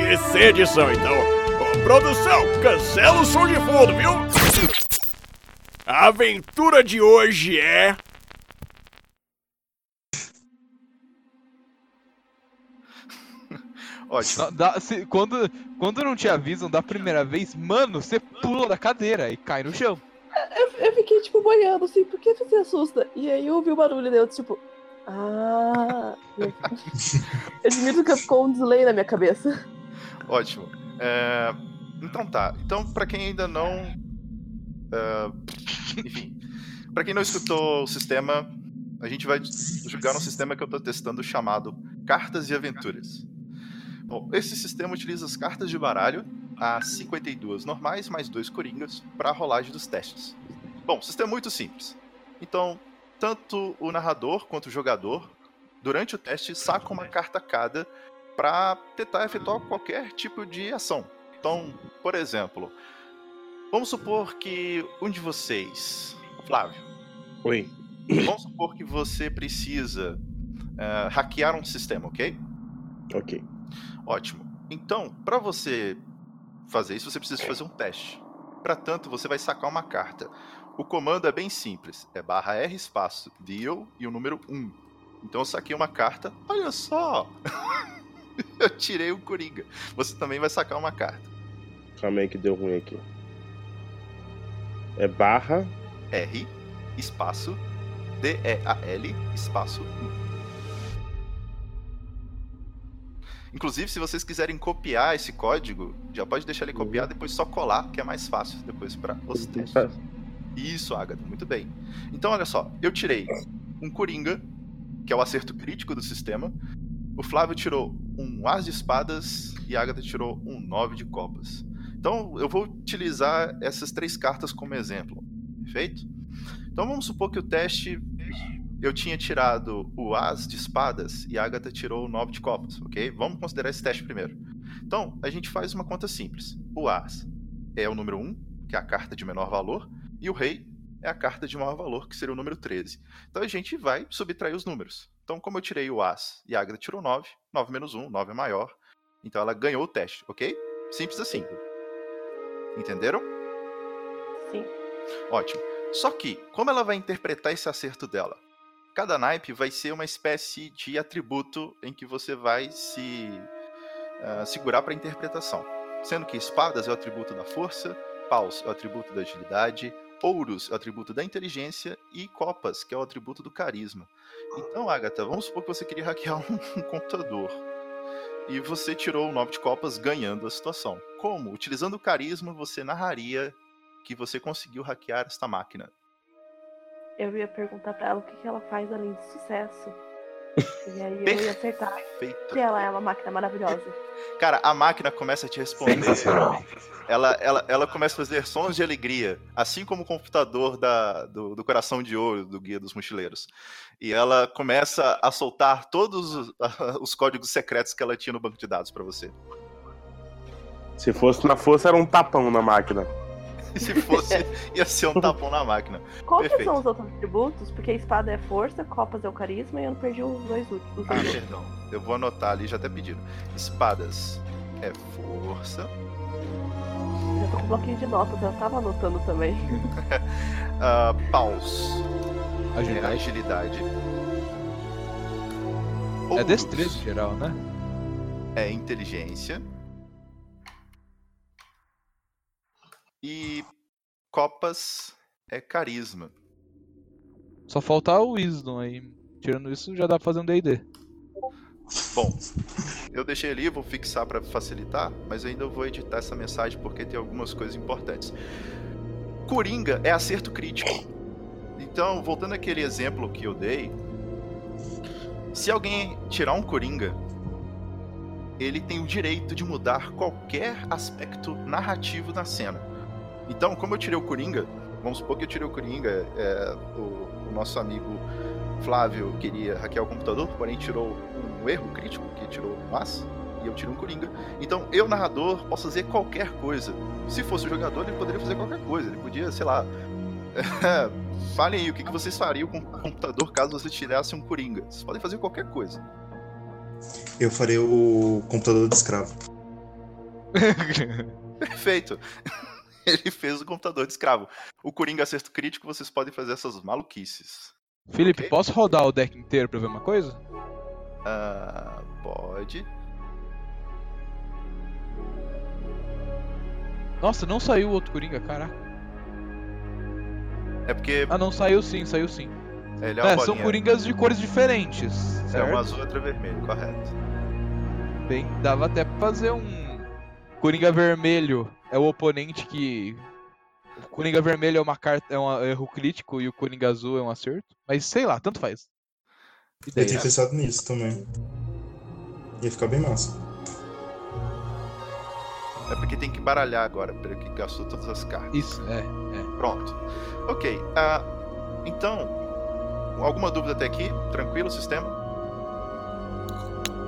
e sem edição. Então, ô, produção, cancela o som de fundo, viu? A aventura de hoje é. Ótimo. Dá- se- quando, quando não te avisam da primeira vez, mano, você pula da cadeira e cai no chão. Eu, eu fiquei, tipo, boiando, assim, por que você assusta? E aí eu ouvi o barulho dele, tipo, ah. Eu admito que ficou um delay na minha cabeça. Ótimo. É, Então tá. Então, pra quem ainda não. é, Enfim. Pra quem não escutou o sistema, a gente vai jogar um sistema que eu tô testando chamado Cartas e Aventuras. Bom, esse sistema utiliza as cartas de baralho, as 52 normais mais dois coringas, para a rolagem dos testes. Bom, sistema é muito simples. Então, tanto o narrador quanto o jogador, durante o teste, sacam uma carta cada para tentar efetuar qualquer tipo de ação. Então, por exemplo, vamos supor que um de vocês, Flávio, Oi. vamos supor que você precisa eh, hackear um sistema, ok? Ok. Ótimo. Então, para você fazer isso, você precisa fazer um teste. Para tanto, você vai sacar uma carta. O comando é bem simples. É barra R espaço deal e o número 1. Então eu saquei uma carta. Olha só! eu tirei o Coringa. Você também vai sacar uma carta. Calma aí que deu ruim aqui. É barra. R espaço D-E-A-L espaço 1. Inclusive, se vocês quiserem copiar esse código, já pode deixar ele copiado, depois só colar, que é mais fácil depois para os testes. Isso, Agatha, muito bem. Então, olha só, eu tirei um Coringa, que é o acerto crítico do sistema. O Flávio tirou um As de Espadas e a Agatha tirou um 9 de Copas. Então, eu vou utilizar essas três cartas como exemplo. Perfeito? Então, vamos supor que o teste eu tinha tirado o As de Espadas e a Agatha tirou o 9 de Copas, ok? Vamos considerar esse teste primeiro. Então, a gente faz uma conta simples. O As é o número 1, que é a carta de menor valor, e o Rei é a carta de maior valor, que seria o número 13. Então a gente vai subtrair os números. Então, como eu tirei o As e a Agatha tirou 9, 9 menos 1, 9 é maior. Então ela ganhou o teste, ok? Simples assim. Entenderam? Sim. Ótimo. Só que, como ela vai interpretar esse acerto dela? Cada naipe vai ser uma espécie de atributo em que você vai se ah, segurar para interpretação. Sendo que espadas é o atributo da força, paus é o atributo da agilidade, ouros é atributo da inteligência e copas, que é o atributo do carisma. Então, Agatha, vamos supor que você queria hackear um, computador. E você tirou o 9 de copas ganhando a situação. Como? Utilizando o carisma, você narraria que você conseguiu hackear esta máquina. Eu ia perguntar pra ela o que ela faz além de sucesso. E aí eu ia acertar Perfeito. que ela é uma máquina maravilhosa. Cara, a máquina começa a te responder. Ela, ela, ela começa a fazer sons de alegria, assim como o computador da, do, do Coração de Ouro, do Guia dos Mochileiros. E ela começa a soltar todos os, os códigos secretos que ela tinha no banco de dados pra você. Se fosse na força, era um tapão na máquina. E se fosse, ia ser um tapão na máquina. Perfeito. são os outros atributos? Porque a espada é força, copas é o carisma e eu não perdi os dois últimos. os Ah, dois perdão. Eu vou anotar ali, já até pediram. Espadas é força. Eu já tô com um bloquinho de notas, eu tava anotando também. Ah, paus é Agilidade. agilidade. É destreza em geral, né? é inteligência. E Copas é carisma. Só falta o Wisdom aí. Tirando isso, já dá pra fazer um D&D. Bom, eu deixei ali, vou fixar para facilitar, mas ainda vou editar essa mensagem porque tem algumas coisas importantes. Coringa é acerto crítico. Então, voltando àquele exemplo que eu dei, se alguém tirar um Coringa, ele tem o direito de mudar qualquer aspecto narrativo da cena. Então, como eu tirei o Coringa, vamos supor que eu tirei o Coringa, é, o, o nosso amigo Flávio queria hackear o computador, porém tirou um erro crítico, que tirou mas, e eu tiro um Coringa. Então, eu, narrador, posso fazer qualquer coisa. Se fosse o jogador, ele poderia fazer qualquer coisa. Ele podia, sei lá. Falem aí o que vocês fariam com o computador caso você tirasse um Coringa. Vocês podem fazer qualquer coisa. Eu farei o computador de escravo. Perfeito. Ele fez o computador de escravo. O Coringa acerto crítico, vocês podem fazer essas maluquices. Felipe, Ok. posso rodar o deck inteiro pra ver uma coisa? Ah, pode. Nossa, não saiu o outro Coringa, caraca. É porque Ah, não, saiu sim, saiu sim. é uma É, são. Coringas de cores diferentes, É certo? uma azul e outra vermelho, correto. Bem, dava até pra fazer um Coringa vermelho. É o oponente que. O Coringa vermelho é uma carta, é um erro crítico e o Coringa azul é um acerto. Mas sei lá, tanto faz. Eu tinha pensado nisso também. Ia ficar bem massa. É porque tem que baralhar agora, pelo que gastou todas as cartas. Isso, é. Pronto. Ok. ah, então, alguma dúvida até aqui? Tranquilo o sistema?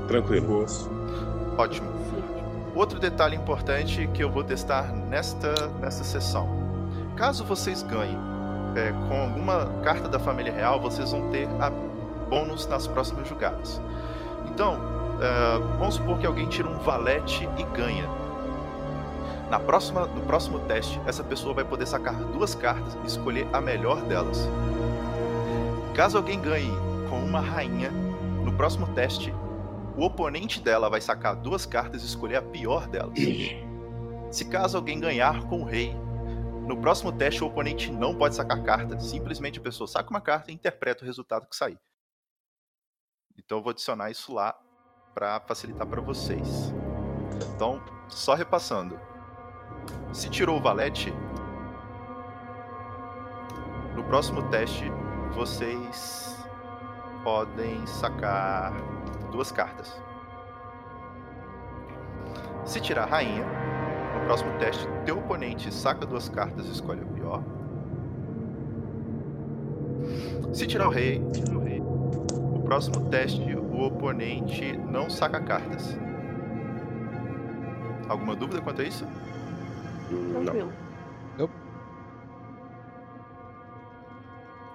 Tranquilo. Boas. Ótimo. Outro detalhe importante que eu vou testar nesta, nesta sessão. Caso vocês ganhem é, com alguma carta da família real, vocês vão ter bônus nas próximas jogadas. Então, é, vamos supor que alguém tira um valete e ganha. Na próxima, no próximo teste, essa pessoa vai poder sacar duas cartas e escolher a melhor delas. Caso alguém ganhe com uma rainha, no próximo teste, o oponente dela vai sacar duas cartas e escolher a pior delas. Se caso alguém ganhar com o rei, no próximo teste o oponente não pode sacar carta, simplesmente a pessoa saca uma carta e interpreta o resultado que sair. Então eu vou adicionar isso lá para facilitar para vocês. Então, só repassando. Se tirou o valete, no próximo teste vocês podem sacar duas cartas. Se tirar a rainha, no próximo teste, teu oponente saca duas cartas e escolhe a pior. Se tirar o rei. No próximo teste, o oponente não saca cartas. Alguma dúvida quanto a isso? Não. Tranquilo.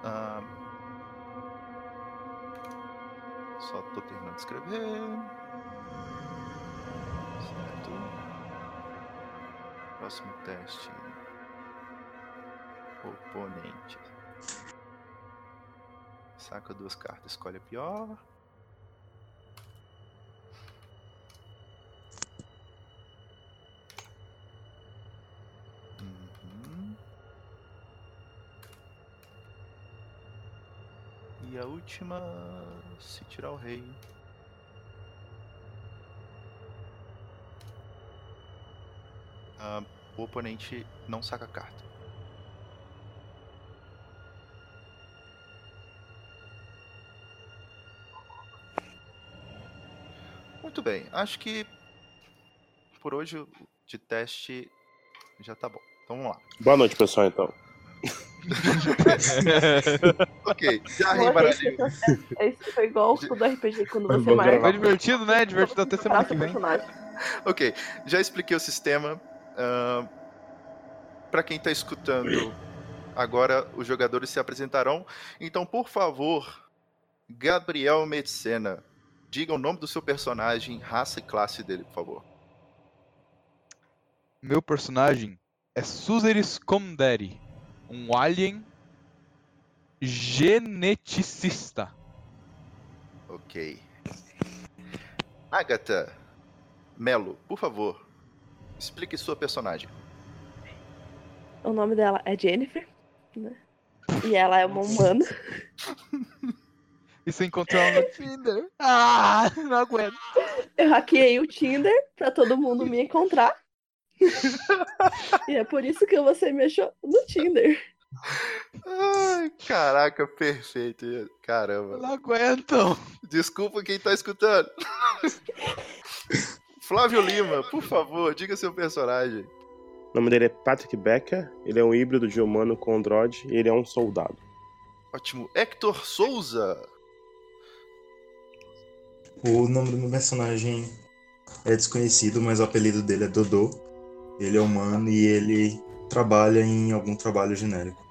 Ah, Só tô terminando de escrever. Certo. Próximo teste. Oponente. Saca duas cartas, escolhe a pior. Uhum. E última, se tirar o rei. Ah, o oponente não saca carta. Muito bem, acho que por hoje de teste já tá bom. Então vamos lá. Boa noite, pessoal, então. Ok, já reembaralhei. É isso foi igual o do RPG quando você marca. Foi divertido, né? Divertido até semana que vem. Ok, já expliquei o sistema. Para quem está escutando, agora os jogadores se apresentarão. Então, por favor, Gabriel Medicena, diga o nome do seu personagem, raça e classe dele, por favor. Meu personagem é Suzeris Comderi, um alien geneticista. Ok. Agatha Melo, por favor, explique sua personagem. o nome dela é Jennifer, né? E ela é uma humana. E você encontrou ela no Tinder? Ah, não aguento. Eu hackeei o Tinder pra todo mundo me encontrar. e é por isso que você me achou no Tinder. Ai, caraca, perfeito. Caramba. Não aguento. Desculpa quem tá escutando. Flávio Lima, por favor, diga seu personagem. O nome dele é Patrick Becker, ele é um híbrido de humano com android e ele é um soldado. Ótimo. Hector Souza. O nome do meu personagem é desconhecido, mas o apelido dele é Dodô. Ele é humano e ele trabalha em algum trabalho genérico.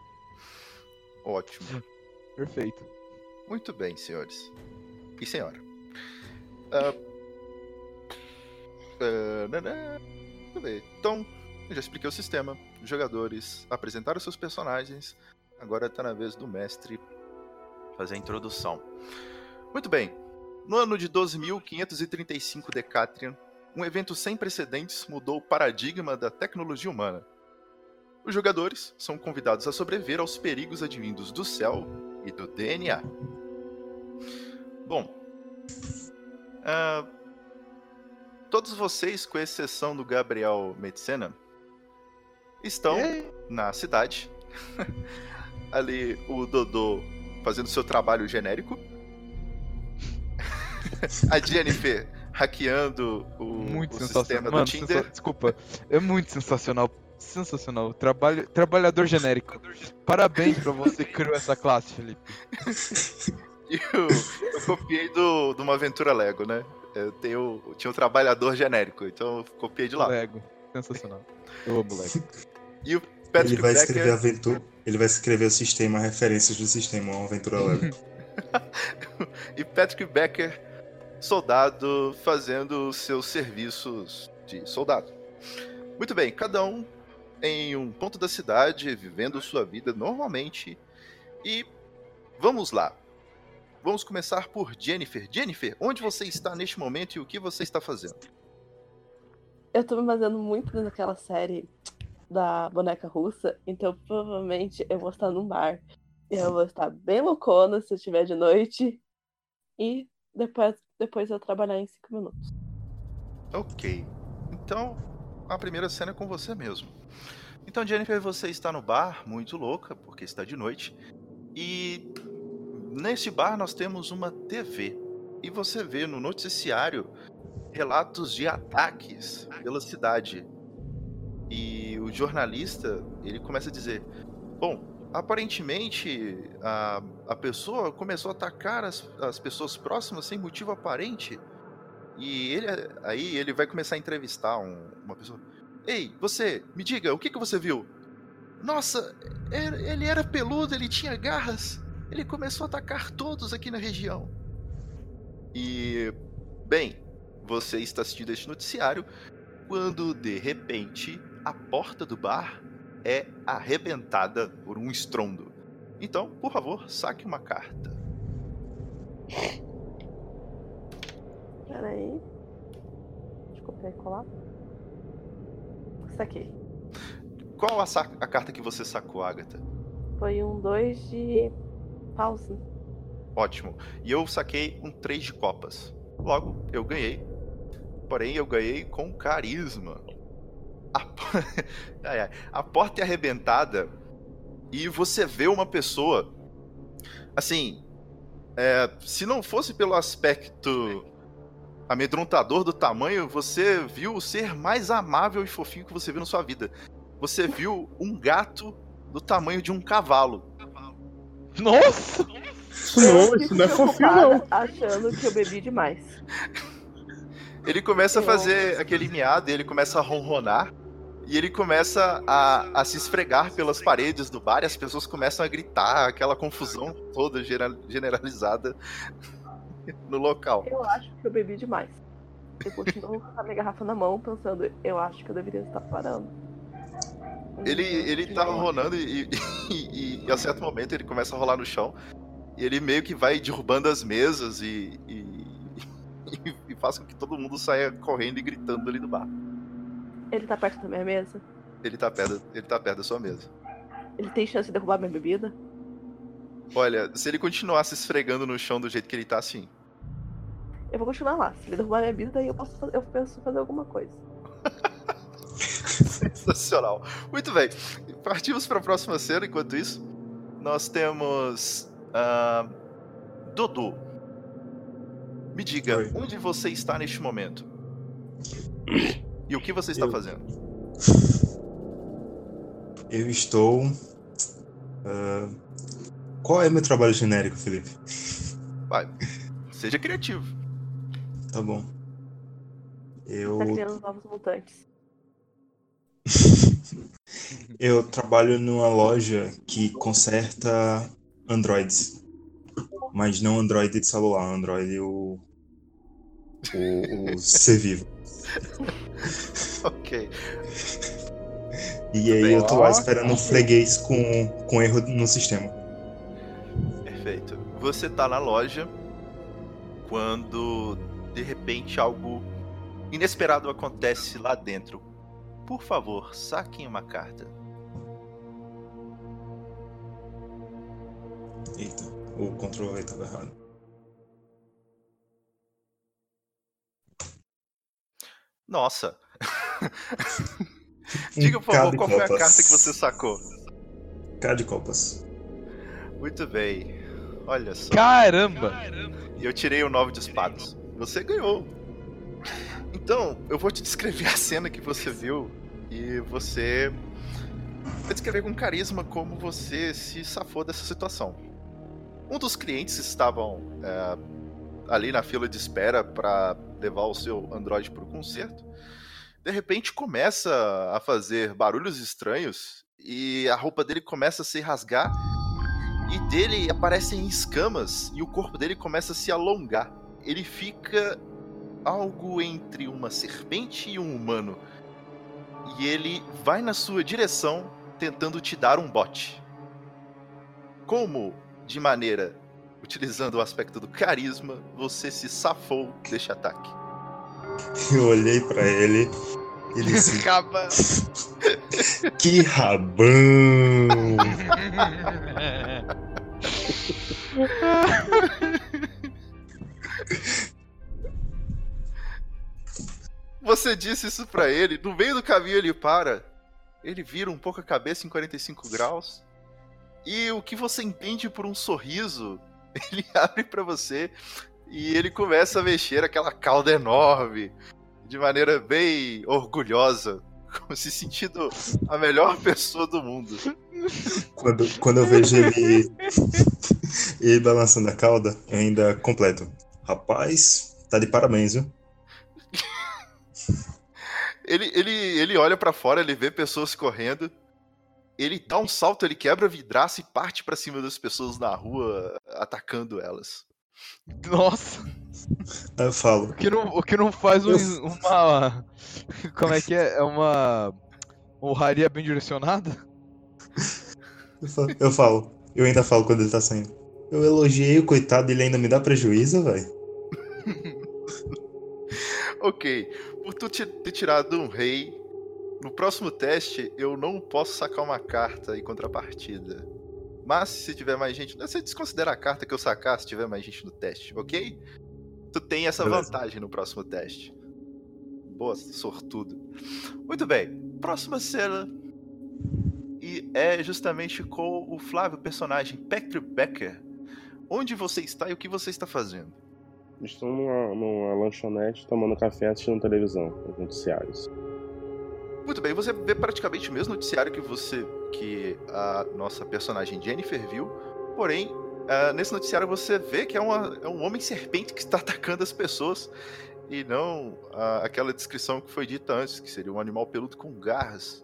Ótimo. Perfeito. Muito bem, senhores. E senhora. Eu ver. Então, eu já expliquei o sistema. Jogadores apresentaram seus personagens. Agora tá na vez do mestre fazer a introdução. Muito bem. No ano de 12.535 Decatrian, um evento sem precedentes mudou o paradigma da tecnologia humana. Os jogadores são convidados a sobreviver aos perigos advindos do céu e do DNA. Bom, ah, todos vocês, com exceção do Gabriel Medicena, estão na cidade. Ali o Dodô fazendo seu trabalho genérico. A Jennifer hackeando o, Muito o sistema Mano, do Tinder. sensa- Desculpa. É muito sensacional. Sensacional. Trabalho... Trabalhador genérico. Parabéns pra você que criou essa classe, Felipe. Eu, eu copiei do, de uma aventura Lego, né? Eu tenho, eu tinha um trabalhador genérico, então eu copiei de lá. Lego. Sensacional. Eu amo Lego. E o Patrick ele vai Becker, escrever aventura. Ele vai escrever o sistema, referências do sistema, uma aventura leve. e Patrick Becker, soldado, fazendo seus serviços de soldado. Muito bem, cada um em um ponto da cidade, vivendo sua vida normalmente. E vamos lá. Vamos começar por Jennifer. Jennifer, onde você está neste momento e o que você está fazendo? Eu tô me baseando muito naquela série da boneca russa, então provavelmente eu vou estar num bar. Eu vou estar bem loucona se eu estiver de noite. E depois, depois eu trabalhar em cinco minutos. Ok. Então, a primeira cena é com você mesmo. Então, Jennifer, você está no bar, muito louca, porque está de noite. E nesse bar nós temos uma TV. E você vê no noticiário relatos de ataques pela cidade. E o jornalista, ele começa a dizer: Bom, aparentemente a, a pessoa começou a atacar as, as pessoas próximas sem motivo aparente. E ele aí ele vai começar a entrevistar um- uma pessoa. Ei, você, me diga, o que, que você viu? Nossa, ele era peludo, ele tinha garras. Ele começou a atacar todos aqui na região. E, bem, você está assistindo este noticiário quando, de repente, a porta do bar é arrebentada por um estrondo. Então, por favor, saque uma carta. Pera aí. Deixa eu copiar e colar. Isso aqui. Qual a, a carta que você sacou, Agatha? Foi um 2 de pausa. Ótimo. E eu saquei um 3 de copas. Logo, eu ganhei. Porém, eu ganhei com carisma. A, po- Ai, ai. a porta é arrebentada e você vê uma pessoa. Assim, é, se não fosse pelo aspecto amedrontador do tamanho, você viu o ser mais amável e fofinho que você viu na sua vida. Você viu um gato do tamanho de um cavalo. Nossa! Não, isso não é fofinho, não. Preocupada, Achando que eu bebi demais. Ele começa a fazer aquele miado, e ele começa a ronronar. E ele começa a, a se esfregar pelas paredes do bar e as pessoas começam a gritar, aquela confusão toda generalizada no local. Eu acho que eu bebi demais. Eu continuo com a minha garrafa na mão, pensando, eu acho que eu deveria estar parando. Ele, ele tá ronronando e, e, e a certo momento ele começa a rolar no chão. E ele meio que vai derrubando as mesas e, e, e faz com que todo mundo saia correndo e gritando ali do bar. Ele tá perto da minha mesa? Ele tá perto, ele tá perto da sua mesa. Ele tem chance de derrubar minha bebida? Olha, se ele continuar se esfregando no chão do jeito que ele tá assim. Eu vou continuar lá. Se ele derrubar minha bebida, daí eu posso fazer, eu penso fazer alguma coisa. Sensacional. Muito bem. Partimos para a próxima cena. Enquanto isso, nós temos. Uh, Dodô. Me diga, Oi. onde você está neste momento? E o que você está Eu- fazendo? Eu estou. ah, Qual é meu trabalho genérico, Felipe? Vai, seja criativo. Tá bom. Eu, Tá criando novos mutantes. eu trabalho numa loja que conserta Androids. Mas não Android de celular, Android o. O, o ser vivo. Ok. E aí eu tô lá esperando um freguês com, com erro no sistema. Perfeito. Você tá na loja quando de repente algo inesperado acontece lá dentro. Por favor, saquem uma carta. Eita, o controle estava errado. Nossa. Diga, por favor, qual foi a carta que você sacou? K de copas. Muito bem. Olha só. Caramba! E eu tirei o 9 de espadas. Você ganhou. Então, eu vou te descrever a cena que você viu e você vai descrever com carisma como você se safou dessa situação. Um dos clientes estavam é, ali na fila de espera para levar o seu Android para o concerto. De repente começa a fazer barulhos estranhos e a roupa dele começa a se rasgar e dele aparecem escamas e o corpo dele começa a se alongar. Ele fica algo entre uma serpente e um humano. E ele vai na sua direção tentando te dar um bote. Como, de maneira utilizando o aspecto do carisma, você se safou deste ataque? Eu olhei pra ele e disse: Acaba. Que rabão! Você disse isso pra ele, no meio do caminho ele para, ele vira um pouco a cabeça em 45 graus, e o que você entende por um sorriso, ele abre pra você e ele começa a mexer aquela cauda enorme, de maneira bem orgulhosa, como se sentindo a melhor pessoa do mundo. Quando, quando eu vejo ele, ele balançando a cauda, eu ainda completo. Rapaz, tá de parabéns, viu? Ele, ele, ele olha pra fora, ele vê pessoas correndo. Ele dá um salto, ele quebra a vidraça e parte pra cima das pessoas na rua, atacando elas. Nossa, eu falo: o que não, o que não faz um- uma. Como é que é? É uma. Honraria bem direcionada? eu falo, eu falo, eu ainda falo quando ele tá saindo. Eu elogiei o coitado, ele ainda me dá prejuízo, velho. Ok, por tu ter tirado um rei, no próximo teste eu não posso sacar uma carta em contrapartida. Mas se tiver mais gente. Você desconsidera a carta que eu sacar se tiver mais gente no teste, ok? Tu tem essa Beleza. vantagem no próximo teste. Boa, sortudo. Muito bem, próxima cena. E é justamente com o Flávio, personagem Peck Becker. Onde você está e o que você está fazendo? Estou numa, numa lanchonete tomando café assistindo televisão, os noticiários. Muito bem, você vê praticamente o mesmo noticiário que você, que a nossa personagem Jennifer viu, porém, ah, nesse noticiário você vê que é, uma- é um homem serpente que está atacando as pessoas e não ah, aquela descrição que foi dita antes, que seria um animal peludo com garras.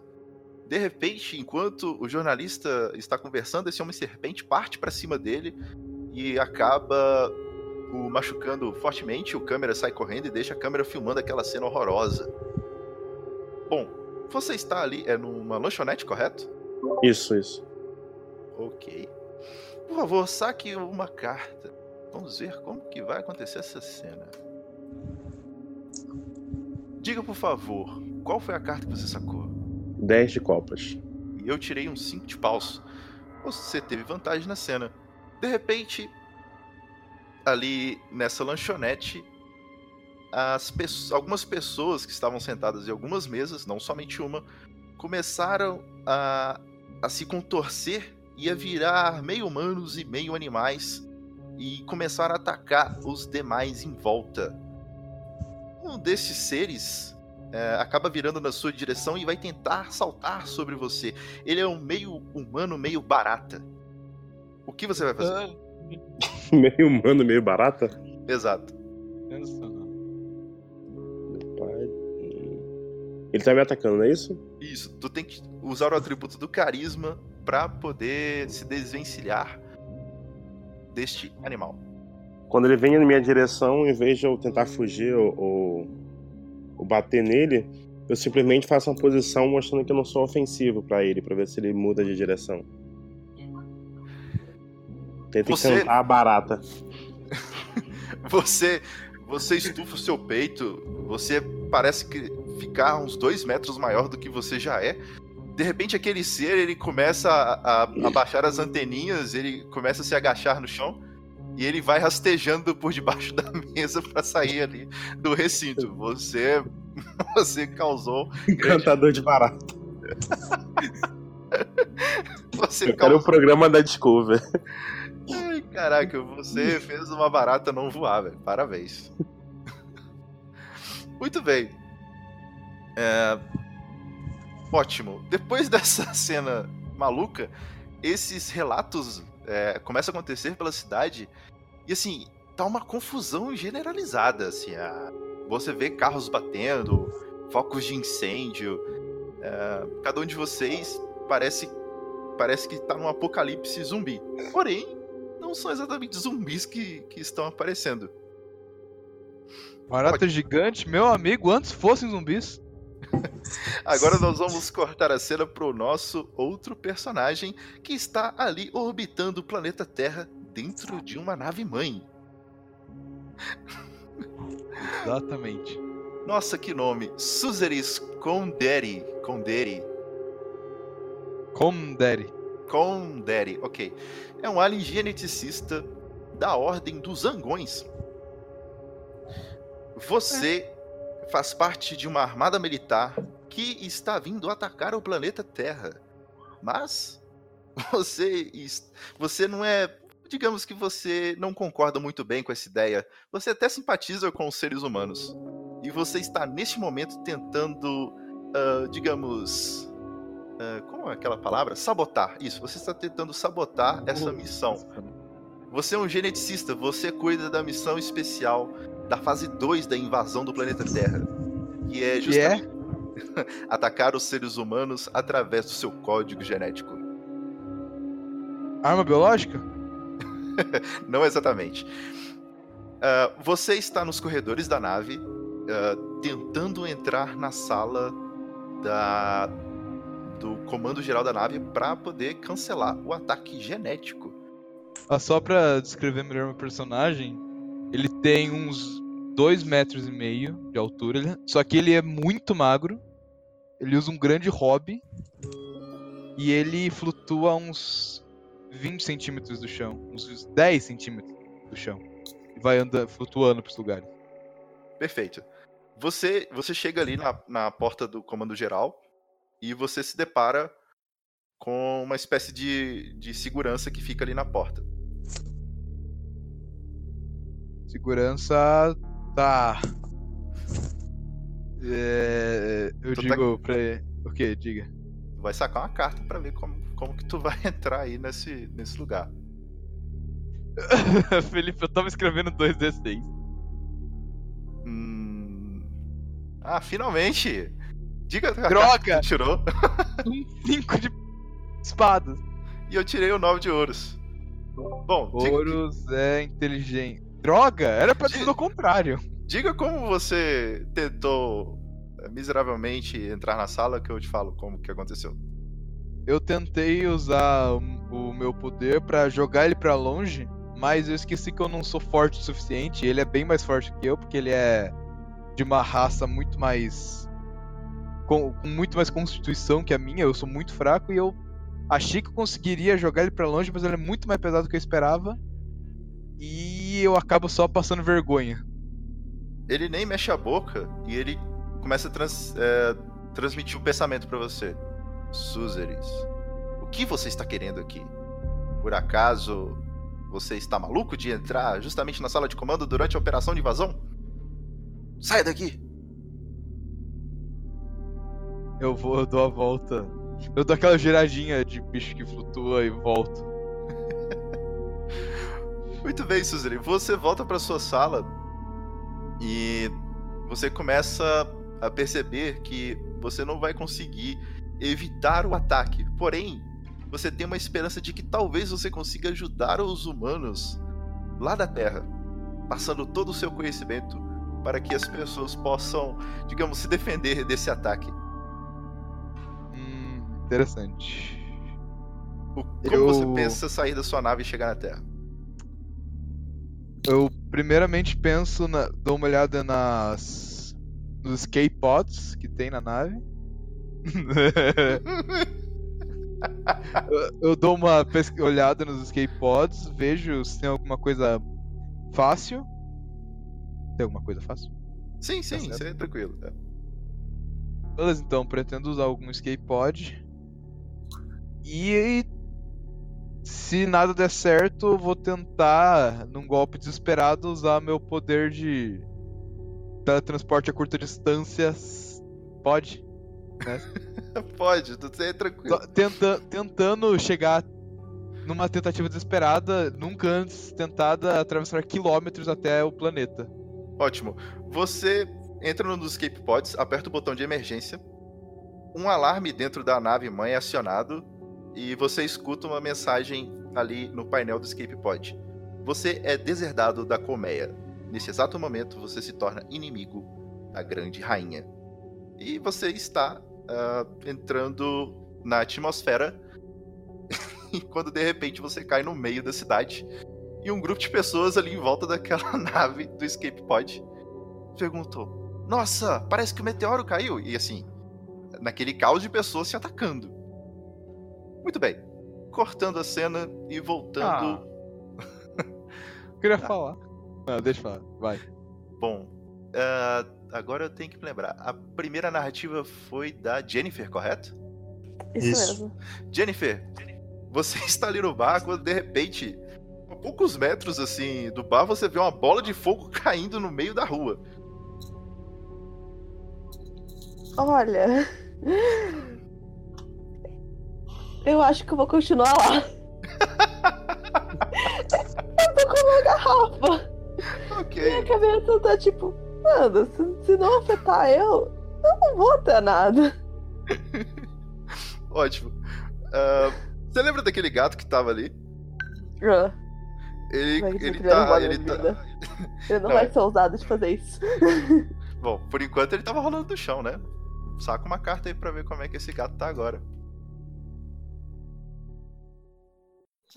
De repente, enquanto o jornalista está conversando, esse homem serpente parte para cima dele e acaba o machucando fortemente. O câmera sai correndo e deixa a câmera filmando aquela cena horrorosa. Bom, você está ali, é numa lanchonete, correto? Isso, isso. Ok. Por favor, saque uma carta. Vamos ver como que vai acontecer essa cena. Diga, por favor, qual foi a carta que você sacou? 10 de copas. E eu tirei um 5 de paus. Você teve vantagem na cena. De repente, ali nessa lanchonete, as pe algumas pessoas que estavam sentadas em algumas mesas, não somente uma, começaram a, a se contorcer e a virar meio humanos e meio animais e começaram a atacar os demais em volta. Um desses seres é, acaba virando na sua direção e vai tentar saltar sobre você. Ele é um meio humano, meio barata. O que você vai fazer? meio humano, meio barata? Exato. Ele tá me atacando, não é isso? Isso. Tu tem que usar o atributo do carisma para poder se desvencilhar deste animal. Quando ele vem na minha direção, em vez de eu tentar fugir ou, ou, ou bater nele, eu simplesmente faço uma posição mostrando que eu não sou ofensivo para ele, para ver se ele muda de direção. Tenta Você- encantar a barata. Você, você estufa o seu peito, você parece que ficar uns dois metros maior do que você já é. De repente aquele ser ele começa a, a, a baixar as anteninhas, ele começa a se agachar no chão e ele vai rastejando por debaixo da mesa para sair ali do recinto. Você, você causou, Encantador de barata. você Eu quero o programa da Discover. Ai, caraca, você fez uma barata não voar, velho. Parabéns. Muito bem. É, Ótimo. Depois dessa cena maluca, esses relatos é, começam a acontecer pela cidade e assim tá uma confusão generalizada. Assim, a- Você vê carros batendo, focos de incêndio. é, Cada um de vocês parece parece que tá num apocalipse zumbi. Porém, não são exatamente zumbis que, que estão aparecendo. Barata gigante, meu amigo, antes fossem zumbis. Agora nós vamos cortar a cena pro nosso outro personagem que está ali orbitando o planeta Terra dentro de uma nave mãe. Exatamente. Nossa, que nome! Suzeris Conderi. Conderi. Condere. Conderi, ok. É um alien geneticista da Ordem dos Angões. Você faz parte de uma armada militar que está vindo atacar o planeta Terra. Mas você, você não é. Digamos que você não concorda muito bem com essa ideia. Você até simpatiza com os seres humanos. E você está neste momento tentando, ah, digamos. ah, como é aquela palavra? Sabotar. Isso, você está tentando sabotar essa missão. Você é um geneticista, você cuida da missão especial da fase 2 da invasão do planeta Terra. Que é Que é? justamente atacar os seres humanos através do seu código genético. Arma biológica? Não exatamente. Ah, você está nos corredores da nave, ah, tentando entrar na sala da, do comando geral da nave para poder cancelar o ataque genético. Ah, só pra descrever melhor meu personagem, ele tem uns 2 metros e meio de altura, só que ele é muito magro, ele usa um grande hobby e ele flutua uns 20 centímetros do chão, uns 10 centímetros do chão. E vai andando, flutuando pros lugares. Perfeito. Você, você chega ali na, na porta do comando geral e você se depara com uma espécie de, de segurança que fica ali na porta. Segurança tá. É, eu Tu tá- digo pra ele. O que? Diga. Tu vai sacar uma carta pra ver como, como que tu vai entrar aí nesse, nesse lugar. Felipe, eu tava escrevendo 2D6. Hum... Ah, finalmente! Diga a carta Droga! que tu tirou. Um 5 de espadas. E eu tirei o 9 de ouros. Bom, diga, Ouros é inteligente. Droga! Era pra dizer o contrário. diga como você tentou eh, miseravelmente entrar na sala que eu te falo como que aconteceu. Eu tentei usar o, meu poder pra jogar ele pra longe, mas eu esqueci que eu não sou forte o suficiente. Ele é bem mais forte que eu, porque ele é de uma raça muito mais com, com muito mais constituição que a minha, eu sou muito fraco e eu achei que eu conseguiria jogar ele para longe, mas ele é muito mais pesado do que eu esperava. E eu acabo só passando vergonha. Ele nem mexe a boca e ele começa a trans, é, transmitir um pensamento para você. Suzeris, o que você está querendo aqui? Por acaso você está maluco de entrar justamente na sala de comando durante a operação de invasão? Saia daqui! Eu vou, eu dou a volta. Eu dou aquela giradinha de bicho que flutua e volto. Muito bem, Suzane. Você volta para sua sala e você começa a perceber que você não vai conseguir evitar o ataque. Porém, você tem uma esperança de que talvez você consiga ajudar os humanos lá da Terra, passando todo o seu conhecimento para que as pessoas possam, digamos, se defender desse ataque. Hum, interessante. O, como Eu- você pensa sair da sua nave e chegar na Terra? Eu primeiramente penso na. dou uma olhada nas. nos escape pods que tem na nave. eu, eu dou uma olhada nos escape pods, vejo se tem alguma coisa fácil. Tem alguma coisa fácil? Sim, sim, certo. isso é tranquilo. é. Beleza, então, pretendo usar algum escape pod. E se nada der certo, eu vou tentar, num golpe desesperado, usar meu poder de teletransporte a curta distância. Pode? Pode, tudo é tranquilo. Tenta, tentando chegar numa tentativa desesperada, nunca antes tentada, atravessar quilômetros até o planeta. Ótimo. Você entra no dos escape pods, aperta o botão de emergência. Um alarme dentro da nave mãe é acionado e você escuta uma mensagem ali no painel do escape pod. Você é deserdado da colmeia. Nesse exato momento, você se torna inimigo da grande rainha. E você está ah, entrando na atmosfera. e quando de repente você cai no meio da cidade e um grupo de pessoas ali em volta daquela nave do escape pod perguntou: Nossa, parece que o meteoro caiu. E assim, naquele caos de pessoas se atacando. Muito bem. Cortando a cena e voltando. Eu queria falar. Não, deixa eu falar. Vai. Bom, ah, agora eu tenho que me lembrar. A primeira narrativa foi da Jennifer, correto? Isso, Isso. mesmo. Jennifer, você está ali no bar quando de repente, a poucos metros assim do bar, você vê uma bola de fogo caindo no meio da rua. Olha. Eu acho que eu vou continuar lá. eu tô com uma garrafa. Minha Ok. cabeça tá tipo, mano, se, se não afetar eu, eu não vou ter nada. Ótimo. Ah, você lembra daquele gato que tava ali? Ah, Ele, ele tá. Ele minha tá... Ele não Não, vai é- ser ousado de fazer isso. Bom, por enquanto ele tava rolando no chão, né? Saca uma carta aí pra ver como é que esse gato tá agora.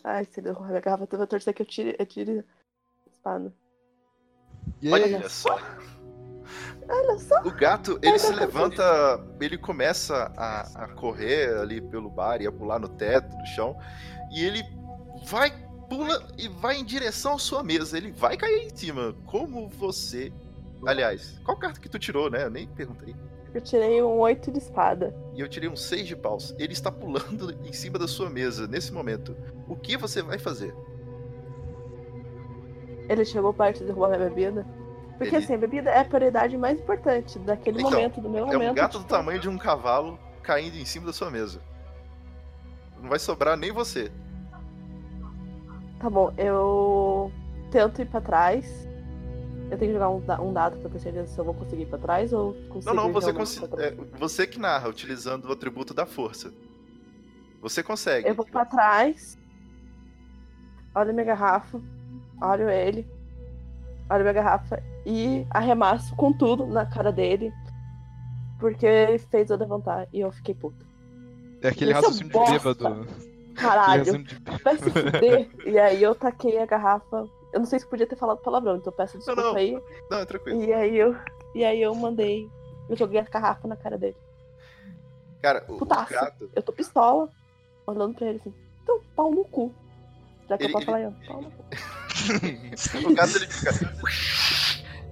Ai, se ele roubar minha garrafa, eu vou torcer que eu tire, eu tire a espada. Olha só. Olha só. O gato, ele se levanta, ele começa a, a correr ali pelo bar e a pular no teto, no chão, e ele vai, pula e vai em direção à sua mesa. Ele vai cair em cima. Como você. Aliás, qual carta que tu tirou, né? Eu nem perguntei. Eu tirei um oito de espada. E eu tirei um 6 de paus. Ele está pulando em cima da sua mesa nesse momento. O que você vai fazer? Ele chegou perto de roubar minha bebida. Porque Ele- assim, a bebida é a prioridade mais importante daquele Então, momento, do meu É momento. um gato do tipo, tamanho de um cavalo caindo em cima da sua mesa. Não vai sobrar nem você. Tá bom, eu tento ir pra trás. Eu tenho que jogar um, um dado pra ter certeza se eu vou conseguir ir pra trás ou consigo Não, não, você, é, você que narra, utilizando o atributo da força. Você consegue. Eu vou pra trás. Olho minha garrafa. Olho ele. Olho minha garrafa. E arremasso com tudo na cara dele. Porque ele fez eu levantar e eu fiquei puta. É aquele Essa raciocínio de bosta. bêbado. Caralho, de vai se fuder. e aí eu taquei a garrafa. Eu não sei se podia ter falado palavrão, então eu peço desculpa não. aí. Não, é tranquilo. E aí eu. E aí eu mandei. Eu joguei a garrafa na cara dele. Cara, o Putaço. gato. Eu tô pistola, olhando pra ele assim. Então, pau no cu. Já que Ele- eu posso ele- falar aí, ó. Pau no cu. O gato ele fica.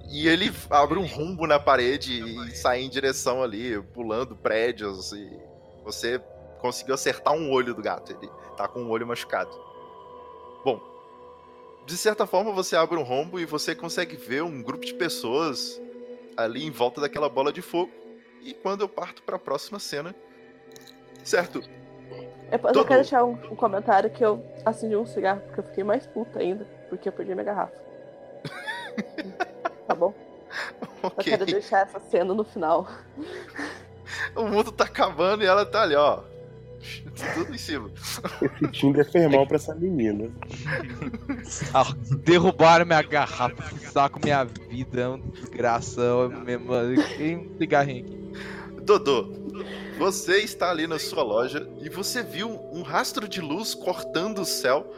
E ele abre um rumbo na parede e sai em direção ali, pulando prédios. E você conseguiu acertar um olho do gato. Ele tá com um olho machucado. De certa forma você abre um rombo e você consegue ver um grupo de pessoas ali em volta daquela bola de fogo. E quando eu parto pra próxima cena. Certo, Eu, Todo- só quero deixar um, um comentário que eu acendi um cigarro, porque eu fiquei mais puta ainda, porque eu perdi minha garrafa. tá bom? Só ok. quero deixar essa cena no final. O mundo tá acabando e ela tá ali, ó. Tudo em cima. Esse Tinder fez mal pra essa menina. Ah, derrubaram minha garrafa, saco minha vida, é um desgração mesmo. Tem um cigarrinho aqui. Dodô, você está ali na sua loja e você viu um rastro de luz cortando o céu,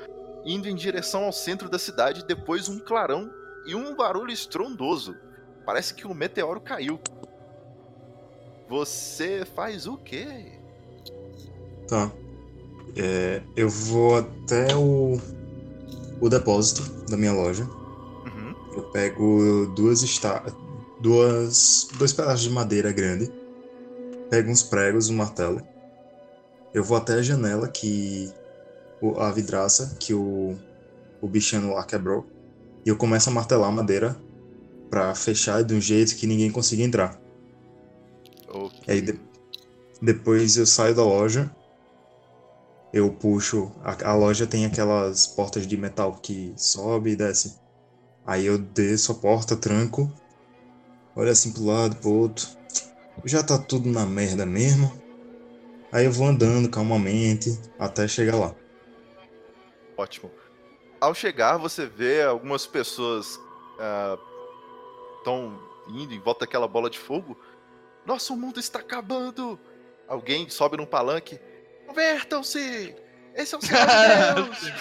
indo em direção ao centro da cidade, depois um clarão e um barulho estrondoso. Parece que um meteoro caiu. Você faz o quê? Tá. É, eu vou até o, o depósito da minha loja. Uhum. Eu pego duas esta... duas dois pedaços de madeira grande. Pego uns pregos, um martelo. Eu vou até a janela que a vidraça que o o bichano lá quebrou. E eu começo a martelar a madeira pra fechar de um jeito que ninguém consiga entrar. Ok. Aí de- depois eu saio da loja. Eu puxo. A, a loja tem aquelas portas de metal que sobe e desce. Aí eu desço a porta, tranco. Olho assim pro lado, pro outro. Já tá tudo na merda mesmo. Aí eu vou andando calmamente até chegar lá. Ótimo. Ao chegar, você vê algumas pessoas estão indo em volta daquela bola de fogo. Nosso mundo está acabando! Alguém sobe num palanque. Convertam-se! Esse é o Senhor Deus!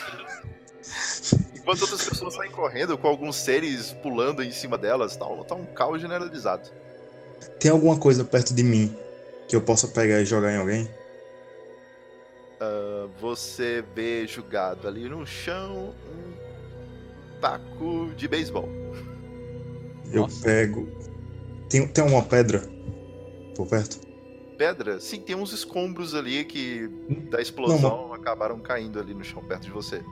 Enquanto outras pessoas saem correndo com alguns seres pulando em cima delas, tá, tá um caos generalizado. Tem alguma coisa perto de mim que eu possa pegar e jogar em alguém? Você vê jogado ali no chão um taco de beisebol. Eu Nossa. pego. Tem, tem uma pedra por perto? Pedra? Sim, tem uns escombros ali que da explosão acabaram caindo ali no chão perto de você.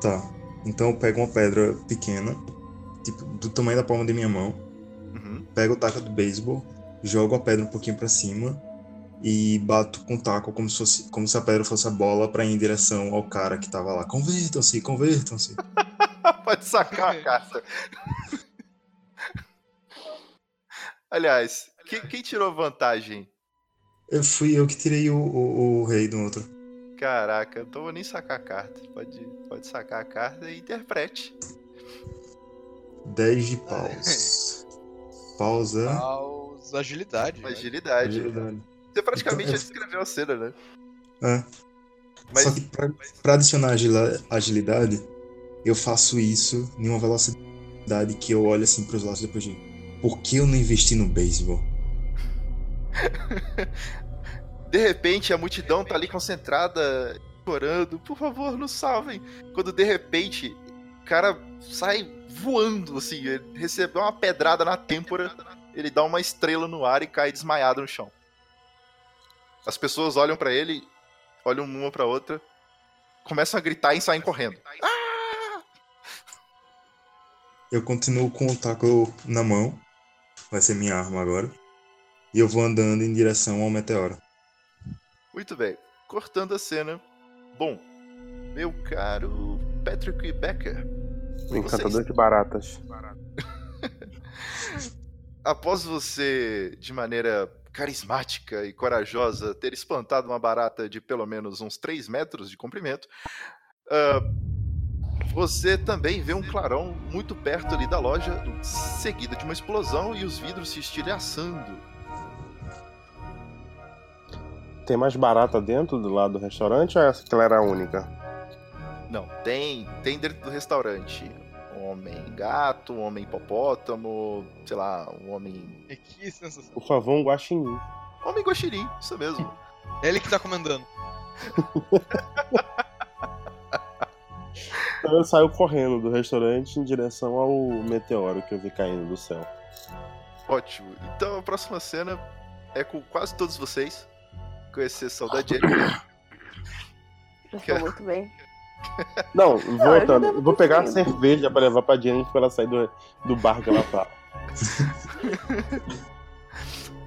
Tá. Então eu pego uma pedra pequena, tipo, do tamanho da palma de minha mão, Uhum. pego o taco do beisebol, jogo a pedra um pouquinho pra cima e bato com o taco como se, fosse, como se a pedra fosse a bola pra ir em direção ao cara que tava lá. Convertam-se, convertam-se. Pode sacar a carta. Aliás, quem, quem tirou vantagem? Eu fui eu que tirei o, o, o rei do outro. Caraca, então eu vou nem sacar a carta. Pode, pode sacar a carta e interprete. 10 de paus. Pausa. Paus, agilidade. né? Agilidade. Agilidade. Você praticamente Então, já descreveu a cena, né? É. Mas Só que pra, pra adicionar agilidade, eu faço isso em uma velocidade que eu olho assim pros lados depois de. Por que eu não investi no beisebol? De repente a multidão tá ali concentrada, chorando, por favor, nos salvem. Quando de repente o cara sai voando, assim, ele recebeu uma pedrada na têmpora, ele dá uma estrela no ar e cai desmaiado no chão. As pessoas olham pra ele, olham uma pra outra, começam a gritar e saem correndo. Eu continuo com o taco na mão, vai ser minha arma agora, e eu vou andando em direção ao meteoro. Muito bem, cortando a cena. Bom, meu caro Patrick Becker, Encantador de baratas. após você, de maneira carismática e corajosa, ter espantado uma barata de pelo menos uns 3 metros de comprimento, ah, você também vê um clarão muito perto ali da loja, seguida de uma explosão e os vidros se estilhaçando. Tem mais barata dentro do lado do restaurante ou essa que ela era a única? Não, tem, tem dentro do restaurante um homem gato, um homem hipopótamo, sei lá, um homem. Que sensação. Por favor, um guaxinim. Homem guaxinim, isso mesmo. Ele que tá comandando. Então eu saio correndo do restaurante em direção ao meteoro que eu vi caindo do céu. Ótimo. Então a próxima cena é com quase todos vocês, com exceção da Jennifer. Eu tô muito bem. Não, voltando, eu vou pegar a cerveja pra levar pra Jennifer pra ela sair do, do bar que ela tá.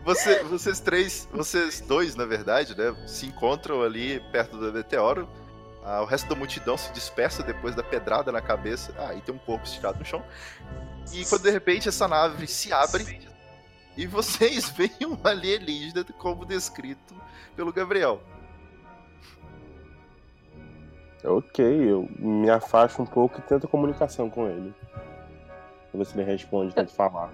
Você- vocês três, vocês dois, na verdade, né, se encontram ali perto do meteoro. Ah, o resto da multidão se dispersa depois da pedrada na cabeça. Ah, e tem um corpo estirado no chão. E quando de repente essa nave se abre e vocês veem um alienígena como descrito pelo Gabriel. Ok, eu me afasto um pouco e tento comunicação com ele. Pra ver se ele responde, tento falar.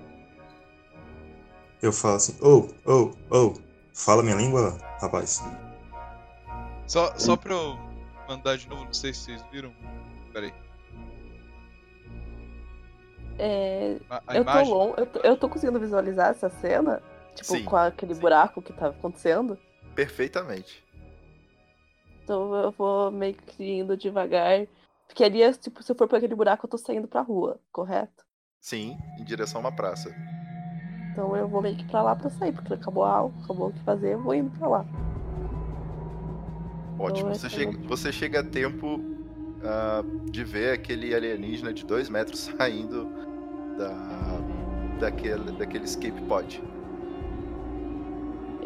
Eu falo assim, ô, ô, ô, fala minha língua, rapaz. Só, só pra eu mandar de novo, não sei se vocês viram. Pera aí. É, A, a eu, tô long, eu, tô, eu tô conseguindo visualizar essa cena, tipo, Sim, com aquele buraco que tava acontecendo. Perfeitamente. Então eu vou meio que indo devagar. Porque ali, é, tipo, se eu for por aquele buraco, eu tô saindo pra rua, correto? Sim, em direção a uma praça. Então eu vou meio que pra lá pra sair, porque acabou a aula, acabou o que fazer, eu vou indo pra lá. Ótimo. Então, Você chega, você chega a tempo ah, de ver aquele alienígena de dois metros saindo da, daquele, daquele escape pod.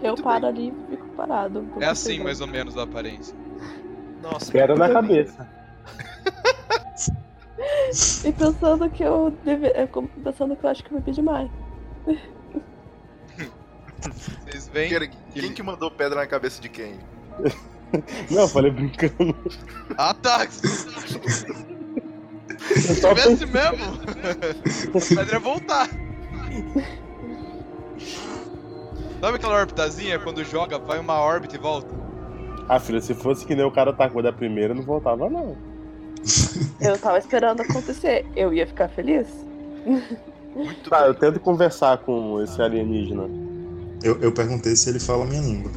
Eu Muito paro bem. ali e fico parado. É assim, mais ou menos, a aparência. Nossa, Quero na cabeça. E pensando que eu deve... é como- pensando que eu acho que eu bebi demais. Vocês veem? Quem, quem que mandou pedra na cabeça de quem? Não, eu falei brincando. Ah, tá! Se tivesse mesmo, a pedra ia voltar. Sabe aquela orbitazinha quando joga, vai uma órbita e volta? Ah, filha, se fosse que nem o cara tacou da primeira, não voltava, não. Eu tava esperando acontecer. Eu ia ficar feliz? Muito Tá, bem. eu tento conversar com esse alienígena. Eu, eu perguntei se ele fala minha língua.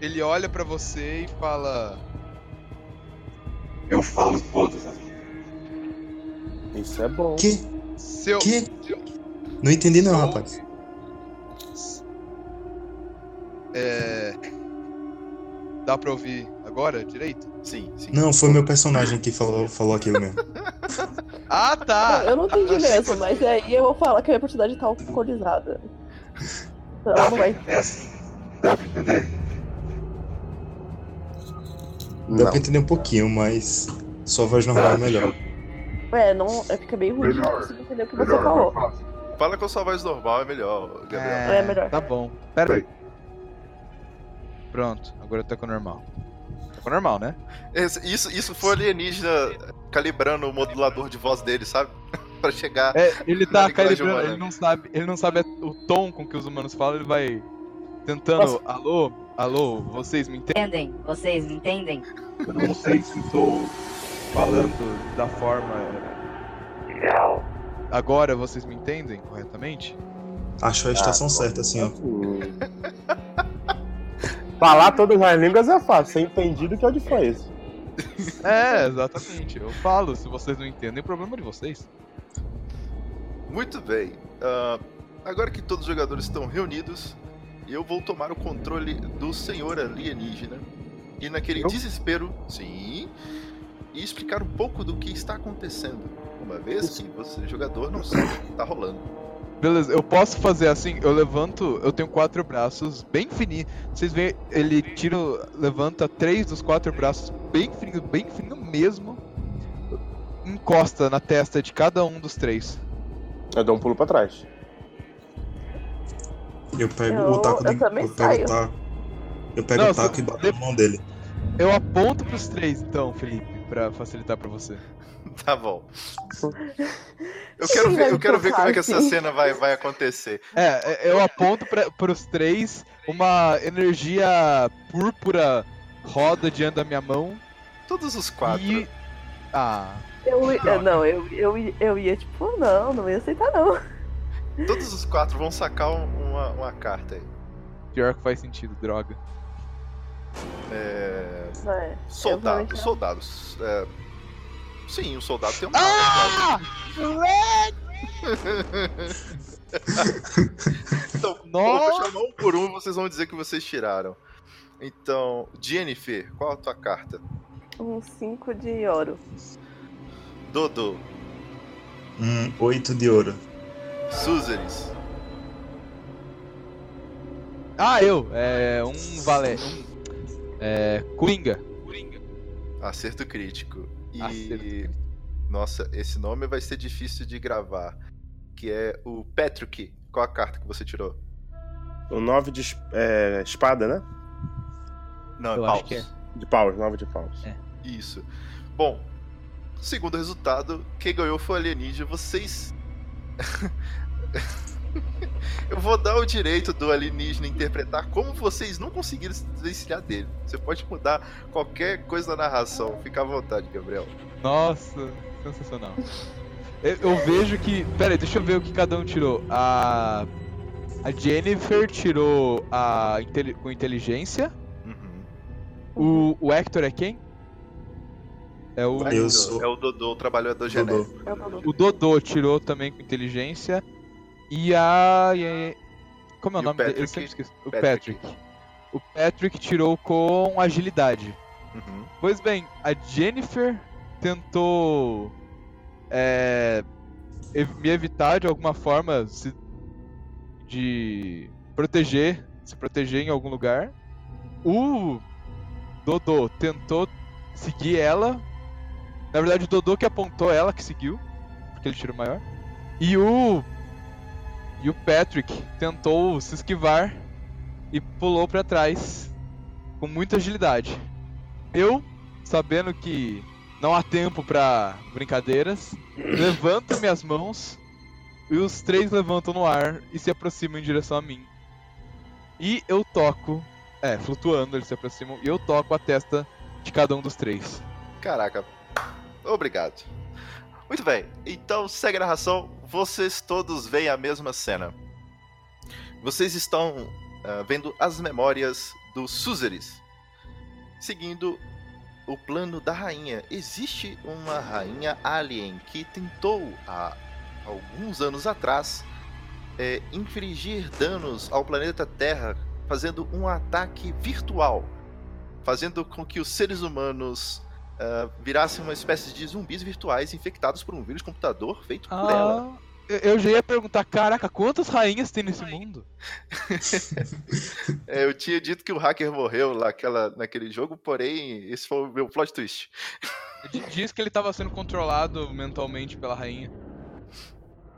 Ele olha pra você e fala. Eu falo todas as Isso é bom. Que? Seu. Que? Não entendi não, rapaz. É. Dá pra ouvir agora direito? Sim, sim. Não, foi meu personagem que falou, falou aquilo mesmo. Ah, tá! eu não entendi mesmo, mas aí eu vou falar que a minha personagem tá alcoolizada. Então ela não vai. É assim. Dá pra entender? Dá Não. pra entender um pouquinho, mas sua voz normal é melhor. É, não. É, fica bem ruim, não Melhor. consigo entender o que você Melhor, falou. mais fácil. Fala com a sua voz normal, é melhor, Gabriel. É melhor. Tá bom. Pera aí. Pronto, agora tá com o normal. Tá com o normal, né? Esse- Isso, isso foi o alienígena calibrando o modulador de voz dele, sabe? pra chegar. É, ele tá calibrando, ele não sabe, ele não sabe o tom com que os humanos falam, ele vai tentando, alô, alô, vocês me entendem? Entendem? Vocês me entendem? Eu não sei se estou falando da forma real. agora vocês me entendem corretamente? Achou a estação certa, assim, ó. Hum. Falar todas as línguas é fácil, ser entendido que é o de faz. É, exatamente. Eu falo, se vocês não entendem, é problema de vocês. Muito bem. Ah, agora que todos os jogadores estão reunidos, eu vou tomar o controle do senhor alienígena e naquele Eu? desespero, sim, e explicar um pouco do que está acontecendo, uma vez que você, jogador, não sabe o que está rolando. Beleza, eu posso fazer assim, eu levanto, eu tenho quatro braços bem fininhos. Vocês veem, ele tira, levanta três dos quatro braços bem fininho, bem fininho mesmo. Encosta na testa de cada um dos três. Eu dou um pulo pra trás. Eu pego Eu- o taco eu de, também eu pego o taco. Eu pego Não, o taco e bato na mão dele. Eu aponto pros três então, Felipe, pra facilitar pra você. Tá bom. Eu quero ver, eu quero ver como é que essa cena vai, vai acontecer. É, é, eu aponto pra, pros três, uma energia púrpura roda diante da minha mão Todos os quatro. e. Ah. Eu, não, eu, eu, ia- eu ia tipo, não, não ia aceitar não. Todos os quatro vão sacar um- uma, uma carta aí. pior que faz sentido, droga. É... É, Soldado, soldados. É... Sim, o soldado tem uma. Ah! então, Nossa! vou chamar um por um vocês vão dizer que vocês tiraram. Então, Jennifer, qual a tua carta? Um 5 de ouro. Dodô, Um oito de ouro. Suzeris, Ah, eu! É. Um valé. Um, é. Coringa. acerto crítico. E. Acerto crítico. Nossa, esse nome vai ser difícil de gravar. Que é o Patrick. Qual a carta que você tirou? O 9 de é, espada, né? Não, é Eu paus. acho que é. De paus, 9 de paus. É. Isso. Bom, segundo resultado, quem ganhou foi o alienígena. Vocês. Eu vou dar o direito do alienígena interpretar como vocês não conseguiram se desvencilhar dele. Você pode mudar qualquer coisa na narração. Fica à vontade, Gabriel. Nossa, sensacional. Eu, eu vejo que. Pera aí, deixa eu ver o que cada um tirou. A. A Jennifer tirou a com inteligência. Uhum. O, o Hector é quem? É o. Eu sou- É o Dodô, o trabalhador Dodô. genético. Eu não O Dodô tirou também com inteligência. E a. e a- Como é o E o nome dele? Eu Patrick? sempre esqueço. O Patrick. Patrick. O Patrick tirou com agilidade. Uhum. Pois bem, a Jennifer tentou é, me evitar de alguma forma se- de proteger, se proteger em algum lugar. O Dodô tentou seguir ela. Na verdade, o Dodô que apontou ela que seguiu, porque ele tirou maior. E o e o Patrick tentou se esquivar e pulou pra trás com muita agilidade. Eu, sabendo que não há tempo pra brincadeiras, levanto minhas mãos e os três levantam no ar e se aproximam em direção a mim. E eu toco, é, flutuando, eles se aproximam e eu toco a testa de cada um dos três. Caraca. Obrigado. Muito bem. Então, segue a narração. Vocês todos veem a mesma cena. Vocês estão ah, vendo as memórias do Suzeris. Seguindo o plano da rainha. Existe uma rainha alien que tentou há alguns anos atrás infligir danos ao planeta Terra fazendo um ataque virtual, fazendo com que os seres humanos ah, virassem uma espécie de zumbis virtuais infectados por um vírus computador feito por ela. Ah, eu- já ia perguntar, caraca, quantas rainhas tem nesse mundo? É, eu tinha dito que o hacker morreu lá naquela, naquele jogo, porém, esse foi o meu plot twist. Diz que ele tava sendo controlado mentalmente pela rainha.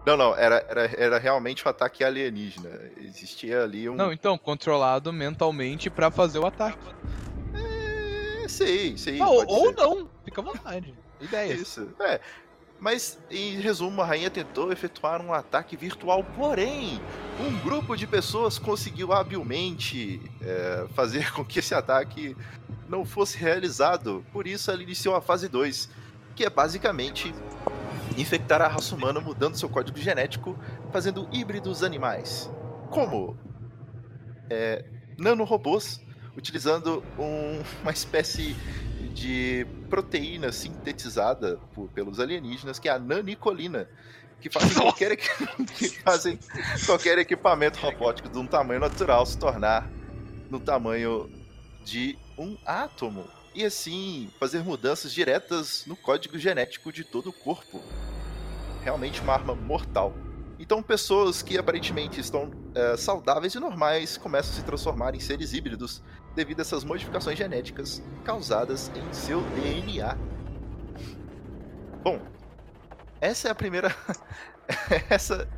Não, não, era, era, era realmente um ataque alienígena. Existia ali um. Não, então, controlado mentalmente pra fazer o ataque. Sei, sei. Ou, ou não, fica à vontade. Ideias. Isso, é. Mas, em resumo, a rainha tentou efetuar um ataque virtual, porém, um grupo de pessoas conseguiu habilmente é, fazer com que esse ataque não fosse realizado. Por isso, ela iniciou a fase 2, que é basicamente infectar a raça humana mudando seu código genético, fazendo híbridos animais. Como? É, nanorobôs, utilizando um- uma espécie de proteína sintetizada por- pelos alienígenas, que é a nanicolina, que fazem qualquer, que fazem qualquer equipamento robótico de um tamanho natural se tornar no tamanho de um átomo. E assim fazer mudanças diretas no código genético de todo o corpo. Realmente uma arma mortal. Então, pessoas que aparentemente estão eh, saudáveis e normais começam a se transformar em seres híbridos devido a essas modificações genéticas causadas em seu DNA. Bom, essa é a primeira. essa,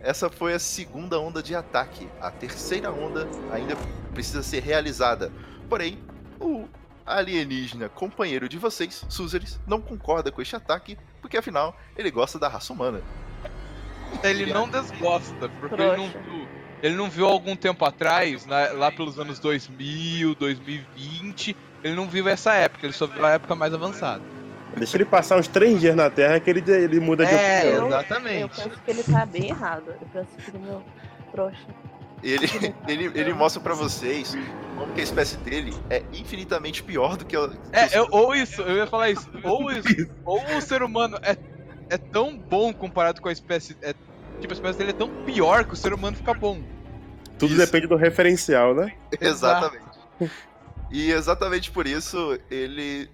essa foi a segunda onda de ataque. A terceira onda ainda precisa ser realizada. Porém, o alienígena companheiro de vocês, Suzeris, não concorda com este ataque, porque afinal ele gosta da raça humana. Ele não desgosta, porque ele não viu. Ele não viu algum tempo atrás, na- lá pelos anos 2000, 2020. Ele não viu essa época, ele só viu a época mais avançada. Deixa ele passar uns três dias na Terra que ele, ele muda de É, opinião. Eu exatamente. penso que ele tá bem errado. Eu penso que ele é meu trouxa. ele, ele, ele mostra pra vocês como que a espécie dele é infinitamente pior do que o. que É, eu- ou isso, eu ia falar isso. Ou isso, ou o ser humano é, é tão bom comparado com a espécie. É, tipo, a espécie dele é tão pior que o ser humano fica bom. Tudo Isso. depende do referencial, né? Exatamente. E exatamente por isso ele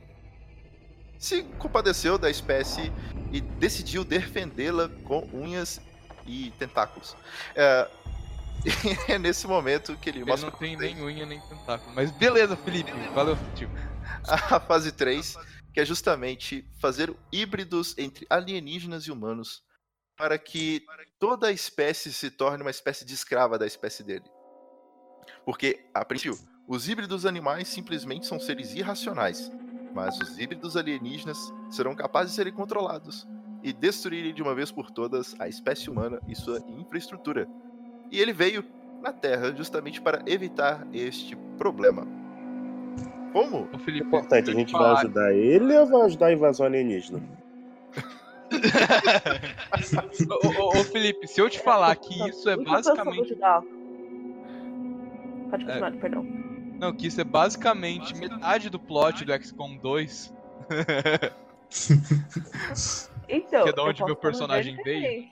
se compadeceu da espécie e decidiu defendê-la com unhas e tentáculos. É, e é nesse momento que ele Ele mostra não tem nem unha nem tentáculo. Mas beleza, Felipe. Valeu, tio. a fase 3, que é justamente fazer híbridos entre alienígenas e humanos para que toda a espécie se torne uma espécie de escrava da espécie dele. Porque, a princípio, os híbridos animais simplesmente são seres irracionais, mas os híbridos alienígenas serão capazes de serem controlados e destruírem de uma vez por todas a espécie humana e sua infraestrutura. E ele veio na Terra justamente para evitar este problema. Como? Ô, Felipe. Importante, a gente te vai ajudar ele ou vai ajudar a invasão alienígena? Ô, ô, ô, Felipe, se eu te falar que isso é basicamente. ajudar. Pode continuar, perdão. Não, que isso é basicamente metade do plot do XCOM 2. Então, Que é da eu onde meu personagem veio?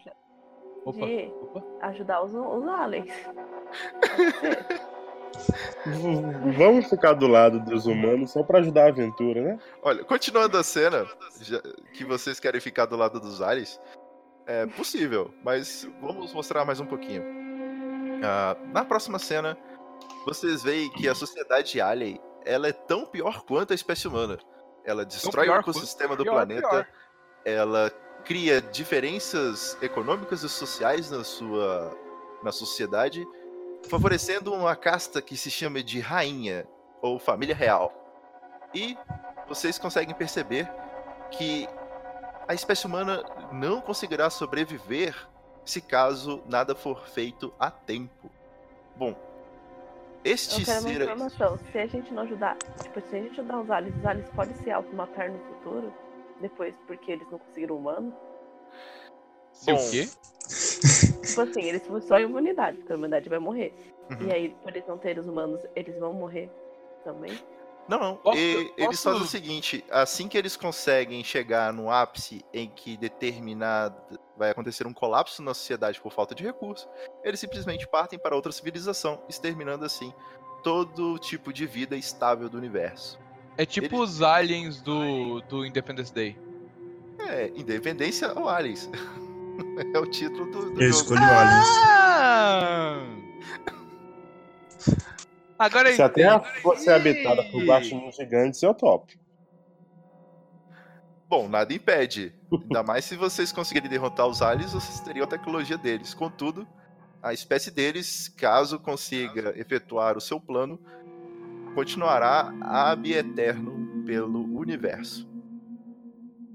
Opa, De opa. ajudar os, os aliens. Vamos ficar do lado dos humanos só pra ajudar a aventura, né? Olha, continuando a cena, já que vocês querem ficar do lado dos aliens, é possível, mas vamos mostrar mais um pouquinho. Ah, na próxima cena, vocês veem que a sociedade alien ela é tão pior quanto a espécie humana. Ela destrói o pior ecossistema quanto- do pior, planeta, pior. ela cria diferenças econômicas e sociais na sua na sociedade, favorecendo uma casta que se chama de rainha ou família real. E vocês conseguem perceber que a espécie humana não conseguirá sobreviver se caso nada for feito a tempo. Bom, este Eu quero uma ser aí- informação. Se a gente não ajudar, tipo, se a gente ajudar os aliens, os aliens podem se automatar no futuro? Depois, porque eles não conseguiram humano? Se Bom, o quê? Tipo assim, eles vão só em humanidade, porque a humanidade vai morrer. Uhum. E aí, por eles não terem os humanos, eles vão morrer também? Não, não. Posso- E- Eles posso- fazem o seguinte: assim que eles conseguem chegar no ápice em que determinado vai acontecer um colapso na sociedade por falta de recursos, eles simplesmente partem para outra civilização, exterminando assim todo tipo de vida estável do universo. É tipo Ele- os aliens do, do Independence Day. É, independência ou aliens. é o título do, do Eu jogo. escolhi o Aliens. Ah! Agora Se a Terra entendi. fosse habitada por guaxinins gigantes, eu topo. Bom, nada impede. Ainda mais se vocês conseguirem derrotar os aliens, vocês teriam a tecnologia deles. Contudo, a espécie deles, caso consiga efetuar o seu plano, continuará ab eterno pelo universo.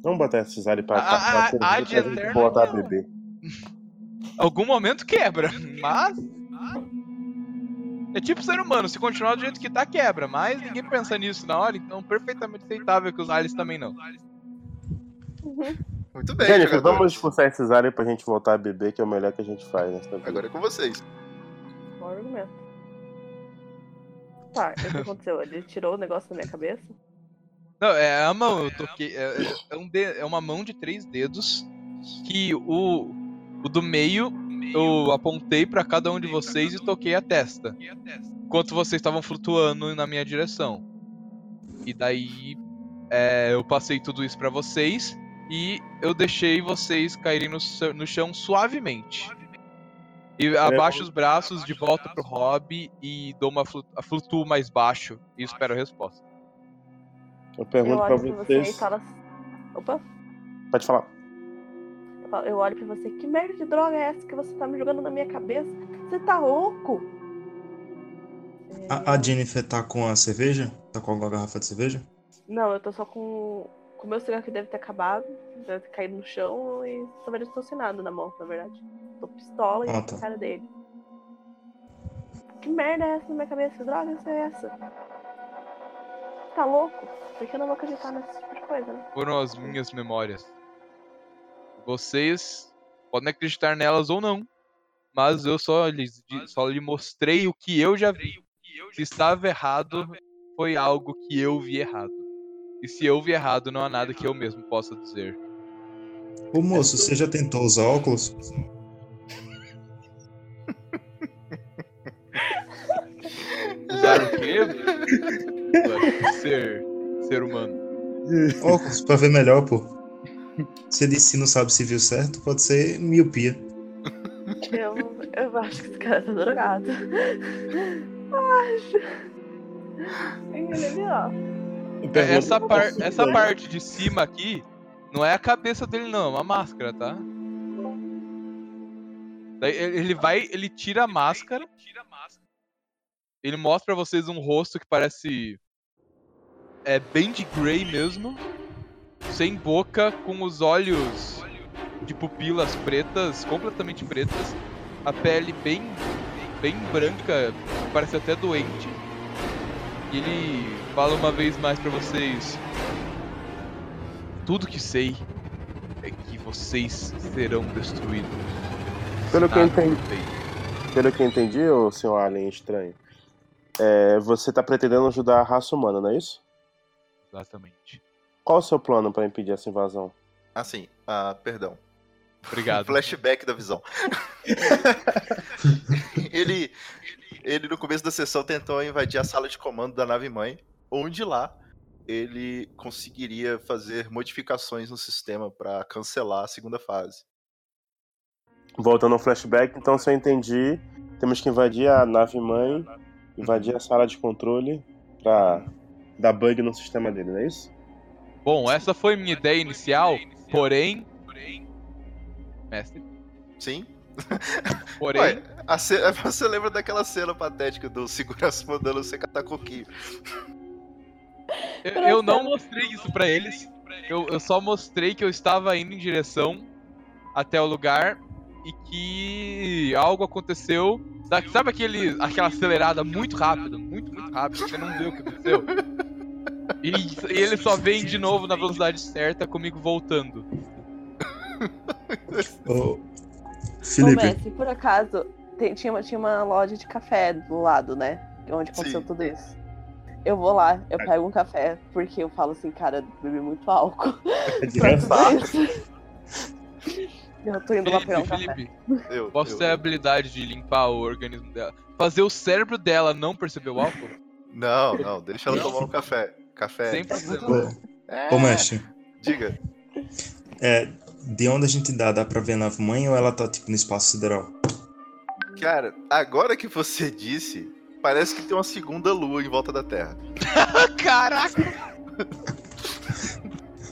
Vamos botar esses aliens pra cá. ah, de botar não. bebê. Algum momento quebra, mas. É tipo ser humano, se continuar do jeito que tá, quebra. Mas ninguém pensa nisso na hora, então perfeitamente aceitável que os aliens também não. Muito bem, Jennifer, jogadores. vamos expulsar esses aliens pra gente voltar a beber, que é o melhor que a gente faz nessa vida. Agora é com vocês. Bom argumento. Tá, o que aconteceu? Ele tirou o negócio da minha cabeça? Não, é a mão, eu toquei. É, é um de- é uma mão de três dedos que o, o do meio eu apontei pra cada um de vocês e toquei a testa. Enquanto vocês estavam flutuando na minha direção. E daí é, eu passei tudo isso pra vocês e eu deixei vocês caírem no, chão- no chão suavemente. E abaixo os braços de volta pro hobby e dou uma flu- flutuo mais baixo e espero a resposta. Eu Eu pergunto pra olho pra você e vocês. falo. Opa! Pode falar. Eu falo- Eu olho pra você, que merda de droga é essa que você tá me jogando na minha cabeça? Você tá louco? É, A, a Jennifer tá com a cerveja? Tá com a garrafa de cerveja? Não, eu tô só com com o meu cigarro que deve ter acabado, deve ter caído no chão e vejo distorcionado na mão, na verdade. Tô pistola Ah, e tá. na cara dele. Que merda é essa na minha cabeça? Que droga é essa? Tá louco? Porque eu não vou acreditar nesse tipo de coisa, né? foram as minhas memórias. Vocês podem acreditar nelas ou não, mas eu só lhe, só lhe mostrei o que eu já vi. Se estava errado, foi algo que eu vi errado. E se eu vi errado, não há nada que eu mesmo possa dizer. Ô moço, você já tentou usar óculos? Usar o quê? ser, ser humano. Óculos pra ver melhor, pô. Você disse que não sabe se viu certo, pode ser miopia. Eu, eu acho que esse cara tá drogado. Acho. Ele, ó. É, Essa, par essa parte de cima aqui não é a cabeça dele, não, é uma máscara, tá? Daí ele ele vai, ele tira a máscara. Ele mostra pra vocês um rosto que parece. É bem de Grey mesmo. Sem boca, com os olhos de pupilas pretas, completamente pretas. A pele bem, bem branca, parece até doente. E ele fala uma vez mais pra vocês. Tudo que sei é que vocês serão destruídos. Pelo que eu entendi. Pelo que eu entendi, ô senhor Alien estranho, é, você tá pretendendo ajudar a raça humana, não é isso? Exatamente. Qual o seu plano pra impedir essa invasão? Assim, ah, perdão. Obrigado. Flashback da visão. ele, ele, no começo da sessão, tentou invadir a sala de comando da nave mãe, onde lá ele conseguiria fazer modificações no sistema para cancelar a segunda fase. Voltando ao flashback, então se eu entendi, temos que invadir a nave mãe, invadir a sala de controle pra dar bug no sistema dele, não é isso? Bom, essa foi minha ideia inicial, porém. Mestre. Sim? Porém. Ué, a ce- você lembra daquela cena patética do segurança mandando você catar coquinho? Eu, eu não mostrei isso pra eles. Eu, eu só mostrei que eu estava indo em direção até o lugar e que algo aconteceu. Da- Sabe aquele, aquela acelerada muito rápido, muito, muito rápido, você não viu o que aconteceu? E, e ele só vem de novo na velocidade certa comigo voltando. Ô, Ô, mestre, por acaso, tem- tinha, uma- tinha uma loja de café do lado, né? Onde aconteceu Sim. tudo isso. Eu vou lá, eu pego um café, porque eu falo assim, cara, bebi muito álcool. É desgraçado. Eu tô indo lá pegar um Felipe, café. Felipe, Eu, posso eu- ter a habilidade de limpar o organismo dela. Fazer o cérebro dela não perceber o álcool? Não, não, deixa ela tomar um café. Café. Sem problema. ô, É, ô mestre, Diga. é, de onde a gente dá, dá pra ver a nave mãe ou ela tá tipo no espaço sideral? Cara, agora que você disse, parece que tem uma segunda lua em volta da Terra. Caraca!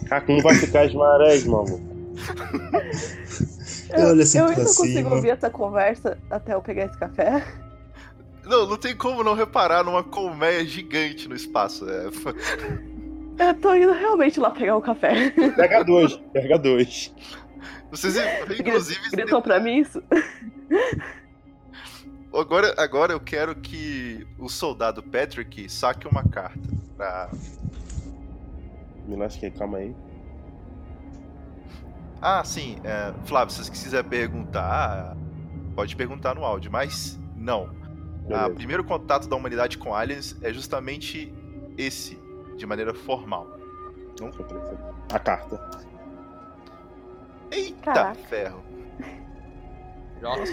Cara, como vai ficar as marés, maluco? Eu assim eu ainda consigo cima. ouvir essa conversa até eu pegar esse café. Não, não tem como não reparar numa colmeia gigante no espaço. É, Eu tô indo realmente lá pegar o café. Pega dois, pega dois. Vocês, inclusive, Gritou pra mim isso? agora, agora eu quero que o soldado Patrick saque uma carta pra. Me lasquei, calma aí. Ah, sim, é, Flávio, se você quiser perguntar, pode perguntar no áudio, mas não. O Beleza. primeiro contato da humanidade com aliens é justamente esse, de maneira formal. Aparecer. A carta. Eita Caraca. ferro! Nossa,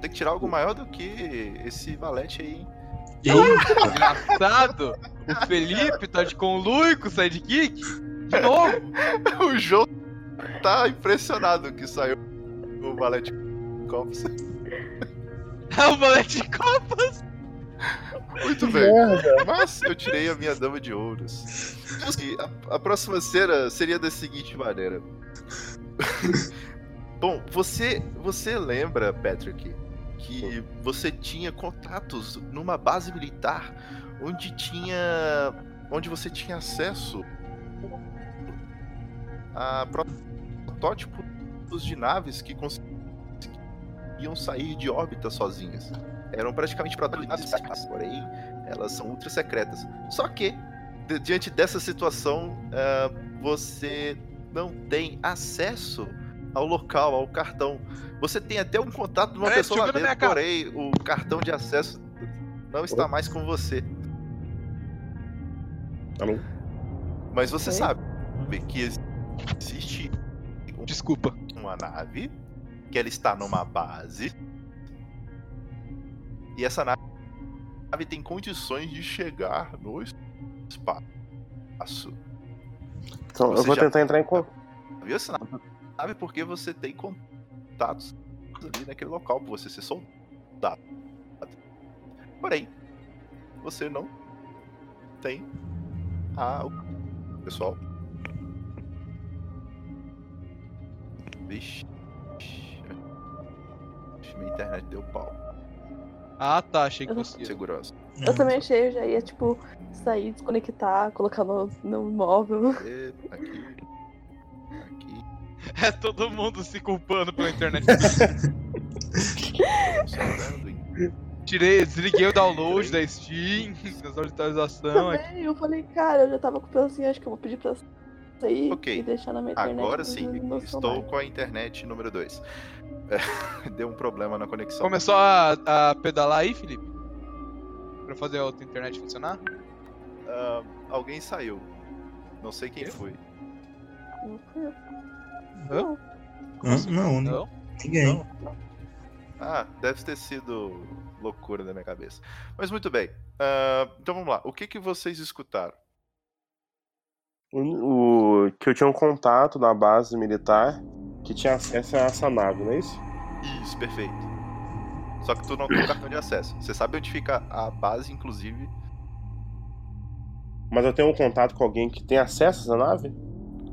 Tem que tirar algo maior do que esse valete aí, hein? engraçado! O Felipe tá de conluio com o sidekick? De novo? o João tá impressionado que saiu o valete Cops. É o valete de copas! Muito bem. Mas eu tirei a minha dama de ouros. A, a próxima cena seria da seguinte maneira. Bom, você, você lembra, Patrick, que você tinha contatos numa base militar onde tinha. onde você tinha acesso a protótipos de naves que conseguiam sair de órbita sozinhas. Eram praticamente protótipos de naves, porém elas são ultra secretas. Só que, di- diante dessa situação, ah, você não tem acesso ao local, ao cartão. Você tem até um contato de uma Peraí, pessoa lá dentro, porém o cartão de acesso não está mais com você. Alô? Mas você Oi? sabe que existe Desculpa. uma nave, que ela está numa base. E essa nave tem condições de chegar no espaço. Então, eu Você vou já- tentar entrar em contato. Viu essa nave porque você tem contatos ali naquele local pra você ser soldado. Porém, você não tem a. o- Pessoal. Vixe. Minha internet deu pau. Ah, tá. Achei que fosse. Segurança. Eu também achei, eu já ia, tipo, sair, desconectar, colocar no, no móvel. Eita, aqui. Aqui. É todo mundo se culpando pela internet. Em Tirei, desliguei o download da Steam, as atualizações. Também, eu falei, cara, eu já tava com assim, acho que eu vou pedir pra Ok. e deixar na minha internet. Agora sim, estou com a internet número 2. Deu um problema na conexão. Começou a, a pedalar aí, Felipe? Pra fazer a outra internet funcionar? Ah, alguém saiu. Não sei quem foi. Não fui eu. Hã? Hã? Não, Não? ninguém. Ah, deve ter sido loucura da minha cabeça. Mas muito bem. Ah, então vamos lá. O que, que vocês escutaram? O, que eu tinha um contato na base militar que tinha acesso a essa nave, não é isso? Isso, perfeito. Só que tu não tem o cartão de acesso. Você sabe onde fica a base, inclusive. Mas eu tenho um contato com alguém que tem acesso a essa nave?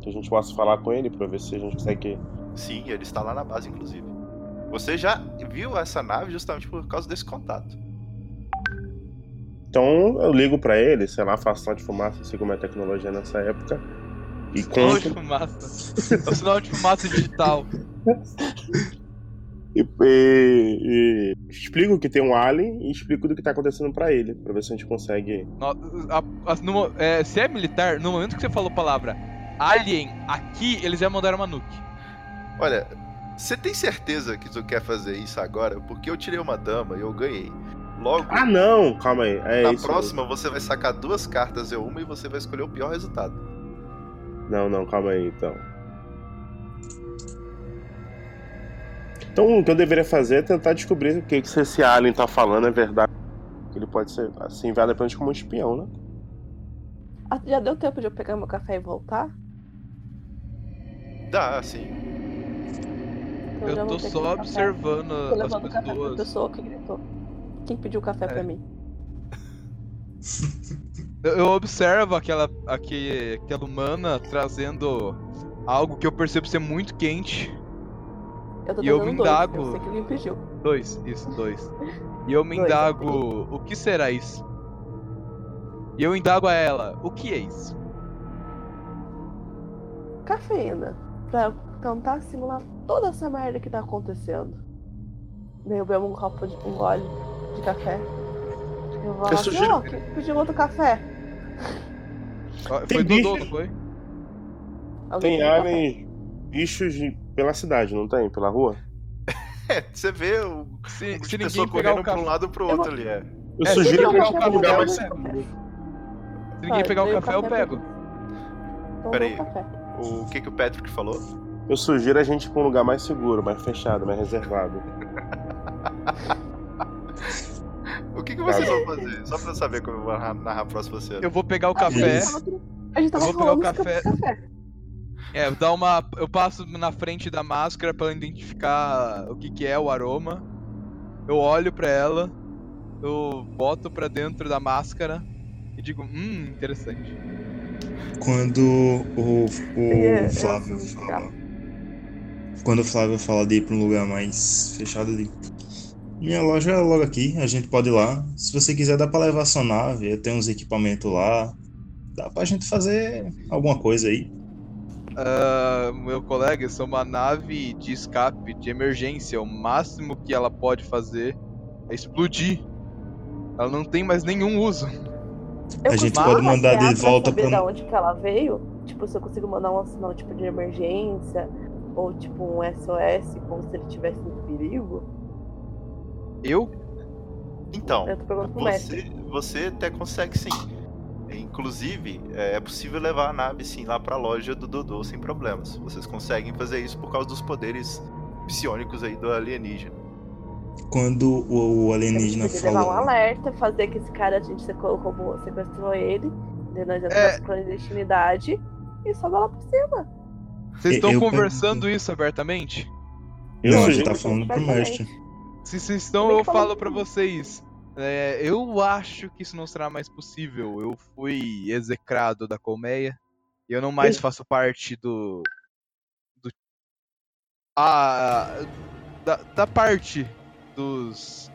Que a gente possa falar com ele pra ver se a gente consegue. Sim, ele está lá na base, inclusive. Você já viu essa nave justamente por causa desse contato. Então eu ligo pra ele, sei lá, faço de fumaça, sei como é a tecnologia nessa época. E Sinal de fumaça. É o sinal de fumaça digital. E, e- e explico que tem um alien e explico do que tá acontecendo pra ele, pra ver se a gente consegue. No- a- a- no é, se é militar, no momento que você falou a palavra alien, aqui eles já mandaram uma nuke. Olha, você tem certeza que tu quer fazer isso agora? Porque eu tirei uma dama e eu ganhei. Logo, Ah não! Calma aí. É na isso. próxima você vai sacar duas cartas, eu uma, e você vai escolher o pior resultado. Não, não, calma aí então. Então o que eu deveria fazer é tentar descobrir o que, que esse alien tá falando é verdade. Ele pode ser assim enviado apenas como um espião, né? Ah, já deu tempo de eu pegar meu café e voltar? Dá, sim. Então Eu tô só café. observando Tô as levando café pra pessoas. pessoa que gritou. Quem pediu café É. pra mim? Eu, eu observo aquela, aquele, aquela humana trazendo algo que eu percebo ser muito quente. Eu tô E eu me dois, indago. Eu sei que alguém pediu. Dois, isso, dois. E eu me Dois, indago, o que será isso? E eu indago a ela, o que é isso? Cafeína. Pra tentar simular toda essa merda que tá acontecendo. Daí eu bebo um copo de um gole de café. Eu vou Eu lá, sugiro- "Ô, quem pediu outro café? Ó, Tem Foi Dodô, não foi? Tem aliens, bichos de- pela cidade, não tem? Pela rua? É, você vê o Se, se pessoa correndo o pra um lado pro Eu outro ali, é. Eu É, sugiro se que gente o um lugar mais seguro. se ninguém Tá, pegar o café, eu pego. Peraí. O que, que o Patrick falou? Eu sugiro a gente ir pra um lugar mais seguro, mais fechado, mais reservado. O que, que vocês vão fazer? Só pra eu saber como eu vou narrar, a próxima cena. Eu vou pegar o A gente café. A gente tava Eu vou pegar o falando café. café. É, eu dar uma. Eu passo na frente da máscara pra identificar o que, que é o aroma. Eu olho pra ela, eu boto pra dentro da máscara e digo, hum, interessante. Quando o, É, é o Flávio assim, fala. Quando o Flávio fala de ir pra um lugar mais fechado, eu digo. Minha loja é logo aqui, a gente pode ir lá. Se você quiser, dá pra levar sua nave, eu tenho uns equipamentos lá. Dá pra gente fazer alguma coisa aí. Ah, meu colega, isso é uma nave de escape, de emergência. O máximo que ela pode fazer é explodir. Ela não tem mais nenhum uso. Eu A gente pode mandar de pra volta saber pra- da onde que ela veio? Tipo, se eu consigo mandar um sinal tipo de emergência Ou tipo um SOS, como se ele tivesse em perigo? Eu? Então, Eu tô perguntando pro mestre. você, você até consegue sim. Inclusive, é é possível levar a nave sim lá pra loja do Dodô sem problemas. Vocês conseguem fazer isso por causa dos poderes psionicos aí do alienígena. Quando o, o A gente alienígena podia levar um falou. alerta, fazer que esse cara, a gente sequestrou, sequestrou ele, daí nós entramos É. clandestinidade e sobe lá por cima. Vocês estão eu conversando isso abertamente? Eu Não, a gente tá falando pro mestre. Se vocês estão, Também eu falo pra comigo. vocês. É, eu acho que isso não será mais possível. Eu fui execrado da colmeia. E eu não mais faço parte do. do ah, da, da parte dos.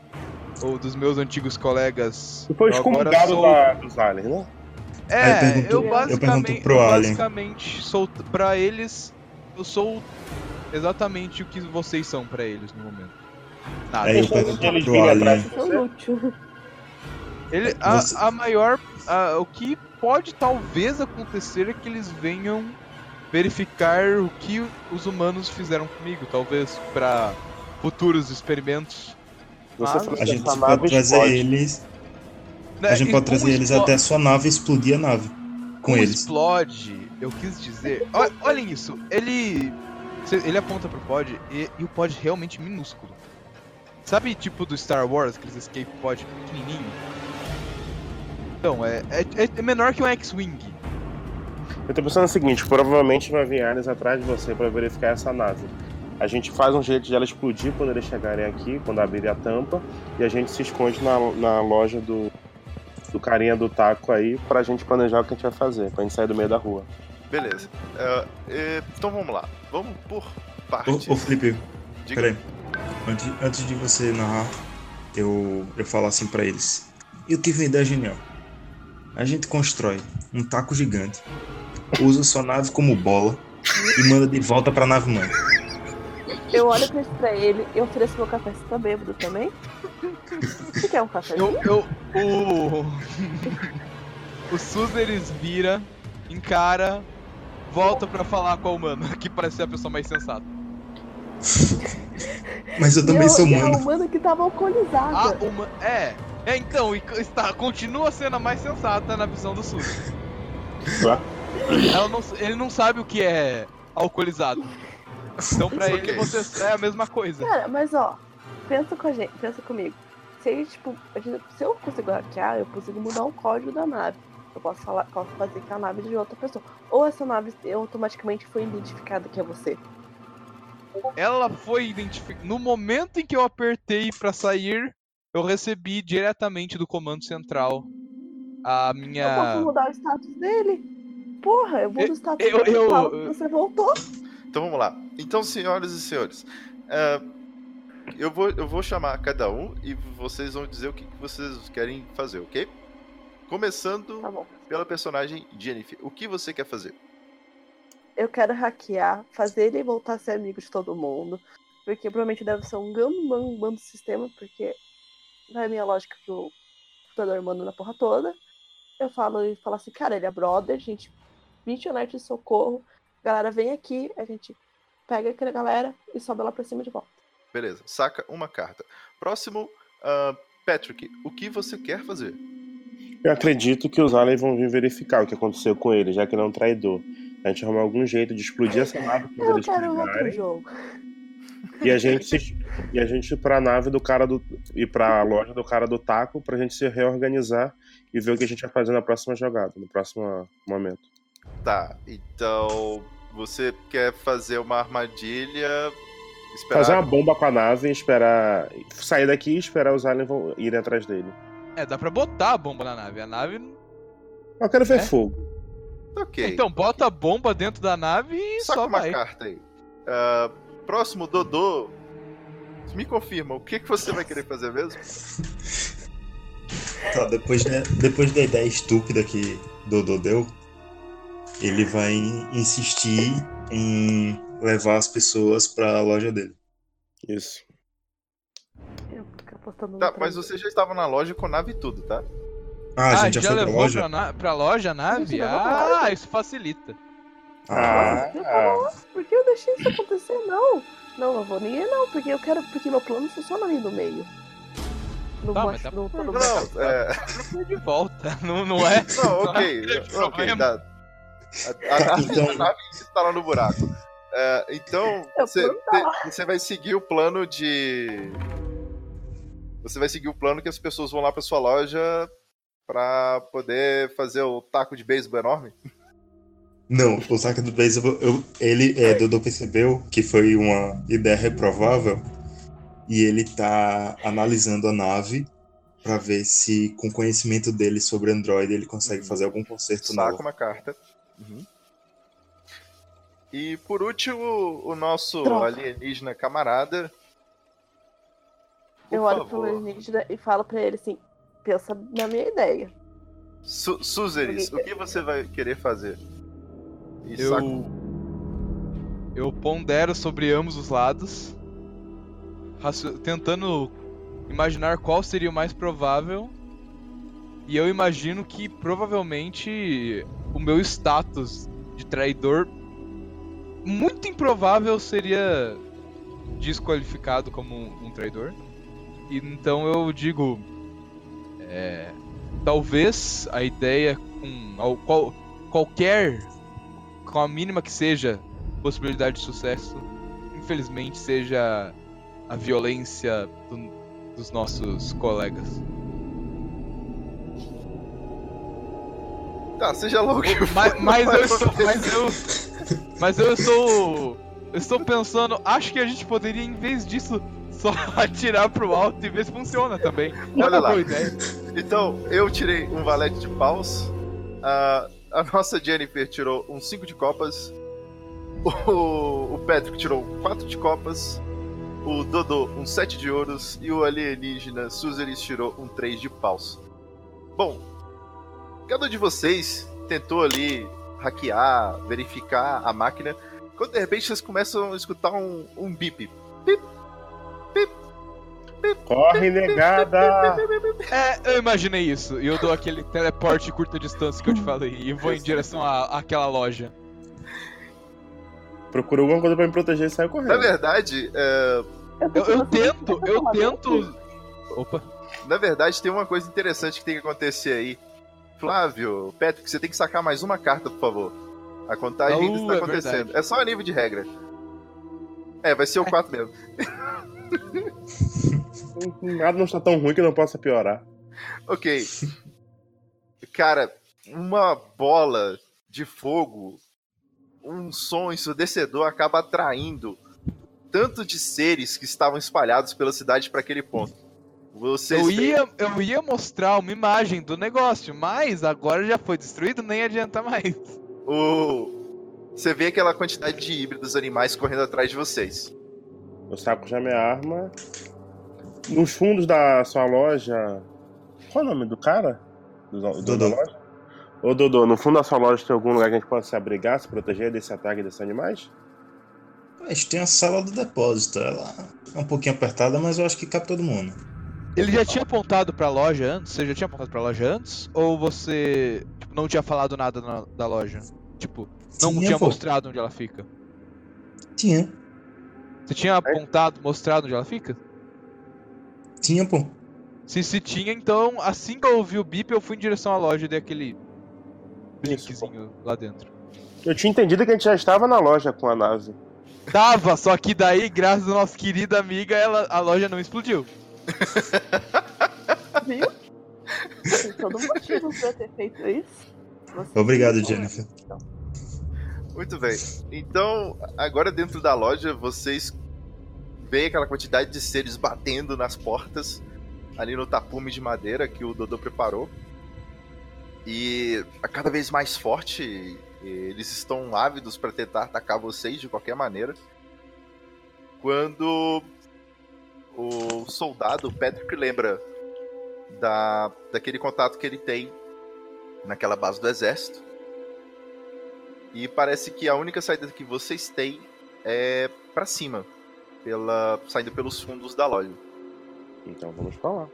Ou dos meus antigos colegas. Tu foi Eu excomungado sou- da, dos aliens, né? É, Aí perguntou- eu eu basicamente, pergunto pro eu basicamente sou pra eles, eu sou exatamente o que vocês são pra eles no momento. Nada. Aí eu Deixa pergunto eles pro virem Alien. atrás. Ele, a, Você- a maior, a- o que pode talvez acontecer é que eles venham verificar o que os humanos fizeram comigo, talvez pra futuros experimentos. A que gente pode trazer explode. eles. Né, A gente e pode como trazer eles até a sua nave e explodir a nave. Com como eles. explode, eu quis dizer. Ol- Olhem isso, ele. Ele aponta pro pod e, e o pod realmente minúsculo. Sabe, tipo do Star Wars, aqueles escape pod pequenininho? Então, é, é, é menor que um X-Wing. Eu tô pensando o seguinte, provavelmente vai vir aliens atrás de você pra verificar essa nave. A gente faz um jeito de ela explodir quando eles chegarem aqui, quando abrirem a tampa, e a gente se esconde na, na loja do, do carinha do taco aí pra gente planejar o que a gente vai fazer, pra gente sair do meio da rua. Beleza. É, então vamos lá. Vamos por partes. Ô, ô Felipe, Diga. peraí. Antes, antes de você narrar, eu, eu falo assim pra eles. Eu tive uma ideia genial. A gente constrói um taco gigante, usa sua nave como bola e manda de volta pra nave mãe. Eu olho pra, pra ele e ofereço meu café. Você tá bêbado também? Você quer um cafezinho? Eu. eu o. o Suzeres vira, encara, volta pra falar com a humana, que parece ser a pessoa mais sensata. Mas eu E também eu- sou e a humano. humana que tava alcoolizada. A uma. É. É, então, e está, continua sendo a mais sensata na visão do. Tá? Ela não, ele não sabe o que é alcoolizado. Então pra ele você é a mesma coisa. Cara, mas ó, pensa com a gente, pensa comigo. Se, gente, tipo, a gente- se eu consigo hackear, eu consigo mudar o código da nave. Eu posso, falar, posso fazer que é a nave de outra pessoa. Ou essa nave automaticamente foi identificada que é você. Ela foi identificada. No momento em que eu apertei pra sair, eu recebi diretamente do comando central a Eu minha. posso mudar o status dele. Porra, eu mudo o status eu- dele. eu- que Você voltou. Então vamos lá. Então, senhoras e senhores, é, eu, vou, eu vou chamar cada um e vocês vão dizer o que, que vocês querem fazer, ok? Começando Tá pela personagem Jennifer. O que você quer fazer? Eu quero hackear, fazer ele voltar a ser amigo de todo mundo. Porque provavelmente deve ser um gambam do sistema, porque não é minha lógica que o computador manda na porra toda. Eu falo e falo assim, cara, ele é brother, gente, 20 alerta de socorro, galera vem aqui, a gente pega aquela galera e sobe lá pra cima de volta. Beleza, saca uma carta. Próximo, ah, Patrick, o que você quer fazer? Eu acredito que os aliens vão vir verificar o que aconteceu com ele, já que ele é um traidor. A gente arrumar algum jeito de explodir essa nave Eu eles quero outro chegarem. jogo. E a gente se- e a gente ir pra nave do cara do. ir pra loja do cara do taco pra gente se reorganizar e ver o que a gente vai fazer na próxima jogada, no próximo momento. Tá, então você quer fazer uma armadilha. Esperar. Fazer uma bomba com a nave e esperar. sair daqui e esperar os aliens irem atrás dele. É, dá pra botar a bomba na nave. A nave. Eu quero ver É? fogo. Ok. Então, bota a bomba dentro da nave e Saca só uma vai. carta aí. Ah, próximo, Dodô. Me confirma, o que, que você vai querer fazer mesmo? Tá, depois, né, depois da ideia estúpida que Dodô deu, ele vai insistir em levar as pessoas pra loja dele. Isso. Tá, mas você já estava na loja com nave e tudo, tá? Ah, a gente já, foi pra levou loja? Pra, na- pra loja a A nave? pra Ah, isso facilita. Ah, Por que eu deixei isso acontecer? Não. Não, não vou ninguém não, porque eu quero. Porque meu plano funciona ali no meio. No Tá, mo- mas dá no- pra- no- Não, é. de volta, não, não é? Não, ok. grande ok, problema. dá. A, a, a, Então- a nave está lá no buraco. É, então, Eu você, tá te- você vai seguir o plano de. Você vai seguir o plano que as pessoas vão lá pra sua loja pra poder fazer o taco de beisebol enorme? Não, o saque do beisebol, eu- ele, é, Dodô percebeu que foi uma ideia reprovável e ele tá analisando a nave pra ver se, com o conhecimento dele sobre Android, ele consegue fazer algum conserto Saca novo. uma carta. Uhum. E por último, o nosso Droga. alienígena camarada. Por Eu olho favor. pro alienígena e falo pra ele assim: pensa na minha ideia. Su Suzeris, o que você vai querer fazer? E Eu. Eu pondero sobre ambos os lados, tentando imaginar qual seria o mais provável. E eu imagino que provavelmente o meu status de traidor muito improvável seria desqualificado como um, um traidor. E então eu digo, é, talvez a ideia com ao- qual- qualquer, com a mínima que seja possibilidade de sucesso, infelizmente seja a violência do- dos nossos colegas. Tá, seja louco. que Mas, mas eu estou, mas eu, mas eu estou, eu estou pensando, acho que a gente poderia em vez disso só atirar pro alto e ver se funciona também. Olha lá. Então, eu tirei um valete de paus. A, a nossa Jennifer tirou um 5 de copas. O, o Patrick tirou 4 de copas. O Dodô um 7 de ouros. E o alienígena Suzeris tirou um 3 de paus. Bom, cada um de vocês tentou ali hackear, verificar a máquina. Quando de repente vocês começam a escutar um, um bip. Corre, negada! É, eu imaginei isso. E eu dou aquele teleporte curta distância que eu te falei e vou em direção à, àquela loja. Procura alguma coisa pra me proteger e sai Na correndo. verdade, é, Eu, eu tento, eu tento. Opa. Na verdade, tem uma coisa interessante que tem que acontecer aí. Flávio, Patrick, você tem que sacar mais uma carta, por favor. A contagem ainda Uh, está é acontecendo. verdade. É só a nível de regra. É, vai ser o 4 mesmo. Nada não está tão ruim que não possa piorar. Ok. Cara, uma bola de fogo, um som ensurdecedor acaba atraindo tanto de seres que estavam espalhados pela cidade para aquele ponto. Vocês Eu veem- ia, eu ia mostrar uma imagem do negócio, mas agora já foi destruído, nem adianta mais. o... Você vê aquela quantidade de híbridos animais correndo atrás de vocês. Eu saco já minha arma. Nos fundos da sua loja. Qual é o nome do cara? Do, do Dodô. da loja? Ô Dodô, no fundo da sua loja tem algum lugar que a gente possa se abrigar, se proteger desse ataque desses animais? A gente tem a sala do depósito. Ela é um pouquinho apertada, mas eu acho que cabe todo mundo. Ele já tinha apontado pra loja antes? Você já tinha apontado pra loja antes? Ou você tipo, não tinha falado nada na- da loja? Tipo, não Tinha, tinha mostrado onde ela fica? Tinha. Você tinha apontado, mostrado onde ela fica? Tinha, pô. Se se tinha, então, assim que eu ouvi o bip, eu fui em direção à loja e dei aquele blinkzinho lá dentro. Eu tinha entendido que a gente já estava na loja com a nave. Tava, só que daí, graças à nossa querida amiga, ela, a loja não explodiu. Viu? Tem todo motivo pra ter feito isso. Você Obrigado. Jennifer. Muito bem. Então, agora dentro da loja, vocês veem aquela quantidade de seres batendo nas portas, ali no tapume de madeira que o Dodô preparou. E a cada vez mais forte, eles estão ávidos para tentar atacar vocês de qualquer maneira. Quando o soldado, o Patrick, lembra da, daquele contato que ele tem naquela base do exército. E parece que a única saída que vocês têm é pra cima, pela saindo pelos fundos da loja. Então vamos pra lá.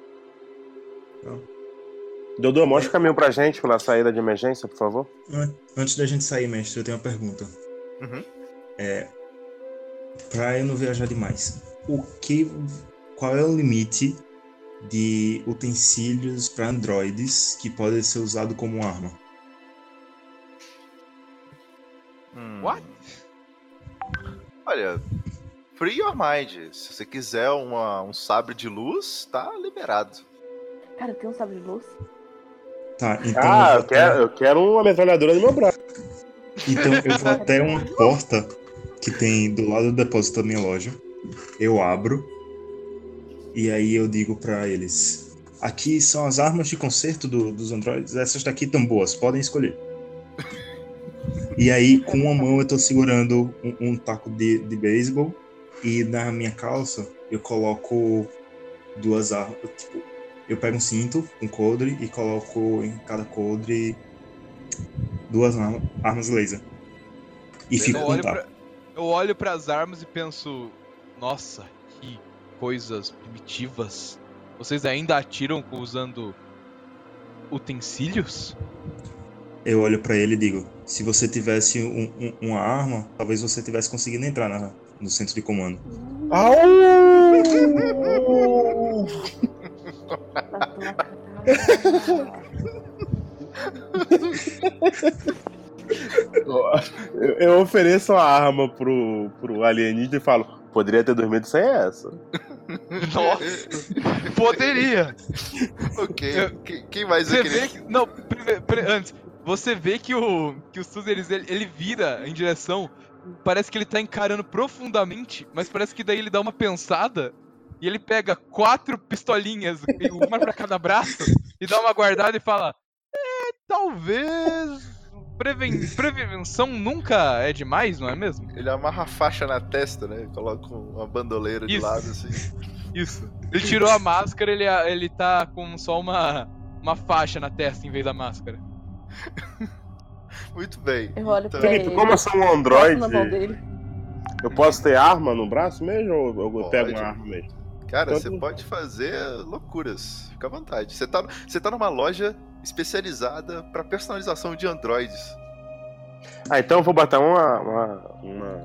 Tá. Dodô, mostra o caminho pra gente pela saída de emergência, por favor. An- Antes da gente sair, mestre, eu tenho uma pergunta. Uhum. É, pra eu não viajar demais, o que, qual é o limite de utensílios para androides que podem ser usados como arma? Hum. What? Olha, free your mind. Se você quiser uma, um sabre de luz, tá liberado. Cara, tem um sabre de luz? Tá, então Ah, eu eu quero, eu quero uma metralhadora no meu braço. Então eu vou até uma porta que tem do lado do depósito da minha loja. Eu abro e aí eu digo pra eles: aqui são as armas de conserto do- dos androides. Essas daqui estão boas, podem escolher. E aí com uma mão eu tô segurando um, um taco de, de beisebol e na minha calça eu coloco duas armas. Tipo, eu pego um cinto, um coldre e coloco em cada coldre duas arma- armas laser. E fico Eu com olho, taco. pra, eu olho pras armas e penso, nossa, que coisas primitivas. Vocês ainda atiram usando utensílios? Eu olho pra ele e digo: se você tivesse um- um- uma arma, talvez você tivesse conseguido entrar na- no centro de comando. Au! Eu, eu ofereço a arma pro, pro alienígena e falo: poderia ter dormido sem essa. Nossa! Poderia! Ok. Eu- Quem, quem mais Você vê que. Não, prime- pre- antes. Você vê que o. Que o Suzeris ele, ele vira em direção. Parece que ele tá encarando profundamente, mas parece que daí ele dá uma pensada e ele pega quatro pistolinhas, uma pra cada braço, e dá uma guardada e fala: É, talvez. Preven... Prevenção nunca é demais, não é mesmo? Ele amarra a faixa na testa, né? Coloca uma bandoleira de Isso. lado assim. Isso. Ele tirou a máscara, ele, ele tá com só uma, uma faixa na testa em vez da máscara. Muito bem. Eu olho Então- Felipe, ele. como eu sou um androide, eu posso ter arma no braço mesmo ou eu Pode. pego uma arma mesmo? Cara, Todo- você pode fazer loucuras. Fica à vontade. Você tá, você tá numa loja especializada pra personalização de androides. Ah, então eu vou botar uma, uma, uma,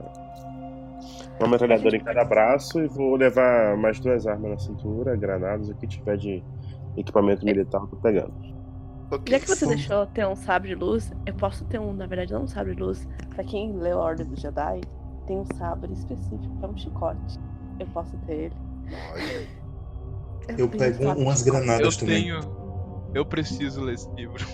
uma metralhadora em cada braço e vou levar mais duas armas na cintura, granadas, o que tiver de equipamento militar eu tô pegando. Ok. Já que você Só- deixou ter um sabre de luz, eu posso ter um, na verdade, não um sabre de luz. Pra quem leu a Ordem do Jedi, tem um sabre específico, é um chicote. Eu posso ter ele. Olha, Eu um pego de umas granadas Eu também. tenho. Eu preciso ler esse livro.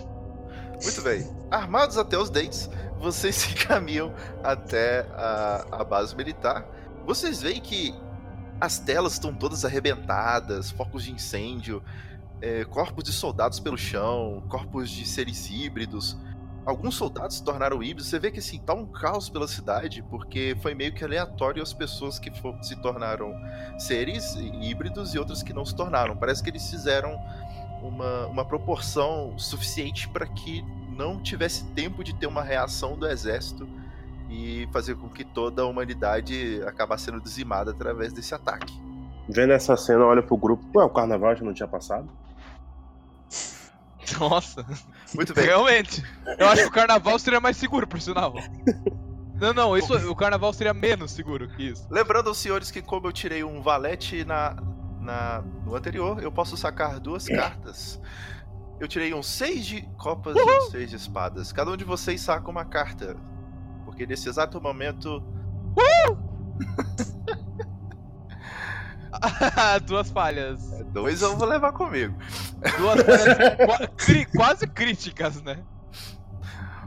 Muito bem. Armados até os dentes, vocês se encaminham até a, a base militar. Vocês veem que as telas estão todas arrebentadas, focos de incêndio, é, corpos de soldados pelo chão, corpos de seres híbridos. Alguns soldados se tornaram híbridos. Você vê que assim, tá um caos pela cidade, porque foi meio que aleatório as pessoas que fo- se tornaram seres híbridos e outras que não se tornaram. Parece que eles fizeram uma, uma proporção suficiente para que não tivesse tempo de ter uma reação do exército e fazer com que toda a humanidade acabasse sendo dizimada através desse ataque. Vendo essa cena, eu olho pro grupo. Ué, o carnaval já não tinha passado? Nossa, Muito bem. realmente. Eu acho que o carnaval seria mais seguro, por sinal. Não, não, isso, o carnaval seria menos seguro que isso. Lembrando aos senhores que como eu tirei um valete na, na no anterior, eu posso sacar duas cartas. Eu tirei um 6 de copas e um 6 de espadas. Cada um de vocês saca uma carta. Porque nesse exato momento. Duas falhas. Dois eu vou levar comigo. Duas falhas quase críticas, né?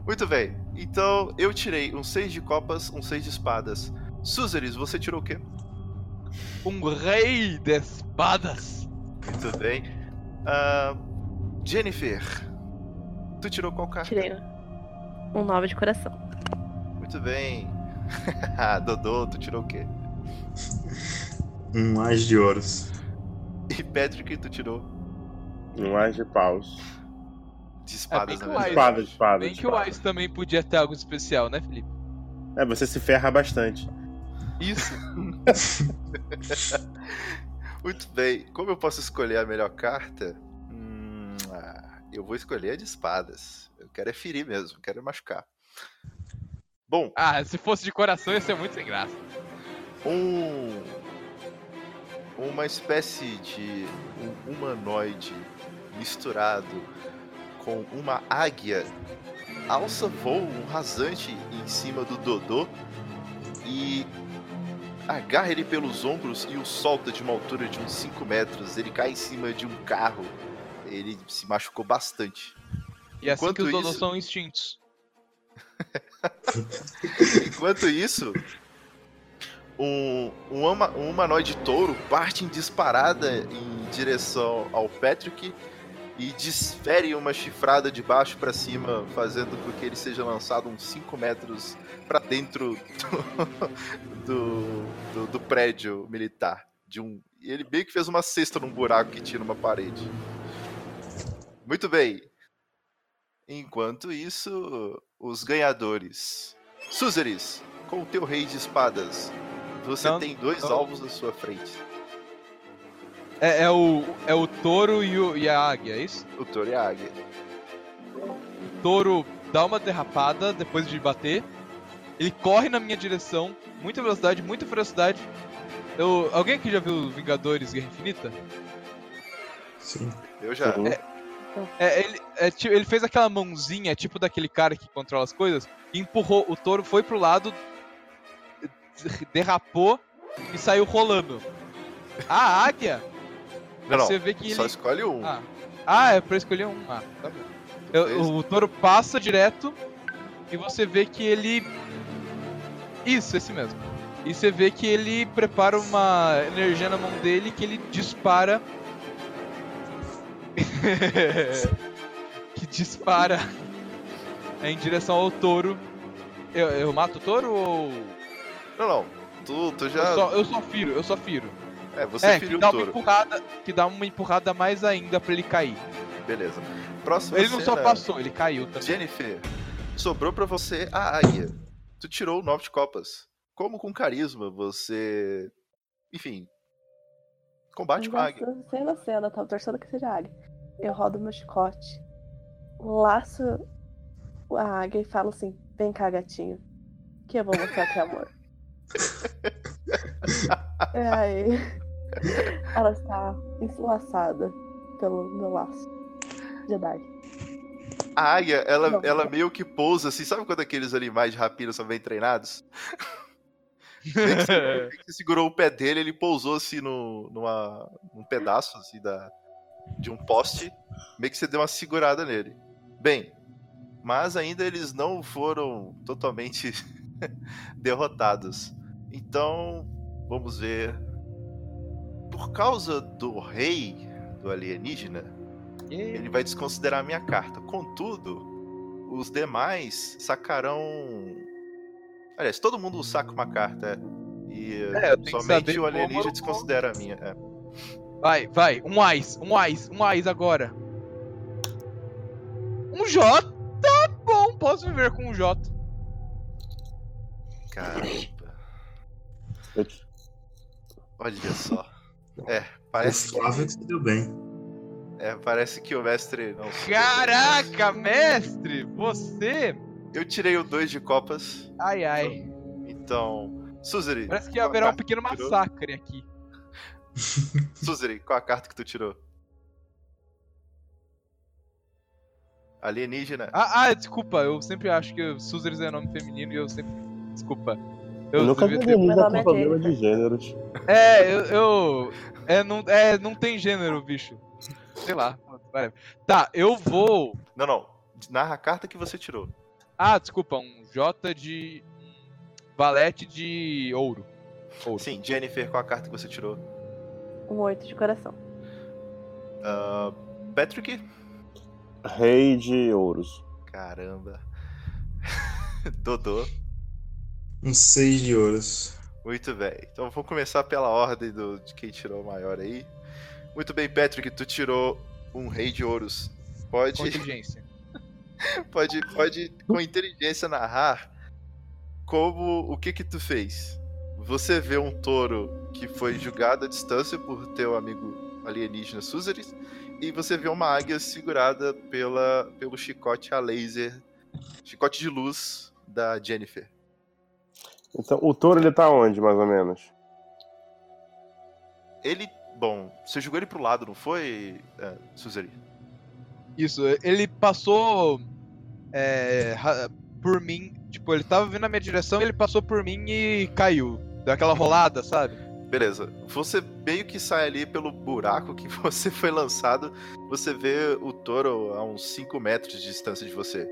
Muito bem. Então eu tirei um 6 de copas, um 6 de espadas. Suzeris, você tirou o quê? Um rei de espadas. Muito bem. Ah, Jennifer, tu tirou qual carta? Tirei um 9 de coração. Muito bem. Dodô, tu tirou o quê? Um mais de ouros. E Patrick, tu tirou Um mais de paus. de É, espadas, que na o verdade. Ice- Espada, espada. Bem que o espada. Ice também podia ter algo especial, né, Felipe? É, você se ferra bastante. Isso. Muito bem. Como eu posso escolher a melhor carta? Hum, ah, eu vou escolher a de espadas. Eu quero é ferir mesmo, quero é machucar. Bom, Ah, se fosse de coração ia ser muito sem graça. um uma espécie de um humanoide misturado com uma águia alça voo um rasante em cima do Dodô e agarra ele pelos ombros e o solta de uma altura de uns 5 metros. Ele cai em cima de um carro. Ele se machucou bastante. E assim que Enquanto os donos isso- são extintos. Enquanto isso, um, um, ama- um humanoide touro parte em disparada em direção ao Patrick e desfere uma chifrada de baixo pra cima, fazendo com que ele seja lançado uns 5 metros pra dentro do, do, do- do prédio militar. De um, ele meio que fez uma cesta num buraco que tinha numa parede. Muito bem. Enquanto isso, os ganhadores. Suzeris, com o teu rei de espadas, você Não, tem dois não. alvos à sua frente. É, é o, é o touro e, o- e a águia, é isso? O touro e a águia. O touro dá uma derrapada depois de bater. Ele corre na minha direção, muita velocidade, muita velocidade. Eu, alguém aqui já viu Vingadores Guerra Infinita? Sim. Eu já. Sim. É, ele, é, ele fez aquela mãozinha, tipo daquele cara que controla as coisas, e empurrou. O touro foi pro lado, derrapou e saiu rolando. A águia, Não, você vê que Só ele. escolhe um. Ah, ah, é pra escolher um. Ah, tá bom. Eu- Fez? o touro passa direto e você vê que ele. Isso, esse mesmo. E você vê que ele prepara uma energia na mão dele que ele dispara. que dispara em direção ao touro. Eu, eu mato o touro ou. Não, não. Tu, tu já. Eu só, eu só firo, eu só firo. É, você é, que feriu o dá uma touro. empurrada. Que dá uma empurrada mais ainda pra ele cair. Beleza. Próxima Ele não só cena, passou, ele caiu também. Jennifer, sobrou pra você a águia. Tu tirou nove de copas. Como com carisma você. Enfim. Combate com a águia. Sem na cena, tava torcendo que seja águia. Eu rodo meu chicote, laço a águia e falo assim: vem cá, gatinho, que eu vou mostrar que é amor. E aí, ela está enlaçada pelo meu laço. Jedi. A águia, ela, Não. ela meio que pousa assim. Sabe quando aqueles animais de rapina são bem treinados? Meio que você- meio que você segurou o pé dele, ele pousou assim no, numa, num pedaço assim da, de um poste. Meio que você deu uma segurada nele. Bem, mas ainda eles não foram totalmente derrotados. Então, vamos ver. Por causa do rei do alienígena, ele vai desconsiderar a minha carta. Contudo, os demais sacarão. Aliás, todo mundo saca uma carta. é. E É, somente o alienígena desconsidera a minha. é. Vai, vai, um AIS, um AIS, um AIS agora. Um J, tá bom, posso viver com um J. Caramba. Olha só. É, parece, Flávio que se deu bem. é, parece que o mestre não. Caraca, mestre, você. Eu tirei o 2 de copas. Ai, ai. Então. Suzeri. Parece que haverá um pequeno massacre aqui. Suzeri, qual a carta que tu tirou? Alienígena. Ah, ah, desculpa, eu sempre acho que Suzeres é nome feminino e eu sempre. Desculpa. Eu, nunca vi nome com é problema de gêneros. É, eu. eu- é, não, é, não tem gênero, bicho. Sei lá. Tá, eu vou. Não, não. Narra a carta que você tirou. Ah, desculpa, um J de. Valete de ouro. Ouro. Sim, Jennifer, qual a carta que você tirou? Um oito de coração. Ah, Patrick? Rei de ouros. Caramba. Dodô. Um seis de ouros. Muito bem. Então vou começar pela ordem do, de quem tirou o maior aí. Muito bem, Patrick, tu tirou um rei de ouros. Pode, Com inteligência. pode, pode com inteligência narrar como o que que tu fez. Você vê um touro que foi julgado à distância por teu amigo alienígena Suzeris e você vê uma águia segurada pela, pelo chicote a laser, chicote de luz da Jennifer. Então, o touro ele tá onde, mais ou menos? Ele. Bom, você jogou ele pro lado, não foi, é, Suzeri? Isso, ele passou é, por mim. Tipo, ele tava vindo na minha direção, ele passou por mim e caiu. Deu aquela rolada, sabe? Beleza. Você meio que sai ali pelo buraco que você foi lançado. Você vê o touro a uns 5 metros de distância de você.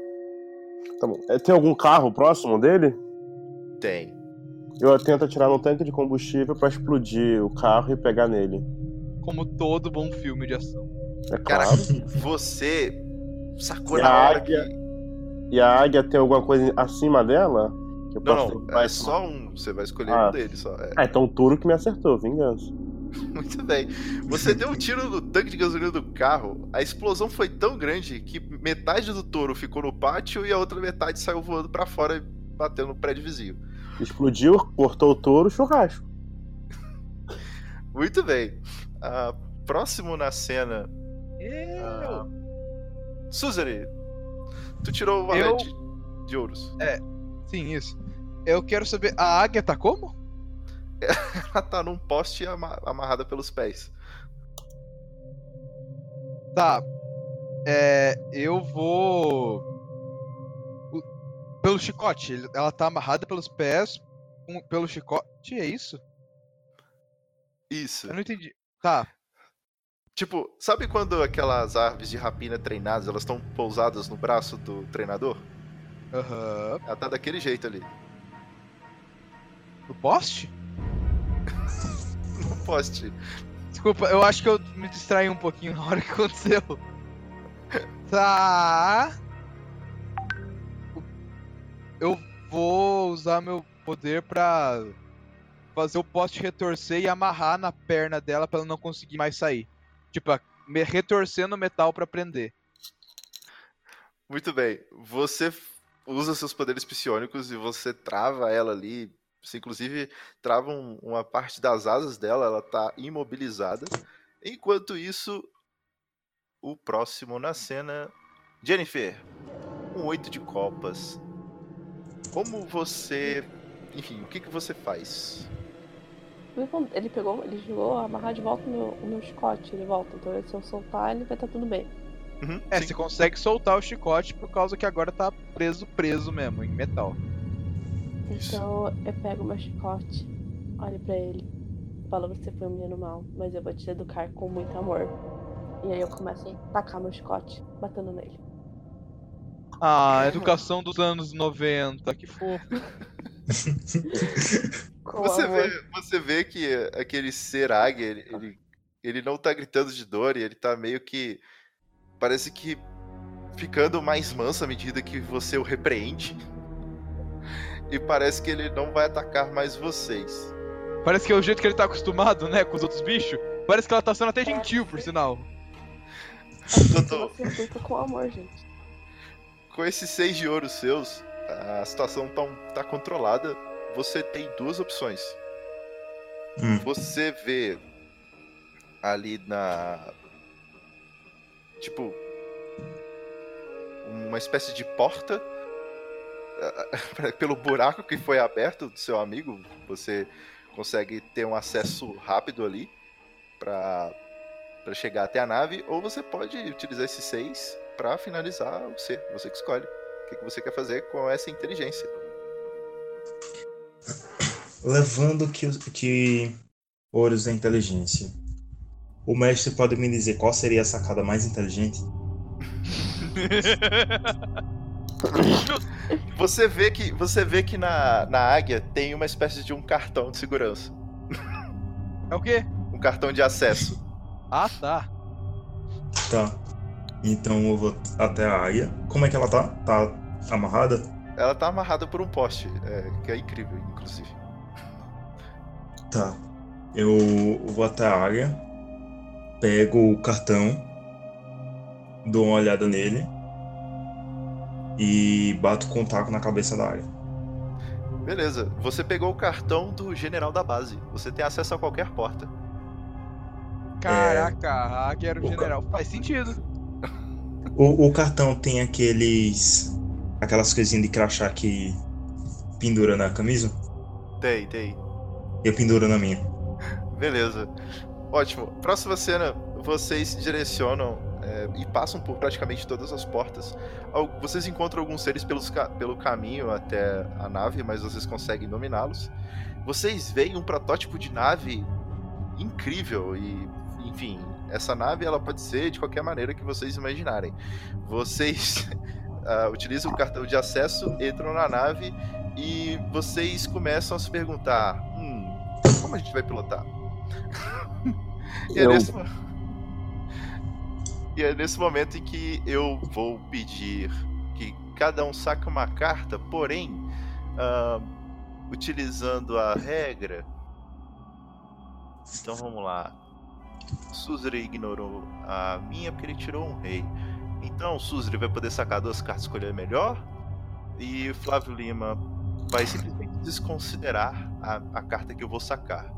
Tá bom. É, Tem algum carro próximo dele? Tem. Eu tento atirar no tanque de combustível pra explodir o carro e pegar nele. Como todo bom filme de ação. É Cara, claro. você sacou E na a hora águia? que. E a águia tem alguma coisa acima dela? Que eu Não, posso não. É só um. Você vai escolher Ah. um deles só. É. Ah, então o touro que me acertou, vingança. Muito bem. Você deu um tiro no tanque de gasolina do carro. A explosão foi tão grande que metade do touro ficou no pátio e a outra metade saiu voando pra fora e bateu no prédio vizinho. Explodiu, cortou o touro, churrasco. Muito bem. Ah, próximo na cena. Eu. Suzeri, tu tirou o Eu- valete de ouros. Sim, isso. Eu quero saber, a águia tá como? Ela tá num poste ama- amarrada pelos pés. Tá. É. Eu vou. Pelo chicote. Ela tá amarrada pelos pés. com- Pelo chicote, é isso? Isso. Eu não entendi. Tá. Tipo, sabe quando aquelas aves de rapina treinadas, elas estão pousadas no braço do treinador? Aham. Ela tá daquele jeito ali. No poste? No poste. Desculpa, eu acho que eu me distraí um pouquinho na hora que aconteceu. Tá. Eu vou usar meu poder pra fazer o poste retorcer e amarrar na perna dela pra ela não conseguir mais sair. Tipo, me retorcendo o metal pra prender. Muito bem. Você usa seus poderes psionicos e você trava ela ali. Você, inclusive, trava um- uma parte das asas dela, ela tá imobilizada. Enquanto isso, o próximo na cena. Jennifer, um oito de copas. Como você. Enfim, o que, que você faz? Ele pegou, ele jogou amarrar de volta o meu, o meu chicote. Ele volta. Então se eu soltar, ele vai estar tudo bem. Uhum, É, sim. você consegue soltar o chicote por causa que agora tá preso, preso mesmo, em metal. Isso. Então eu pego meu chicote, olho pra ele, falo: Você foi um menino mal, mas eu vou te educar com muito amor. E aí eu começo a tacar meu chicote, batendo nele. Ah, educação dos anos 90, que fofo. Você vê, você vê que aquele ser águia, ele, ele, ele não tá gritando de dor e ele tá meio que. Parece que ficando mais manso à medida que você o repreende. E parece que ele não vai atacar mais vocês. Parece que é o jeito que ele tá acostumado, né, com os outros bichos. Parece que ela tá sendo até gentil, por sinal. Educa com amor, gente. Com esses seis de ouro seus, a situação tá, tá controlada. Você tem duas opções. Hum. Você vê ali na. Tipo. Uma espécie de porta. Pelo buraco que foi aberto do seu amigo, você consegue ter um acesso rápido ali pra, pra chegar até a nave. Ou você pode utilizar esses seis pra finalizar o C. Você que escolhe. O que, que você quer fazer com essa inteligência? Levando que, que Ouros é inteligência. O mestre pode me dizer qual seria a sacada mais inteligente? Você vê que, você vê que na, na águia tem uma espécie de um cartão de segurança. É o quê? Um cartão de acesso. Ah, tá. Tá. Então eu vou até a águia. Como é que ela tá? Tá amarrada? Ela tá amarrada por um poste, é, que é incrível, inclusive. Tá. Eu vou até a águia, pego o cartão, dou uma olhada nele e bato com o taco na cabeça da águia. Beleza, você pegou o cartão do general da base. Você tem acesso a qualquer porta. Caraca, a águia era o o ca- general. Faz sentido. O, o cartão tem aqueles. aquelas coisinhas de crachá que pendura na camisa? Tem, tem. Eu penduro na minha. Beleza. Ótimo. Próxima cena, vocês se direcionam é, e passam por praticamente todas as portas. Vocês encontram alguns seres pelos pelo caminho até a nave, mas vocês conseguem dominá-los. Vocês veem um protótipo de nave incrível e, enfim, essa nave ela pode ser de qualquer maneira que vocês imaginarem. Vocês ah, utilizam o cartão de acesso, entram na nave e vocês começam a se perguntar: hum, como a gente vai pilotar? e, é nesse, e é nesse momento em que eu vou pedir que cada um saque uma carta, porém, ah, utilizando a regra. Então vamos lá. Suzri ignorou a minha porque ele tirou um rei. Então Suzri vai poder sacar duas cartas e escolher a melhor. E Flávio Lima vai simplesmente desconsiderar a, a carta que eu vou sacar.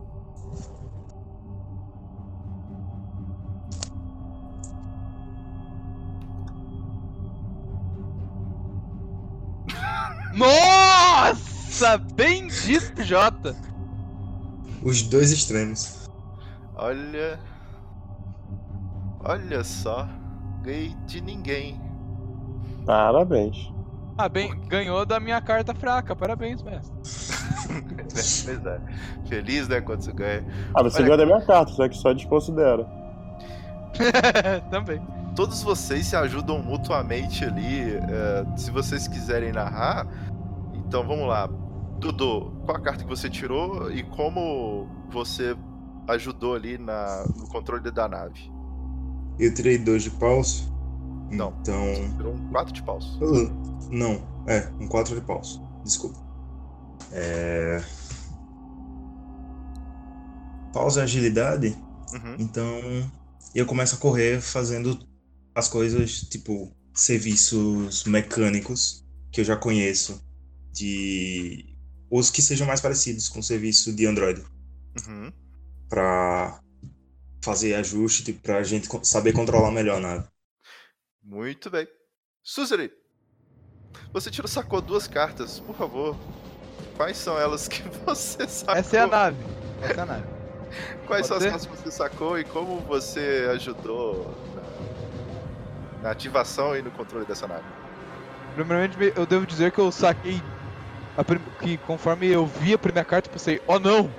Nossa! Bendito, Jota! Os dois extremos. Olha. Olha só. Ganhei de ninguém. Parabéns. Ah, bem, ganhou da minha carta fraca. Parabéns, mestre. Pois é. Feliz, né, quando você ganha. Ah, você Olha- ganhou da minha carta, só que só desconsidera. Também. Todos vocês se ajudam mutuamente ali. é, se vocês quiserem narrar, então vamos lá. Dudu, qual a carta que você tirou e como você ajudou ali na, no controle da nave? Eu tirei dois de paus. Não. Então. Tirou um 4 de paus. Uh, Não, é, um 4 de paus. Desculpa. É. Pausa e agilidade. Uhum. Então eu começo a correr fazendo as coisas tipo serviços mecânicos que eu já conheço de os que sejam mais parecidos com o serviço de Android Uhum. para fazer ajuste tipo, para a gente saber controlar melhor a nave. Muito bem. Suzeri, você tirou, sacou duas cartas, por favor. Quais são elas que você sacou? Essa é a nave. Essa é a nave. Quais são as Pode cartas que você sacou e como você ajudou na, na ativação e no controle dessa nave? Primeiramente, me- eu devo dizer que eu saquei. a prim- que conforme eu vi a primeira carta, eu pensei: oh não!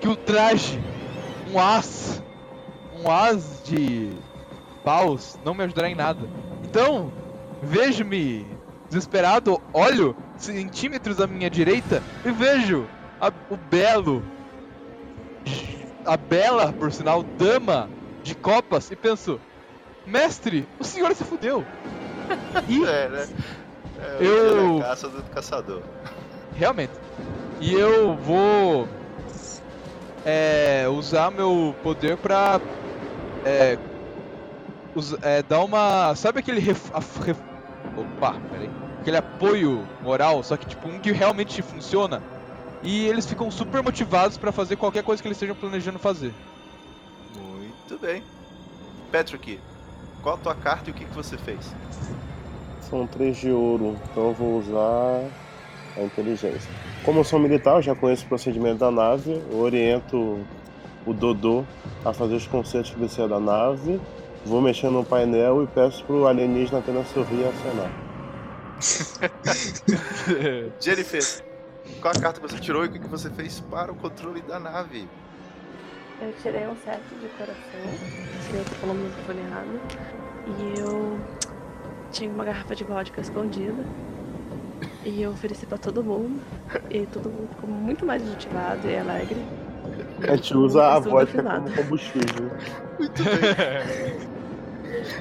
Que o traje, um as, um as de paus, não me ajudará em nada. Então, vejo-me desesperado, olho centímetros à minha direita e vejo a- o belo, a bela, por sinal, dama de copas e penso: mestre, o senhor se fudeu. E É, né? É, Eu- da caça do caçador. Realmente. E eu vou é, usar meu poder pra é, us- é, dar uma. Sabe aquele ref, af- ref- Opa, peraí. Aquele apoio moral, só que tipo um que realmente funciona. E eles ficam super motivados pra fazer qualquer coisa que eles estejam planejando fazer. Muito bem. Patrick, qual a tua carta e o que, que você fez? São três de ouro, então eu vou usar a inteligência. Como eu sou militar, eu já conheço o procedimento da nave, eu oriento o Dodô a fazer os concertos que precisa da nave, vou mexendo no painel e peço pro alienígena apenas sorrir e acenar. Jennifer, qual a carta que você tirou e o que, você fez para o controle da nave? Eu tirei um certo de coração, se eu tô falando microfone errado. E eu tinha uma garrafa de vodka escondida. E eu ofereci pra todo mundo. E todo mundo ficou muito mais motivado e alegre. A gente usa a vodka como combustível. Muito bem.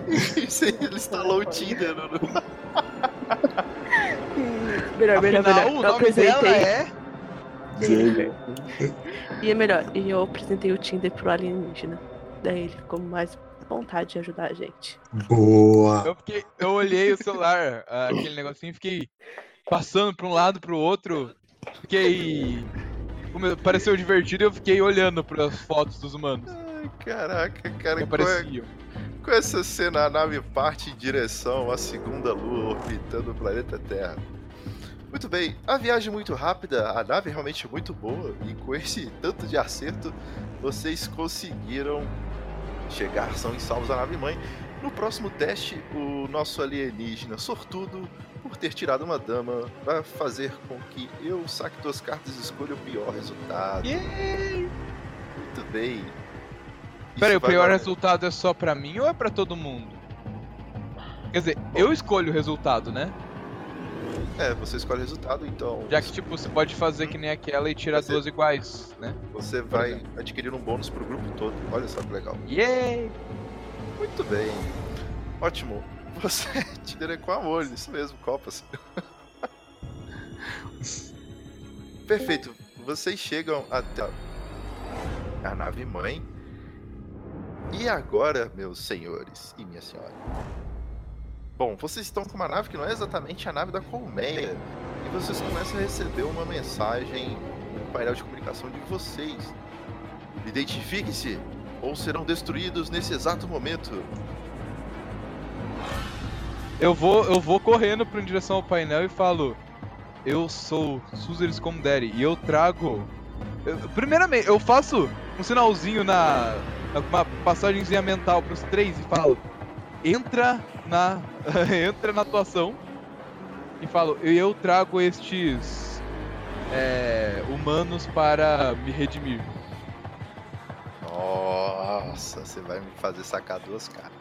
Ele instalou o Tinder no. no- E melhor, melhor, Afinal, melhor. o Eu apresentei. é. E é melhor, e eu apresentei o Tinder pro alienígena. Daí ele ficou mais vontade de ajudar a gente. Boa! Eu, fiquei, eu olhei o celular, aquele negocinho, fiquei passando pra um lado pro outro. Fiquei. Pareceu divertido e eu fiquei olhando pras fotos dos humanos Ai, caraca, que cara, com, apareciam. com essa cena a nave parte em direção à segunda lua orbitando o planeta Terra. Muito bem, a viagem é muito rápida, a nave é realmente muito boa, e com esse tanto de acerto, vocês conseguiram chegar são e salvos à nave mãe. No próximo teste, o nosso alienígena sortudo, por ter tirado uma dama, vai fazer com que eu saque duas cartas e escolha o pior resultado. Muito bem. Peraí, o pior valer- resultado é só pra mim ou é pra todo mundo? Quer dizer, eu escolho o resultado, né? É, você escolhe o resultado, então. Já que, tipo, você pode fazer que nem aquela e tirar Você- duas iguais, né? Você vai adquirir um bônus pro grupo todo. Olha só que legal. Yay! Muito bem. Ótimo. Você tira com amor, isso mesmo, Copas. Perfeito. Vocês chegam até a nave mãe. E agora, meus senhores e minha senhora? Bom, vocês estão com uma nave que não é exatamente a nave da colmeia. E vocês começam a receber uma mensagem no painel de comunicação de vocês. Identifique-se ou serão destruídos nesse exato momento. Eu vou, eu vou correndo pra em direção ao painel e falo: Eu sou Suzeris Comdere e eu trago. eu- primeiramente, eu faço um sinalzinho na. uma passagemzinha mental pros três e falo: Entra na. entra na atuação. E falo: eu trago estes. é, humanos para me redimir. Nossa, você vai me fazer sacar duas cartas.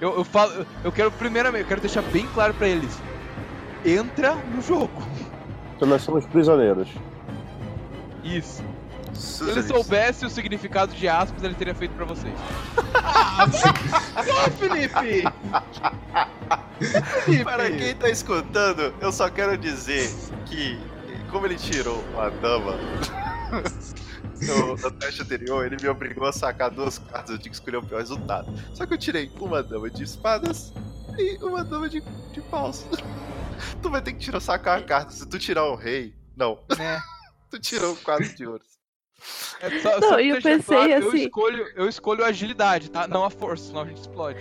Eu, eu falo, eu- quero primeiramente, eu quero deixar bem claro pra eles. Entra no jogo. Então nós somos prisioneiros. Isso. Se ele soubesse o significado de aspas, ele teria feito pra vocês. ah, Ô, Felipe! Felipe! Para quem tá escutando, eu só quero dizer que, como ele tirou uma dama no, no teste anterior, ele me obrigou a sacar duas cartas, eu tinha que escolher o pior resultado. Só que eu tirei uma dama de espadas e uma dama de, de paus. Tu vai ter que tirar, sacar a carta. Se tu tirar um rei. Não, Né? tu tirou quadro de ouros. É só- Não, só e eu pensei claro, Eu assim- escolho, eu escolho a agilidade, tá? Não a força, senão a gente explode.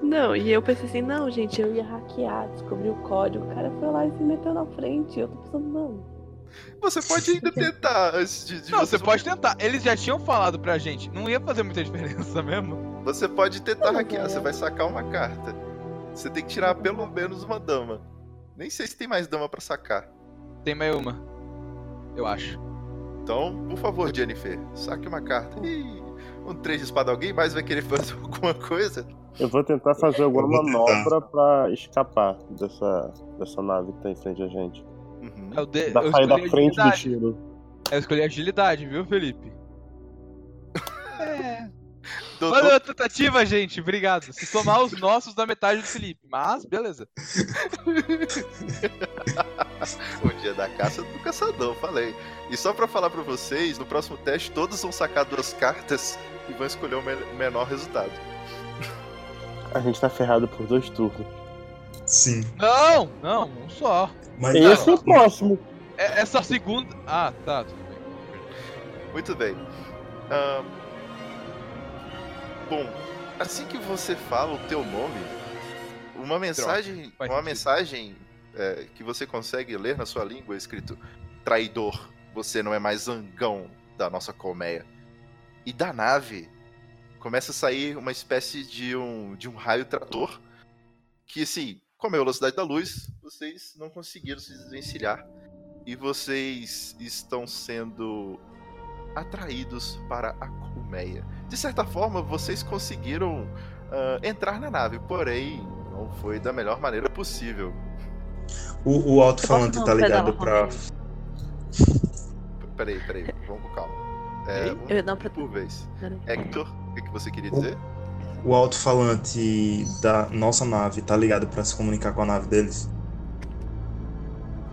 Não, e eu pensei assim, não, gente, eu ia hackear, descobri o código. O cara foi lá e se meteu na frente. Eu tô pensando, não. Você pode ainda tentar antes de, de Não, você você pode tentar. Eles já tinham falado pra gente. Não ia fazer muita diferença mesmo. Você pode tentar Não, hackear, você vai sacar uma carta. Você tem que tirar pelo menos uma dama. Nem sei se tem mais dama pra sacar. Tem mais uma. Eu acho. Então, por favor, Jennifer, saque uma carta. Ih, um 3 de espada, alguém mais vai querer fazer alguma coisa? Eu vou tentar fazer alguma manobra pra escapar dessa, dessa nave que tá em frente a gente. Uhum. Eu, de... Da eu sair da frente do agilidade. tiro. Eu escolhi agilidade, viu, Felipe? É. Doutor- Valeu a tentativa, gente. Obrigado. Se somar os nossos da metade do Felipe. Mas, beleza. O dia da caça do caçador, falei. E só pra falar pra vocês, no próximo teste todos vão sacar duas cartas e vão escolher o me- menor resultado. A gente tá ferrado por dois turnos. Sim. Não, não, um só. Mas Esse é o próximo. É, essa segunda. Ah, tá, tudo bem. Muito bem. Ahn, Bom, assim que você fala o teu nome, uma mensagem, faz uma sentido. mensagem é, que você consegue ler na sua língua é escrito traidor, você não é mais zangão da nossa colmeia. E da nave começa a sair uma espécie de um, de um raio trator que, assim, como é a velocidade da luz, vocês não conseguiram se desvencilhar e vocês estão sendo atraídos para a colmeia. De certa forma, vocês conseguiram ah, entrar na nave, porém não foi da melhor maneira possível. o, o alto-falante tá um ligado pra. Peraí, peraí, vamos com calma. É, um Eu um pra. por vez. Peraí. Hector, o que, que você queria dizer? O alto-falante da nossa nave tá ligado pra se comunicar com a nave deles?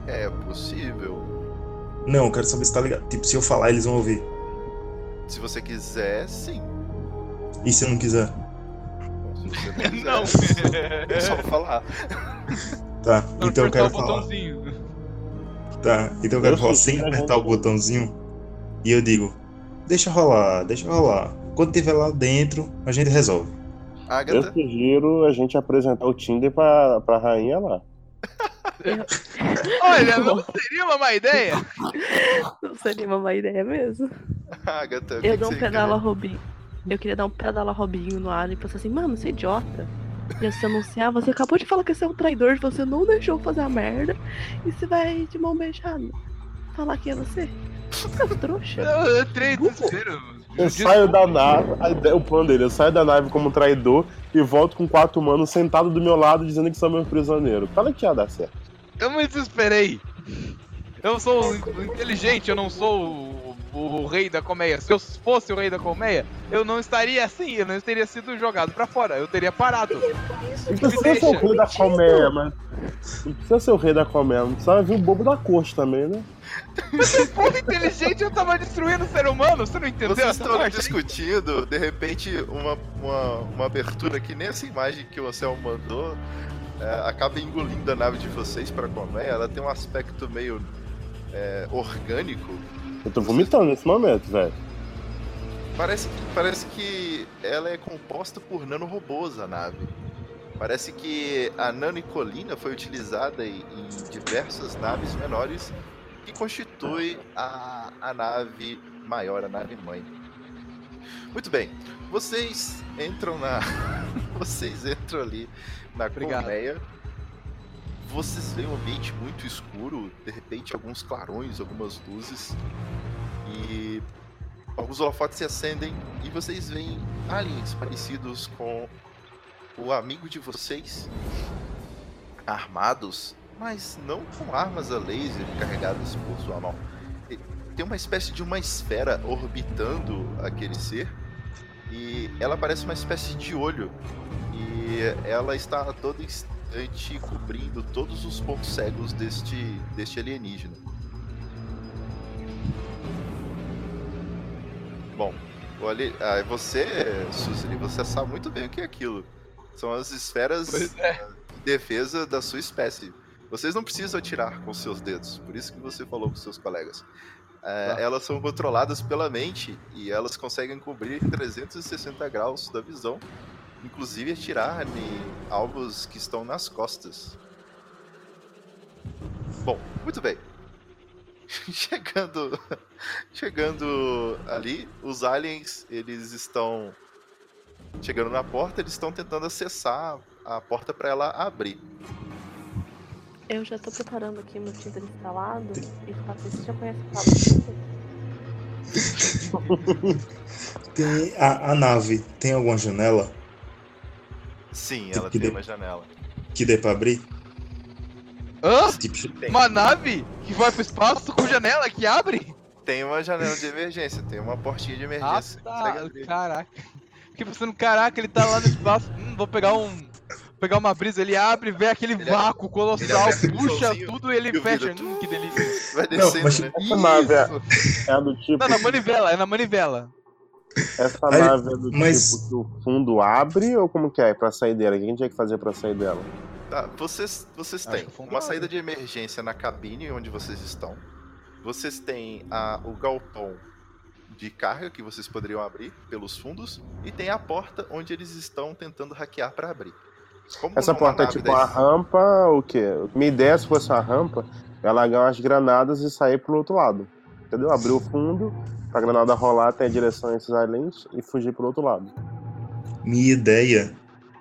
É possível. Não, eu quero saber se tá ligado. Tipo, se eu falar, eles vão ouvir. Se você quiser, sim. E se eu não quiser? Bom, se você não quiser, Não. é só falar. Tá, então eu quero o falar. botãozinho. Tá, então eu quero Eu falar sem apertar o botãozinho. E eu digo: Deixa rolar, deixa rolar. Quando tiver lá dentro, a gente resolve. Eu Agatha, sugiro a gente apresentar o Tinder pra, pra rainha lá. Olha, não seria uma má ideia? Não seria uma má ideia mesmo. Agatha, Eu dou um pedala quer? Robinho. Eu queria dar um pedala Robinho no ar e pensar assim, mano, você é idiota. Ia se anunciar, você acabou de falar que você é um traidor, você não deixou eu fazer a merda. E você vai de mão beijada. Falar que é você. Você é trouxa. Eu, eu entrei em desespero. Eu saio da nave, a ideia- o plano dele, eu saio da nave como traidor e volto com quatro humanos sentados do meu lado dizendo que são meus prisioneiros. Fala que ia dar certo. Eu me desesperei. Eu sou inteligente, eu não sou o, o rei da colmeia. Se eu fosse o rei da colmeia, eu não estaria assim, eu não teria sido jogado pra fora, eu teria parado. Não precisa ser o rei da colmeia, mas. Não precisa ser o rei da colmeia, não precisa vir o bobo da corte também, né? Se fosse inteligente, eu tava destruindo o ser humano, você não entendeu Vocês essa estão parte? discutindo, de repente, uma, uma, uma abertura que nessa imagem que o Anselmo mandou é, acaba engolindo a nave de vocês pra comer. Ela tem um aspecto meio é, orgânico. Eu tô vomitando nesse momento, velho. Parece que, parece que ela é composta por nanorobôs, a nave. Parece que a nanicolina foi utilizada em, em diversas naves menores que constitui a, a nave maior, a nave mãe. Muito bem, vocês entram na. vocês entram ali na Obrigado. colmeia. Vocês veem um ambiente muito escuro, de repente alguns clarões, algumas luzes. E alguns holofotes se acendem e vocês veem aliens parecidos com o amigo de vocês, armados, mas não com armas a laser carregadas por sua mão. Tem uma espécie de uma esfera orbitando aquele ser e ela parece uma espécie de olho e ela está a instante cobrindo todos os pontos cegos deste, deste alienígena. Bom, olha, ah, você, Suzy, você sabe muito bem o que é aquilo. São as esferas é. de defesa da sua espécie. Vocês não precisam atirar com seus dedos, por isso que você falou com seus colegas. Ah, Tá. Elas são controladas pela mente e elas conseguem cobrir 360 graus da visão, inclusive atirar em alvos que estão nas costas. Bom, muito bem. chegando, chegando ali, os aliens eles estão chegando na porta, eles estão tentando acessar a porta para ela abrir. Eu já tô preparando aqui meu Tinder instalado e falar assim, você já conhece o? Tem a, a nave tem alguma janela Sim, Tem ela que tem de- uma janela. que dê pra abrir? Hã? Tipo, Tem. Uma nave que vai pro espaço com janela que abre? Tem uma janela de emergência, tem uma portinha de Ah, emergência. Consegue tá. Caraca. Fiquei pensando, caraca, ele tá lá no espaço. Hum, vou pegar um. Pegar uma brisa, ele abre, vê aquele Ele vácuo colossal, puxa tudo e ele e fecha. Hum, que delícia. Vai Não, descendo, mas- né? Essa nave é, Isso. é do tipo. Não, na manivela, é na manivela. Essa Aí, nave é do mas- tipo que o fundo abre ou como que é? Pra sair dela? O que a gente tinha que fazer pra sair dela? Tá, vocês, vocês têm um uma saída de emergência na cabine onde vocês estão. Vocês têm a, o galpão de carga que vocês poderiam abrir pelos fundos. E tem a porta onde eles estão tentando hackear para abrir. Como Essa porta é nave tipo uma rampa, o quê? Minha ideia, se fosse uma rampa, é largar umas granadas e sair pro outro lado. Entendeu? Abrir o fundo, pra granada rolar até a direção a esses aliens e fugir pro outro lado. minha ideia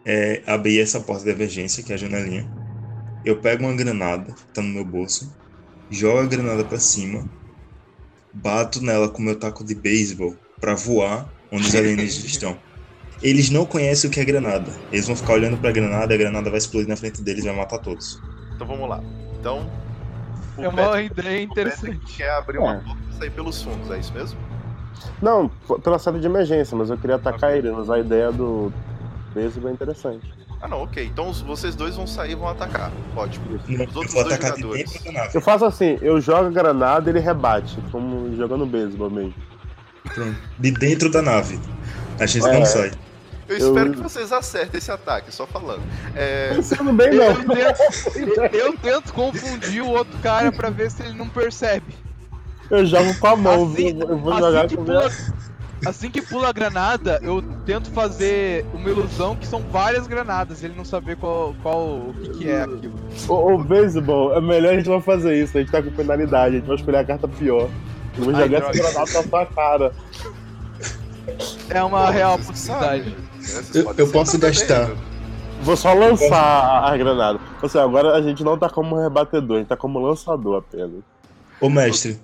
é abrir essa porta de emergência, que é a janelinha. Eu pego uma granada, tá no meu bolso, jogo a granada pra cima, bato nela com meu taco de beisebol pra voar onde os alienígenas estão. Eles não conhecem o que é granada. Eles vão ficar olhando pra granada e a granada vai explodir na frente deles e vai matar todos. Então vamos lá. Então. o É uma Patrick- ideia o Patrick interessante. quer abrir uma É. porta sair pelos fundos, é isso mesmo? Não, pela saída de emergência, mas eu queria atacar ele, mas a ideia do beisebol é interessante. Ah não, ok. Então vocês dois vão sair e vão atacar. Ótimo. Não, Os eu outros dois jogadores. nave. Eu faço assim, eu jogo a granada e ele rebate, como jogando beisebol mesmo. Pronto. De dentro da nave. A gente É. não sai. Eu Eu- espero que vocês acertem esse ataque, só falando. É, Pensando bem, Eu não. tento, eu tento confundir o outro cara pra ver se ele não percebe. Eu jogo com a mão, Assim- viu? Eu vou assim jogar com pula- assim que pula a granada, eu tento fazer uma ilusão que são várias granadas, ele não saber qual, qual o que, que é aquilo. O, o beisebol, é melhor a gente não fazer isso, a gente tá com penalidade, a gente vai escolher a carta pior. Eu vou Ai, jogar essa granada na sua cara. É uma real Vocês possibilidade. Eu- eu posso gastar. Vou só lançar a, a granada. Ou seja, agora a gente não tá como rebatedor, a gente tá como lançador apenas. Ô mestre,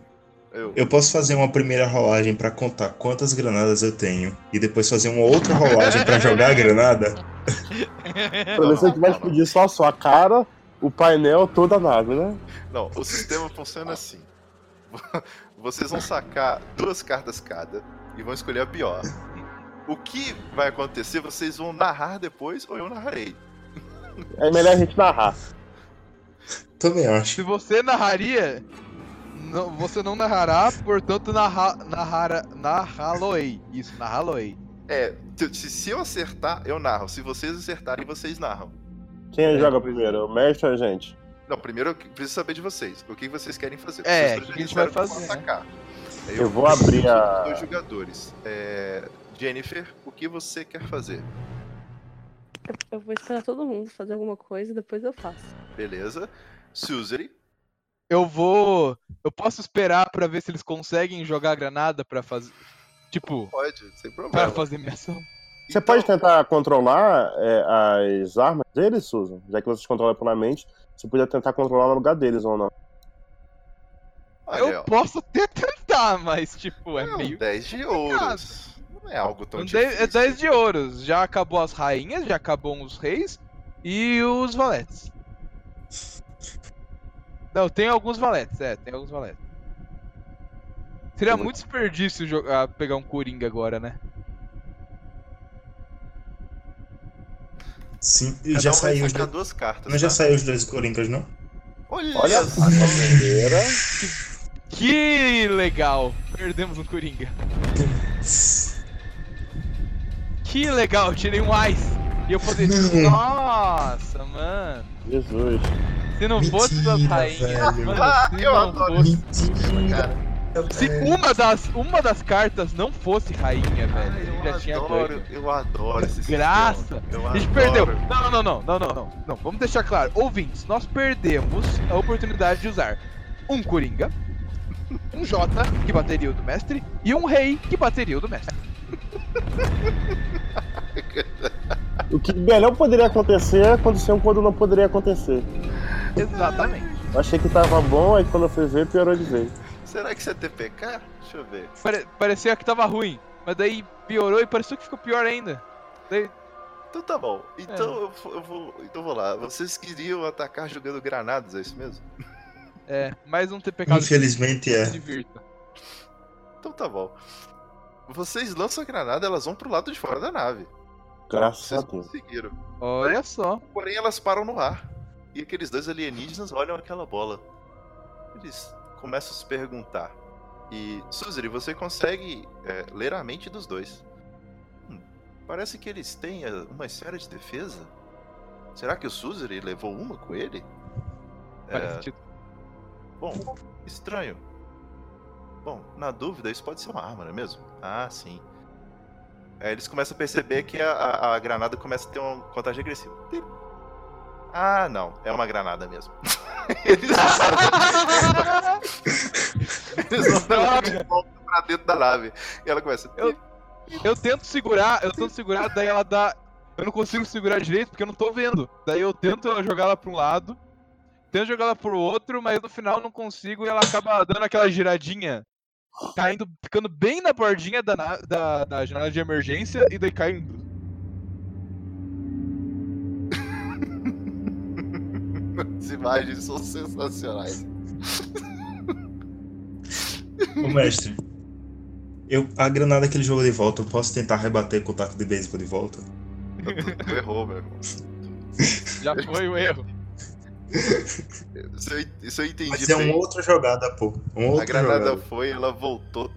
Eu. eu posso fazer uma primeira rolagem pra contar quantas granadas eu tenho e depois fazer uma outra rolagem pra jogar a granada? Ver se a gente vai explodir só a sua cara, o painel, toda a nave, né? Não, o sistema funciona assim. Vocês vão sacar duas cartas cada e vão escolher a pior. O que vai acontecer, vocês vão narrar depois ou eu narrarei. É melhor a gente narrar. Também acho. Se você narraria, não- você não narrará, portanto narra, narrara, narrá-lo-ei. Isso, narrá-lo-ei. É, se, se- eu acertar, eu narro. Se vocês acertarem, vocês narram. Quem É, joga primeiro, o mestre ou a gente? Não, primeiro eu preciso saber de vocês. O que vocês querem fazer? É, Vocês o que a gente vai fazer, né? atacar. Aí Eu vou abrir a- Dois jogadores. É, Jennifer, o que você quer fazer? Eu vou esperar todo mundo fazer alguma coisa e depois eu faço. Beleza. Suzery, Eu vou. Eu posso esperar pra ver se eles conseguem jogar a granada pra fazer. Tipo, pode, sem pra problema. fazer minha ação. Você Então, pode tentar controlar é, as armas deles, Susan? Já que vocês controlam puramente, você podia tentar controlar no lugar deles ou não. Olha, eu ó, posso até tentar, mas tipo, é é um meio. 10 de ouros. Não é algo tão Um difícil. dez- é 10 de ouros. Já acabou as rainhas, já acabou os reis e os valetes. Não, tem alguns valetes, é, tem alguns valetes. Seria Tem muito desperdício jogar, pegar um Coringa agora, né? Sim, Cada já um saiu os dois. duas cartas. Não já tá? saiu os dois Coringas, não? Olha, Olha a primeira. Que legal! Perdemos um Coringa. Que legal, tirei um Ice. E eu poderia. Nossa, mano. Jesus. Se não fosse das Mentira, rainhas, velho. mano, Ah, se eu não adoro fosse. Mentira. Se uma das, uma das cartas não fosse rainha, velho, a gente já Eu tinha adoro, eu adoro esse Graça! sistema. Eu A gente adoro. perdeu. Não, não, não, não, não, não, não. Vamos deixar claro. Ouvintes, nós perdemos a oportunidade de usar um Coringa, um Jota, que bateria o do mestre, e um Rei, que bateria o do mestre. O que melhor poderia acontecer aconteceu quando não poderia acontecer. Exatamente. Eu achei que tava bom, aí quando eu fui ver, piorou de vez. Será que isso é TPK? Deixa eu ver. Pare- parecia que tava ruim, mas daí piorou e pareceu que ficou pior ainda. Daí, Então tá bom. Então eu, vou- eu vou. Então vou lá. Vocês queriam atacar jogando granadas, é isso mesmo? é, mais um TPK. Infelizmente é. Então tá bom. Vocês lançam a granada, elas vão pro lado de fora da nave. Graças a Deus. conseguiram. Olha só. Porém, elas param no ar. E aqueles dois alienígenas olham aquela bola. Eles começam a se perguntar. E, Suzeri, você consegue é, ler a mente dos dois. Hum, parece que eles têm é, uma esfera de defesa. Será que o Suzeri levou uma com ele? Faz É, sentido. bom, estranho. Bom, na dúvida, isso pode ser uma arma, não é mesmo? Ah, sim. Aí eles começam a perceber que a, a- a granada começa a ter uma contagem agressiva. Ah, não, é uma granada mesmo. eles eles ela de volta pra dentro da nave. E ela começa. Eu- Eu tento segurar, eu tento segurar, daí ela dá. Eu não consigo segurar direito porque eu não tô vendo. Daí eu tento jogar ela pra um lado, tento jogar ela pro outro, mas no final não consigo e ela acaba dando aquela giradinha, caindo, ficando bem na bordinha da, da, da janela de emergência e daí caindo. As imagens são sensacionais. Ô mestre, eu, a granada que ele jogou de volta, eu posso tentar rebater com o taco de beisebol de volta? Tu errou, meu irmão. Já foi o erro. Isso eu, isso eu entendi. Mas é bem. uma outra jogada, pô. Uma A granada jogada. foi, ela voltou.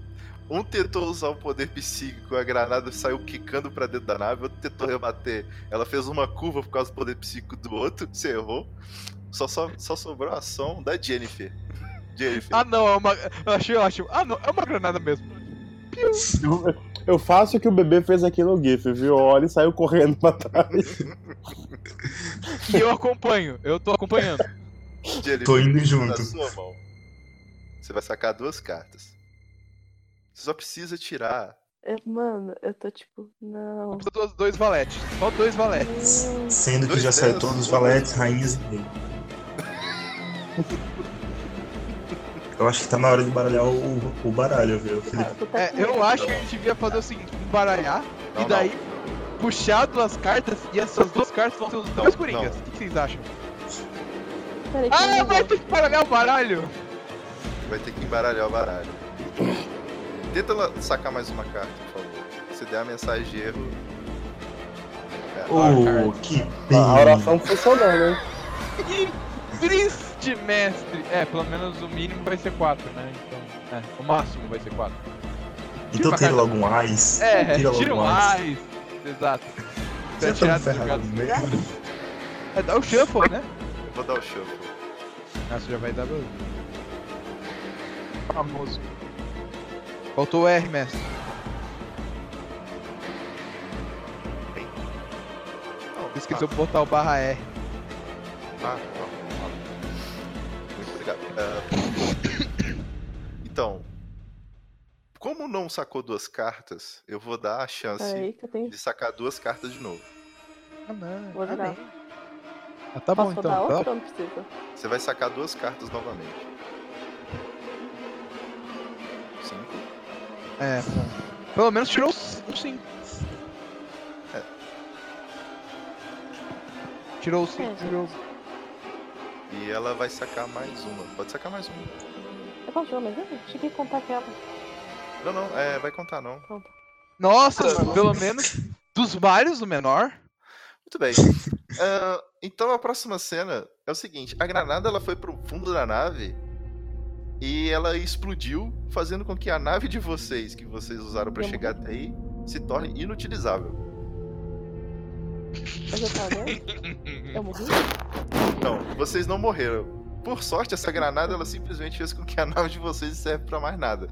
Um tentou usar o poder psíquico, a granada saiu quicando pra dentro da nave, outro tentou rebater. Ela fez uma curva por causa do poder psíquico do outro, você errou. Só, só, só sobrou a ação da Jennifer. Jennifer. Ah não, é uma. Eu achei ótimo. Ah não, é uma granada mesmo. Eu, eu faço o que o bebê fez aqui no GIF, viu? Olha e saiu correndo pra trás. E eu acompanho, eu tô acompanhando. Tô indo na junto. sua mão. Você vai sacar duas cartas. Você só precisa tirar. Eu- mano, eu tô tipo, não. Só dois, dois valetes. Só dois valetes. Sendo que Dois já saiu todos os valetes, rainhas e rei. Eu acho que tá na hora de baralhar o, o baralho, viu, Felipe? Tá É, eu acho que a gente devia fazer o seguinte, embaralhar Não, e daí puxar duas cartas e essas duas cartas vão ser os dois coringas. não. O que que vocês acham? Peraí, que Ah, eu vai vou. ter que baralhar o baralho! Vai ter que embaralhar o baralho. Tenta sacar mais uma carta, por favor. Se der a mensagem de erro. É, Oh, que A oração pena. funcionou, né? Que triste, mestre! É, pelo menos o mínimo vai ser 4, né? Então, é, o máximo vai ser 4. Então tira logo um ais. É, tira logo tira um ais. mais. Exato. Estamos dos ferrados jogados. mesmo. É, dá o shuffle, né? eu vou dar o shuffle. Nossa, já vai dar pra... Famoso. Faltou o R, mestre. Esqueceu de botar o barra R. Ah, não, Muito obrigado. Ah, então, como não sacou duas cartas, eu vou dar a chance Peraí tenho. de sacar duas cartas de novo. Ah, não. Vou jogar. Ah, tá bom Posso então. rodar Tá? outra? Você vai sacar duas cartas novamente. Cinco. É, bom. Pelo menos tirou um 5. É. Tirou o 5, É, tirou. E ela vai sacar mais uma. Pode sacar mais uma. Eu posso jogar mais uma? Achei que ia contar aquela. Não, não, é, vai contar não. Pronto. Nossa, Ah, pelo menos dos vários o menor. Muito bem. Ah, então a próxima cena é o seguinte: a granada ela foi pro fundo da nave e ela explodiu, fazendo com que a nave de vocês, que vocês usaram pra Eu chegar até aí, se torne inutilizável. Mas eu tava? Eu morri? Não, vocês não morreram. Por sorte, essa granada ela simplesmente fez com que a nave de vocês não serve pra mais nada.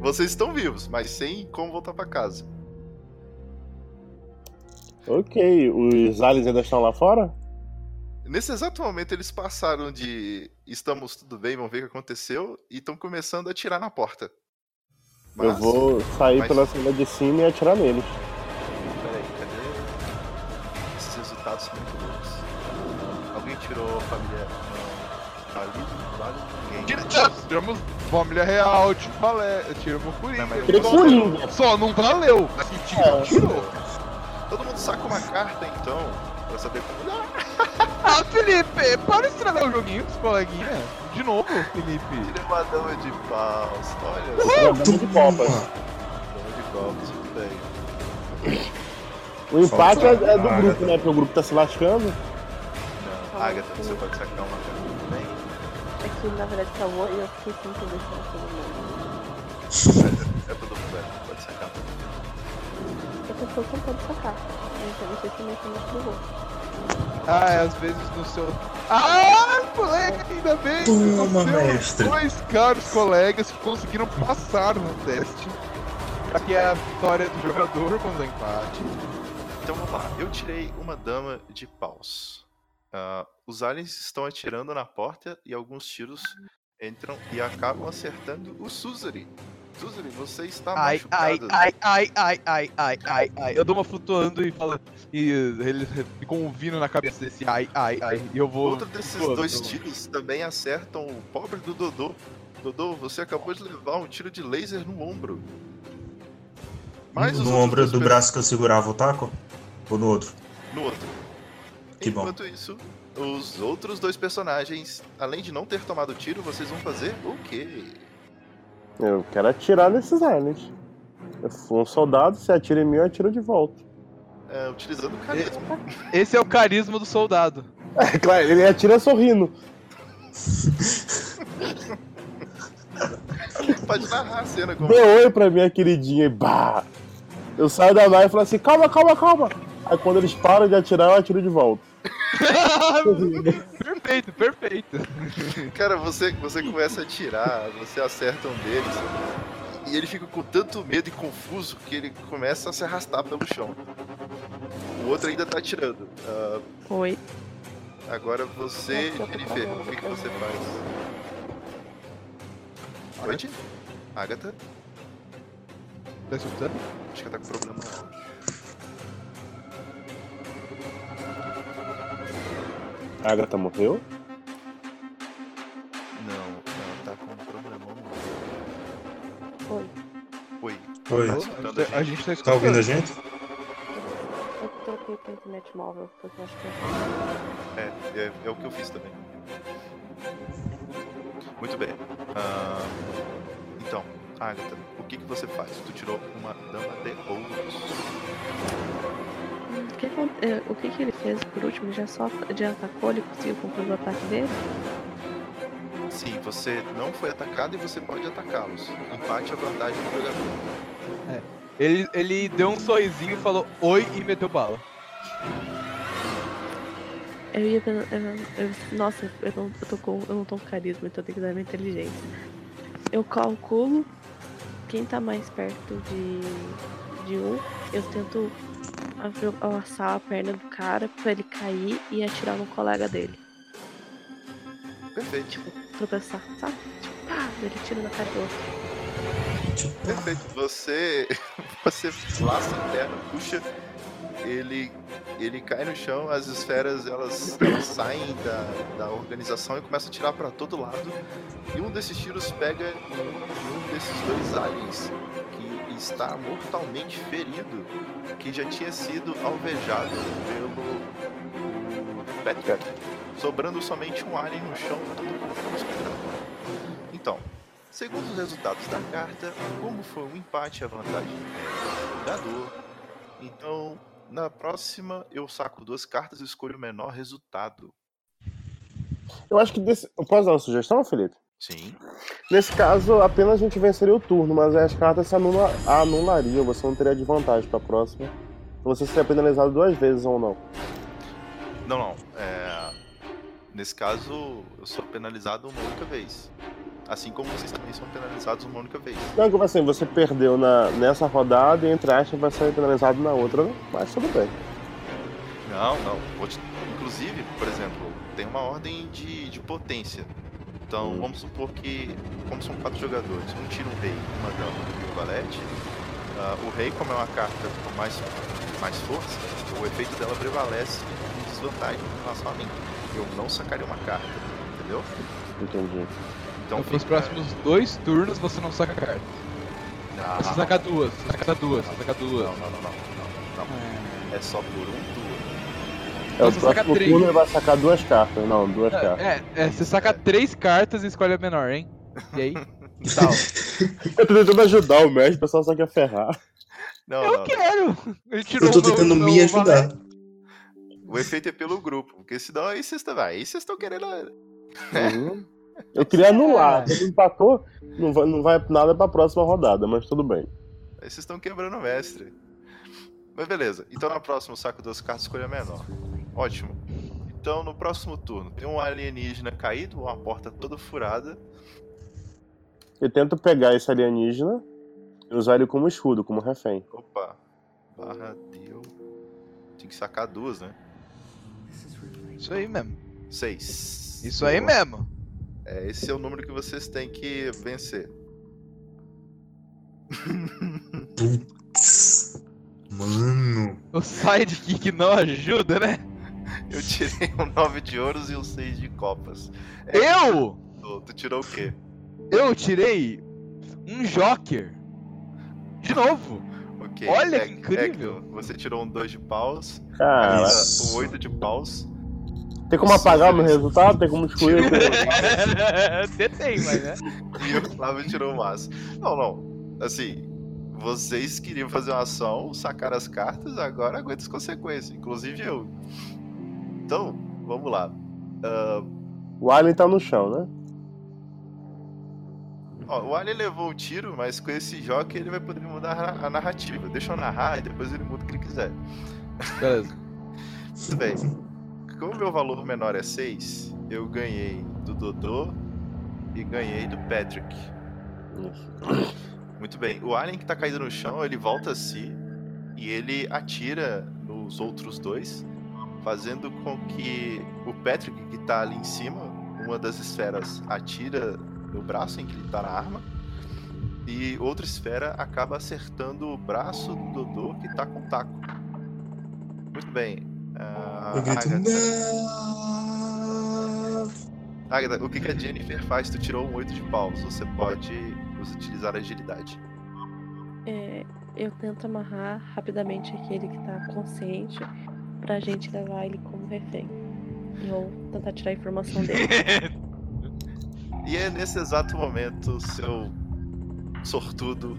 Vocês estão vivos, mas sem como voltar pra casa. Ok, os aliens ainda estão lá fora? Nesse exato momento, eles passaram de estamos tudo bem, vamos ver o que aconteceu, e estão começando a atirar na porta. Eu Mas- vou sair mas- pela cena de cima e atirar neles. São muito loucos. Alguém tirou a família. Ninguém. Tiramos família real, te falei. Tiramos o Coringa. Não, mas- Tirei Coringa. Só não valeu. Assim, tirou, É. tirou. Todo mundo saca uma carta então, pra saber como. Ah, Ah, Felipe, para de estragar o joguinho com os coleguinhas. De novo, Felipe. tirei uma dama de paus. Olha dama de copas. dama de copas, tudo bem. O empate é, é do grupo, né? Porque o grupo tá se lascando. Não, Agatha, você pode sacar uma carta também. É que na verdade travou e eu fiquei sem entender se era todo mundo. É todo mundo, é, pode sacar. Eu tô tentando sacar. Então não sei se minha internet bugou. Ah, é, às vezes no seu. Ah, colega, ainda bem! Toma, mestre. Dois caros colegas que conseguiram passar no teste. Aqui é a vitória do jogador quando é empate. Então vamos lá, eu tirei uma dama de paus. Ah, os aliens estão atirando na porta e alguns tiros entram e acabam acertando o Suzari. Suzari, você está Ai, ai, machucado. ai, ai, ai, ai, ai, ai, ai. Eu dou uma flutuando e falo. E eles ficam ouvindo na cabeça desse ai, ai, ai. E eu vou. Outro desses dois tiros também acertam o pobre do Dodô. Dodô, você acabou de levar um tiro de laser no ombro. Mas no ombro do braço que eu segurava o taco? Ou no outro? No outro. Que bom. Enquanto isso, os outros dois personagens, além de não ter tomado tiro, vocês vão fazer o quê? Eu quero atirar nesses aliens. Eu sou um soldado, se atira em mim, eu atiro de volta. É, utilizando o carisma. Esse é o carisma do soldado. É claro, ele atira sorrindo. Pode narrar a cena como. Dê oi pra minha queridinha e bah! Eu saio da nave e falo assim, calma, calma, calma. Aí quando eles param de atirar, eu atiro de volta. perfeito, perfeito. Cara, você, você começa a atirar, você acerta um deles. E ele fica com tanto medo e confuso que ele começa a se arrastar pelo chão. O outro ainda tá atirando. Ah, Oi. agora você, Jennifer, o que, que você faz? Oi, Jennifer? Agatha? Tá escutando? Acho que ela tá com problema A Agatha morreu? Não, não, tá com problema no Oi. Oi. Oi, Tá escutando a A gente? tá tá escutando. ouvindo a gente? Eu troquei pra internet móvel, porque eu acho que é. É, é, o que eu fiz também. Muito bem. Ah, então, Agatha, o que, que você faz? Tu tirou uma dama de ouros. O que é, O que, que ele fez por último? Já só já atacou, ele conseguiu concluir o ataque dele? Sim, você não foi atacado e você pode atacá-los. Empate a vantagem do jogador. Ele, ele deu um sorrisinho, falou oi e meteu bala. Eu ia eu- eu- Nossa, eu não, eu, tô com, eu não tô com carisma, então eu tenho que usar minha inteligência. Eu calculo quem tá mais perto de, de um, eu tento amassar a perna do cara pra ele cair e atirar no colega dele. Perfeito, Tropeçar, sabe? Tipo, pá, ele tira na cara do outro. perfeito. Você, você laça a perna, puxa, ele, ele cai no chão, as esferas elas, elas saem da, da organização e começam a tirar pra todo lado. E um desses tiros pega em um, em um desses dois aliens está mortalmente ferido, que já tinha sido alvejado pelo Patrick, sobrando somente um alien no chão. Então, segundo os resultados da carta, como foi um empate, a vantagem é do jogador. Então, na próxima, eu saco duas cartas e escolho o menor resultado. Eu acho que desse... Eu posso dar uma sugestão, Felipe? Sim. Nesse caso, apenas a gente venceria o turno, mas as cartas se anula... anulariam, você não teria desvantagem pra próxima. Então você seria penalizado duas vezes ou não. Não, não. É... Nesse caso, eu sou penalizado uma única vez. Assim como vocês também são penalizados uma única vez. Não, como assim, você perdeu na... nessa rodada e entre aspas vai ser penalizado na outra, né? mas tudo bem. Não, não. Inclusive, por exemplo, tem uma ordem de, de potência. Então, Hum. vamos supor que, como são quatro jogadores, um tira um rei, uma dama e um valete, ah, o rei, como é uma carta com mais, mais força, o efeito dela prevalece em desvantagem em relação a mim. Eu não sacaria uma carta, entendeu? Entendi. Então, Então, fica- próximos dois turnos você não saca carta. Ah, Você saca duas, você saca duas, você saca duas. Não, não, não, não, não, não. É só por um É, o Você saca próximo três. turno ele vai sacar duas cartas. Não, duas cartas. É, é, você saca três cartas e escolhe a menor, hein? E aí? Que tal? Eu tô tentando ajudar o mestre, o pessoal só quer ferrar. Não, Eu não. quero! Ele tirou Eu tô o meu- tentando meu me ajudar. O efeito é pelo grupo, porque senão aí vocês estão aí vocês estão querendo. Uhum. Eu queria anular, quando empatou, não vai, não vai nada pra próxima rodada, mas tudo bem. Aí vocês estão quebrando o mestre. Mas beleza. Então na próxima eu saco duas cartas e escolho a menor. Ótimo. Então no próximo turno tem um alienígena caído, uma porta toda furada. Eu tento pegar esse alienígena e usar ele como escudo, como refém. Opa. Barra deu. Tem que sacar duas, né? Isso aí mesmo. Seis. Isso aí Boa. mesmo. É, esse é o número que vocês têm que vencer. Putz. Mano. O sidekick não ajuda, né? Eu tirei um 9 de ouros e um 6 de copas. É, Eu! Tu, tu tirou o quê? Eu tirei um Joker. De novo. Ok. Olha é- que incrível. é você tirou um 2 de paus, Cara, Isso. um 8 de paus. tem como apagar o meu resultado? Tem como excluir? Tentei, mas né? E o Flávio tirou o maço. Não, não. Assim, vocês queriam fazer uma ação, sacar as cartas, agora aguenta as consequências. Inclusive eu. Então, vamos lá. Ah, O alien tá no chão, né? ó, o Alien levou o tiro, mas com esse jockey ele vai poder mudar a narrativa. Deixa eu narrar e depois ele muda o que ele quiser. Beleza. Muito bem. Como o meu valor menor é 6, eu ganhei do Dodô e ganhei do Patrick. Muito bem. O alien que tá caído no chão, ele volta a si e ele atira nos outros dois, fazendo com que o Patrick, que tá ali em cima, uma das esferas atira no braço em que ele tá na arma, e outra esfera acaba acertando o braço do Dodô que tá com o taco. Muito bem. Ah, Eu grito, Agatha- não! Agatha, o que, que a Jennifer faz? Tu tirou um 8 de paus. Você pode utilizar a agilidade. É, eu tento amarrar rapidamente aquele que tá consciente pra gente levar ele como refém. E vou tentar tirar a informação dele. E é nesse exato momento, seu sortudo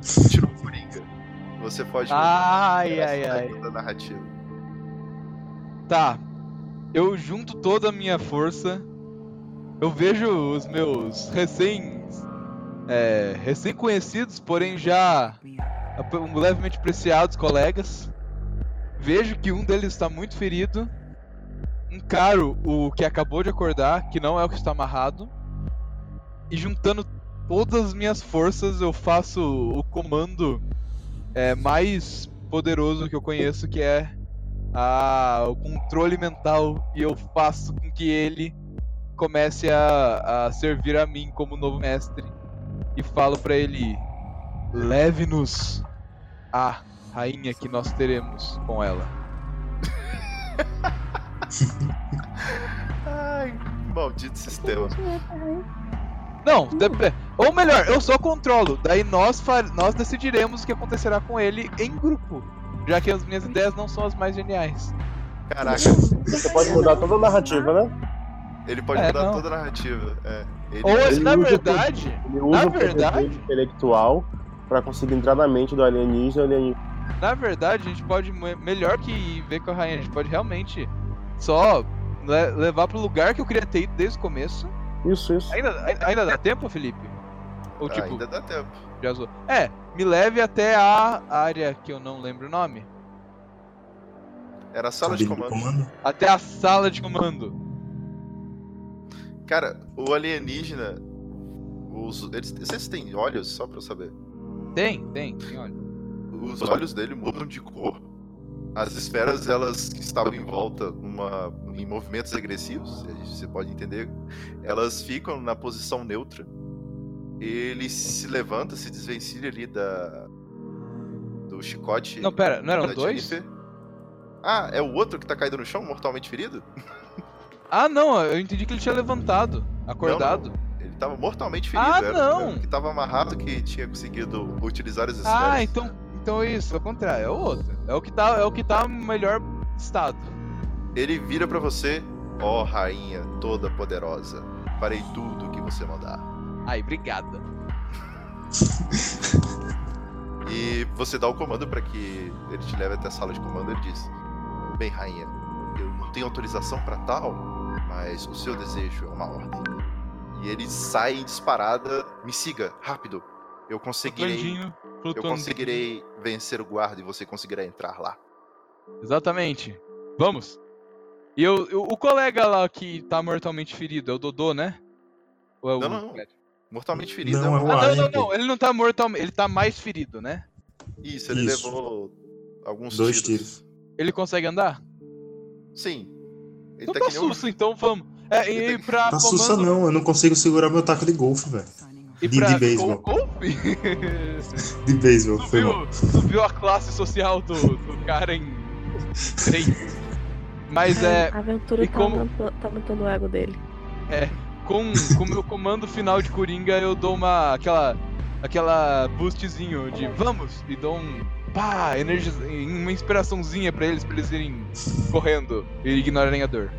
tirou o Coringa. Você pode Ai, ai, ai. da narrativa. Tá. Eu junto toda a minha força. Eu vejo os meus recém. É, recém-conhecidos, porém já levemente preciados colegas. Vejo que um deles está muito ferido. Encaro o que acabou de acordar, que não é o que está amarrado. E juntando todas as minhas forças, eu faço o comando é, mais poderoso que eu conheço, que é a, o controle mental e eu faço com que ele comece a, a servir a mim como novo mestre e falo pra ele leve-nos à rainha que nós teremos com ela. Ai, maldito sistema. Não, dep- ou melhor, eu só controlo. Daí nós, nós decidiremos o que acontecerá com ele em grupo, já que as minhas ideias não são as mais geniais. Caraca, Você pode mudar toda a narrativa, né? ele pode É, mudar não. toda a narrativa. É, ele, Ou Ele na usa verdade, Ele usa Na o poder verdade- intelectual pra conseguir entrar na mente do alienígena. O alienígena Na verdade, a gente pode, me- melhor que ver com a rainha, a gente pode realmente só le- levar pro lugar que eu queria ter ido desde o começo. Isso, isso. Ainda, ai- ainda dá tempo, Felipe? Ou tipo, ainda dá tempo. já zoou? É, me leve até a área que eu não lembro o nome. Era a sala de Cabine do comando. Até a sala de comando. Cara, o alienígena. Os, eles, vocês têm olhos, só pra eu saber? Tem, tem, tem, olha. Os olhos dele mudam de cor. As esferas, elas que estavam em volta, numa, em movimentos agressivos, você pode entender, elas ficam na posição neutra. Ele se levanta, se desvencilha ali da. do chicote. Não, pera, não eram dois? Jennifer. Ah, é o outro que tá caído no chão, mortalmente ferido? Ah, não, eu entendi que ele tinha levantado, acordado. Ele tava mortalmente ferido. Ah, não! que tava amarrado que tinha conseguido utilizar as esferas. Ah, então, então é isso, ao contrário, é o outro. É o que tá, é o que tá no melhor estado. Ele vira pra você, ó rainha toda poderosa. Farei tudo o que você mandar. Ai, obrigada. E você dá o comando pra que ele te leve até a sala de comando. Ele diz: Bem, rainha, eu não tenho autorização pra tal, mas o seu desejo é uma ordem. E ele sai em disparada. Me siga, rápido. Eu conseguirei. Flutuandinho, Eu conseguirei vencer o guarda e você conseguirá entrar lá. Exatamente. Vamos. E eu, eu- o colega lá que tá mortalmente ferido é o Dodô, né? Ou é o... Não, não, não. Mortalmente ferido Não, é é um o Ah, não, não, não. Ele não tá mortalmente. Ele tá mais ferido, né? Isso, ele Isso. levou alguns Dois tiros. tiros. Ele consegue andar? Sim. Ele Então tá tá um- susto, então vamos. É, e Ele pra Tá sussa não, eu não consigo segurar meu taco de golfe, velho. E de- pra de beisebol. gol- golfe? De beisebol, foi mal. tu viu a classe social do, do cara em 3? Mas é... A aventura e tá, como- aumentando, tá aumentando o ego dele. com com o meu comando final de Coringa, eu dou uma. aquela. aquela boostzinho de vamos! E dou um. pá! Energia, uma inspiraçãozinha pra eles, pra eles irem correndo e ignorarem a dor.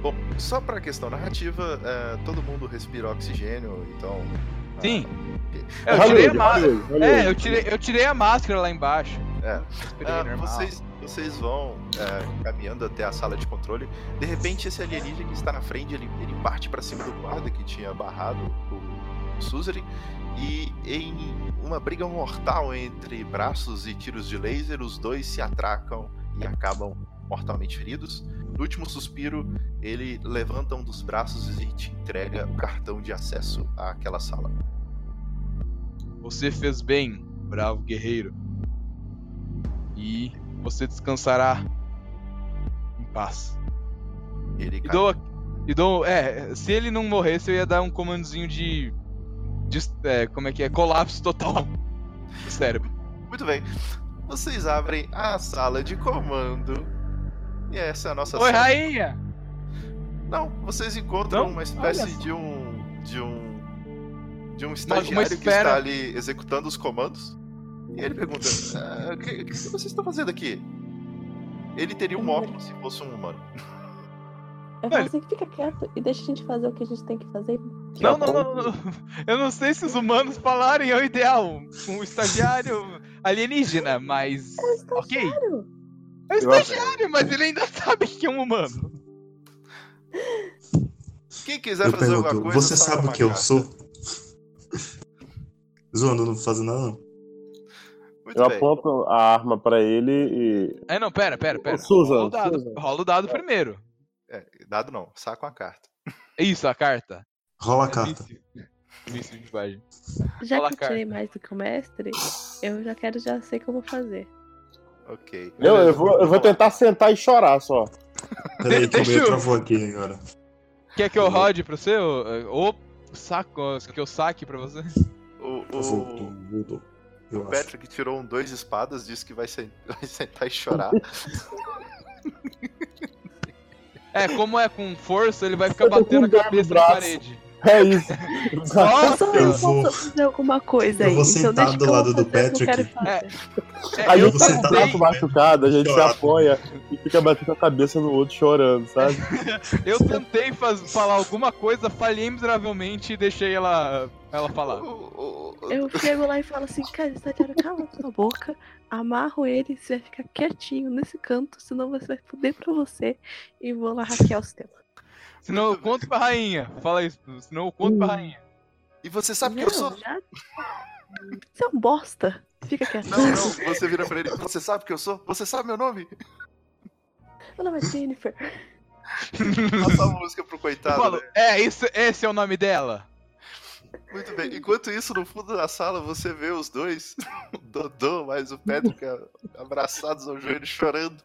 Bom, só pra questão narrativa, é, todo mundo respira oxigênio, então. Ah, Sim! ok. É, eu tirei a máscara. É, eu tirei, eu tirei a máscara lá embaixo. É. Ah, vocês, vocês vão é, caminhando até a sala de controle. De repente, esse alienígena que está na frente, ele, ele parte pra cima do guarda que tinha barrado o Suzerain. E em uma briga mortal entre braços e tiros de laser, os dois se atracam e acabam mortalmente feridos. No último suspiro, ele levanta um dos braços e te entrega o cartão de acesso àquela sala. Você fez bem, bravo guerreiro. E você descansará em paz. Ele E dou, e dou. É, se ele não morresse, eu ia dar um comandozinho de. de é, como é que é? Colapso total do cérebro. Muito bem. Vocês abrem a sala de comando. E essa é a nossa Oi, sala. rainha! Não, vocês encontram Não? uma espécie Olha de um. de um. de um estagiário que está ali executando os comandos. E ele pergunta: "Ah, o que, o que vocês estão fazendo aqui? Ele teria um óculos se fosse um humano. Eu falo assim, fica quieto e deixa a gente fazer o que a gente tem que fazer. Não, não, não, não, não. Eu não sei se os humanos falarem é o ideal. Um estagiário alienígena, mas. É um estagiário, mas ele ainda sabe que é um humano. Quem quiser Eu fazer alguma pergunto, coisa. você sabe o que eu carta." sou? Zoando, não vou fazer nada não. Muito Eu bem. aponto a arma pra ele e. É, não, pera, pera, pera. Ô, Susan, rola o dado, Susan. rola o dado primeiro. É, dado não, saca uma carta. Isso, a carta. Rola a É carta. vício. De. Já Fala, que eu tirei mais do que o mestre, eu já quero, já sei o que eu vou fazer. Ok. Eu, eu, vou, eu vou tentar sentar e chorar só. Peraí, que Deixa eu- travou aqui agora. Quer que eu rode pro seu? Ou saco, que eu saque pra você? O, Voltou, o, voltou. Eu o acho. Patrick tirou um dois espadas, disse que vai, sen- vai sentar e chorar. É, como é com força, ele vai ficar batendo a cabeça na parede. É isso. Eu Nossa! eu vou- fazer alguma coisa eu aí. vou então sentar do eu lado vou do fazer o que eu Patrick. fazer. É, A eu tá sentado braço tentei, machucado, a gente se Chorado. apoia e fica batendo a cabeça no outro chorando, sabe? eu tentei faz- falar alguma coisa, falhei miseravelmente e deixei ela, ela falar. Eu chego lá e falo assim, cara, estagiário, cala a sua boca, amarro ele, você vai ficar quietinho nesse canto, senão você vai fuder pra você e vou lá hackear o sistema. Senão eu conto pra rainha. Fala isso, senão eu conto pra rainha. E você sabe quem eu sou? já... Você é um bosta. Fica quieto. Não, não, você vira pra ele. Você sabe quem eu sou? Você sabe meu nome? Meu nome é Jennifer. Passa a música pro Eu coitado, falo, né? é, isso, esse é o nome dela. Muito bem. Enquanto isso, no fundo da sala, você vê os dois, o Dodô mais o Patrick, abraçados ao joelho, chorando.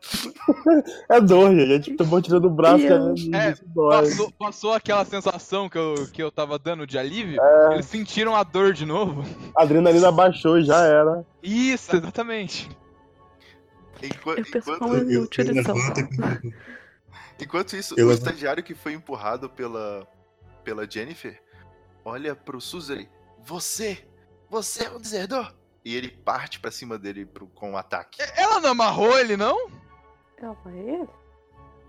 É dor, gente. A gente tomou tirando o braço E eu- é, É. Passou, passou aquela sensação que eu, que eu tava dando de alívio. É. Eles sentiram a dor de novo. A adrenalina baixou e já era. Isso, exatamente. Enqu- Eu penso enquanto, como Eu, eu inútil eles são. levanto enquanto isso, Eu o estagiário que foi empurrado pela, pela Jennifer olha pro Suzerain. Você! Você é um desertor! E ele parte pra cima dele pro, com um ataque. Ela não amarrou ele, não? Calma ele.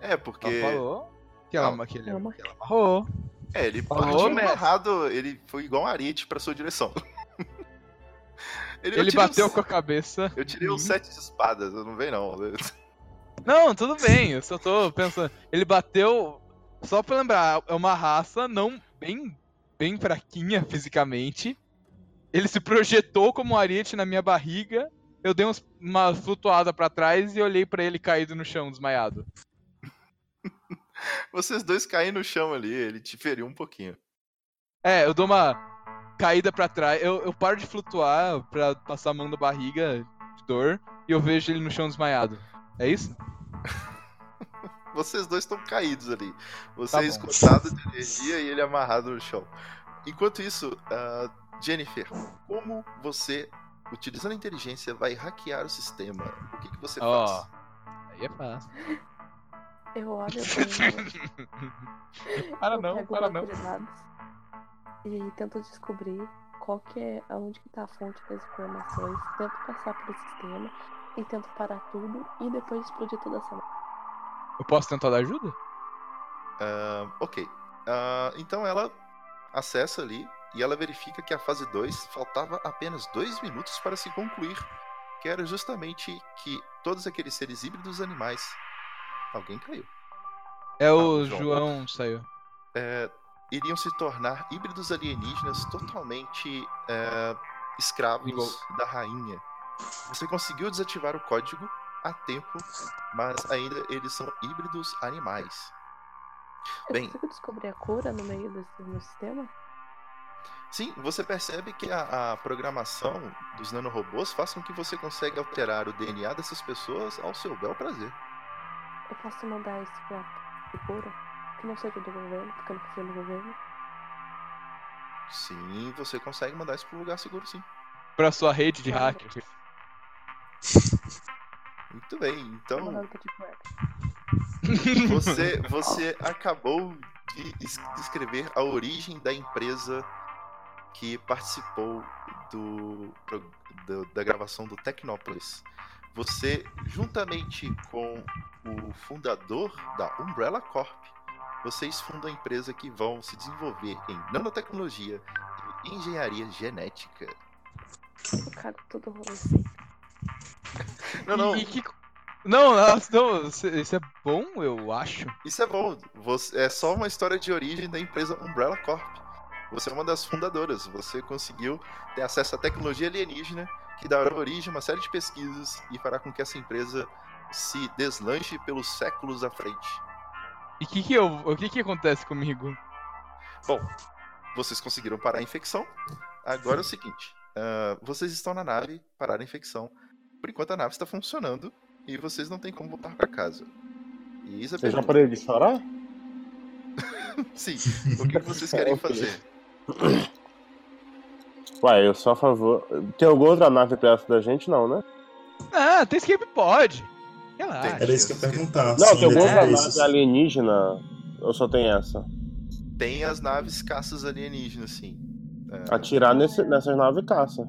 É, porque. Ela falou. Que ela, Não. que ele, ela amarrou. É, ele Falou, partiu mestre. amarrado, ele foi igual um ariete pra sua direção. ele Ele bateu uns- com a cabeça. Eu tirei um Sim. sete de espadas, eu não vejo não. Não, tudo bem, eu só tô pensando. Ele bateu. Só pra lembrar, é uma raça não bem, bem fraquinha fisicamente. Ele se projetou como um ariete na minha barriga. Eu dei uns- uma flutuada pra trás e olhei pra ele caído no chão, desmaiado. Vocês dois caem no chão ali, ele te feriu um pouquinho. É, eu dou uma caída pra trás. Eu, eu paro de flutuar pra passar a mão na barriga de dor e eu vejo ele no chão desmaiado. É isso? Vocês dois estão caídos ali. Você Tá é escutado de energia e ele amarrado no chão. Enquanto isso, ah, Jennifer, como você, utilizando a inteligência, vai hackear o sistema? O que, que você Ó. faz? Aí é fácil. Eu olho bem. Para não, para não. E tento descobrir qual que é, aonde que tá a fonte das informações. Tento passar pelo sistema e tento parar tudo e depois explodir toda essa merda. Eu posso tentar dar ajuda? Ah, ok. Ah, então ela acessa ali e ela verifica que a fase 2 faltava apenas dois minutos para se concluir. Que era justamente que todos aqueles seres híbridos animais. Alguém caiu. É o Ah, João. João saiu. é, iriam se tornar híbridos alienígenas totalmente é, escravos Igual. da rainha. Você conseguiu desativar o código, a tempo, mas ainda eles são híbridos animais. Eu Bem, consigo descobrir a cura no meio desse meu sistema? sim, você percebe que a, a programação dos nanorobôs faz com que você consiga alterar o DNA dessas pessoas ao seu bel prazer. Eu posso mandar isso pra pra cura? Que não seja do governo, porque eu não confio no governo. Sim, você consegue mandar isso para um lugar seguro, sim. Pra sua rede de hacker. Muito bem, então Web. você, você acabou de es- descrever a origem da empresa que participou do, do- da gravação do Tecnópolis. Você, juntamente com o fundador da Umbrella Corp, vocês fundam a empresa que vão se desenvolver em nanotecnologia e engenharia genética. Eu cago tudo rolê assim. Não, não, E, e que... Não, não, isso é bom, eu acho. Isso é bom. Você- é só uma história de origem da empresa Umbrella Corp. Você é uma das fundadoras. Você conseguiu ter acesso à tecnologia alienígena que dará origem a uma série de pesquisas e fará com que essa empresa se deslanche pelos séculos à frente. E que que eu, o que que acontece comigo? Bom, vocês conseguiram parar a infecção. Agora é o seguinte: ah, vocês estão na nave, pararam a infecção. Por enquanto a nave está funcionando e vocês não têm como voltar para casa. E isso é Você já parou de chorar? Sim. O que vocês querem fazer? Ué, eu sou a favor. Tem alguma outra nave perto da gente? Não, né? Ah, tem escape pod. Relaxa. Era isso que eu ia perguntar. Não, se tem alguma ainda outra tem nave alienígena? Ou só tem essa? Tem as naves caças alienígenas, sim. É, Atirar nesse, nessas naves caça.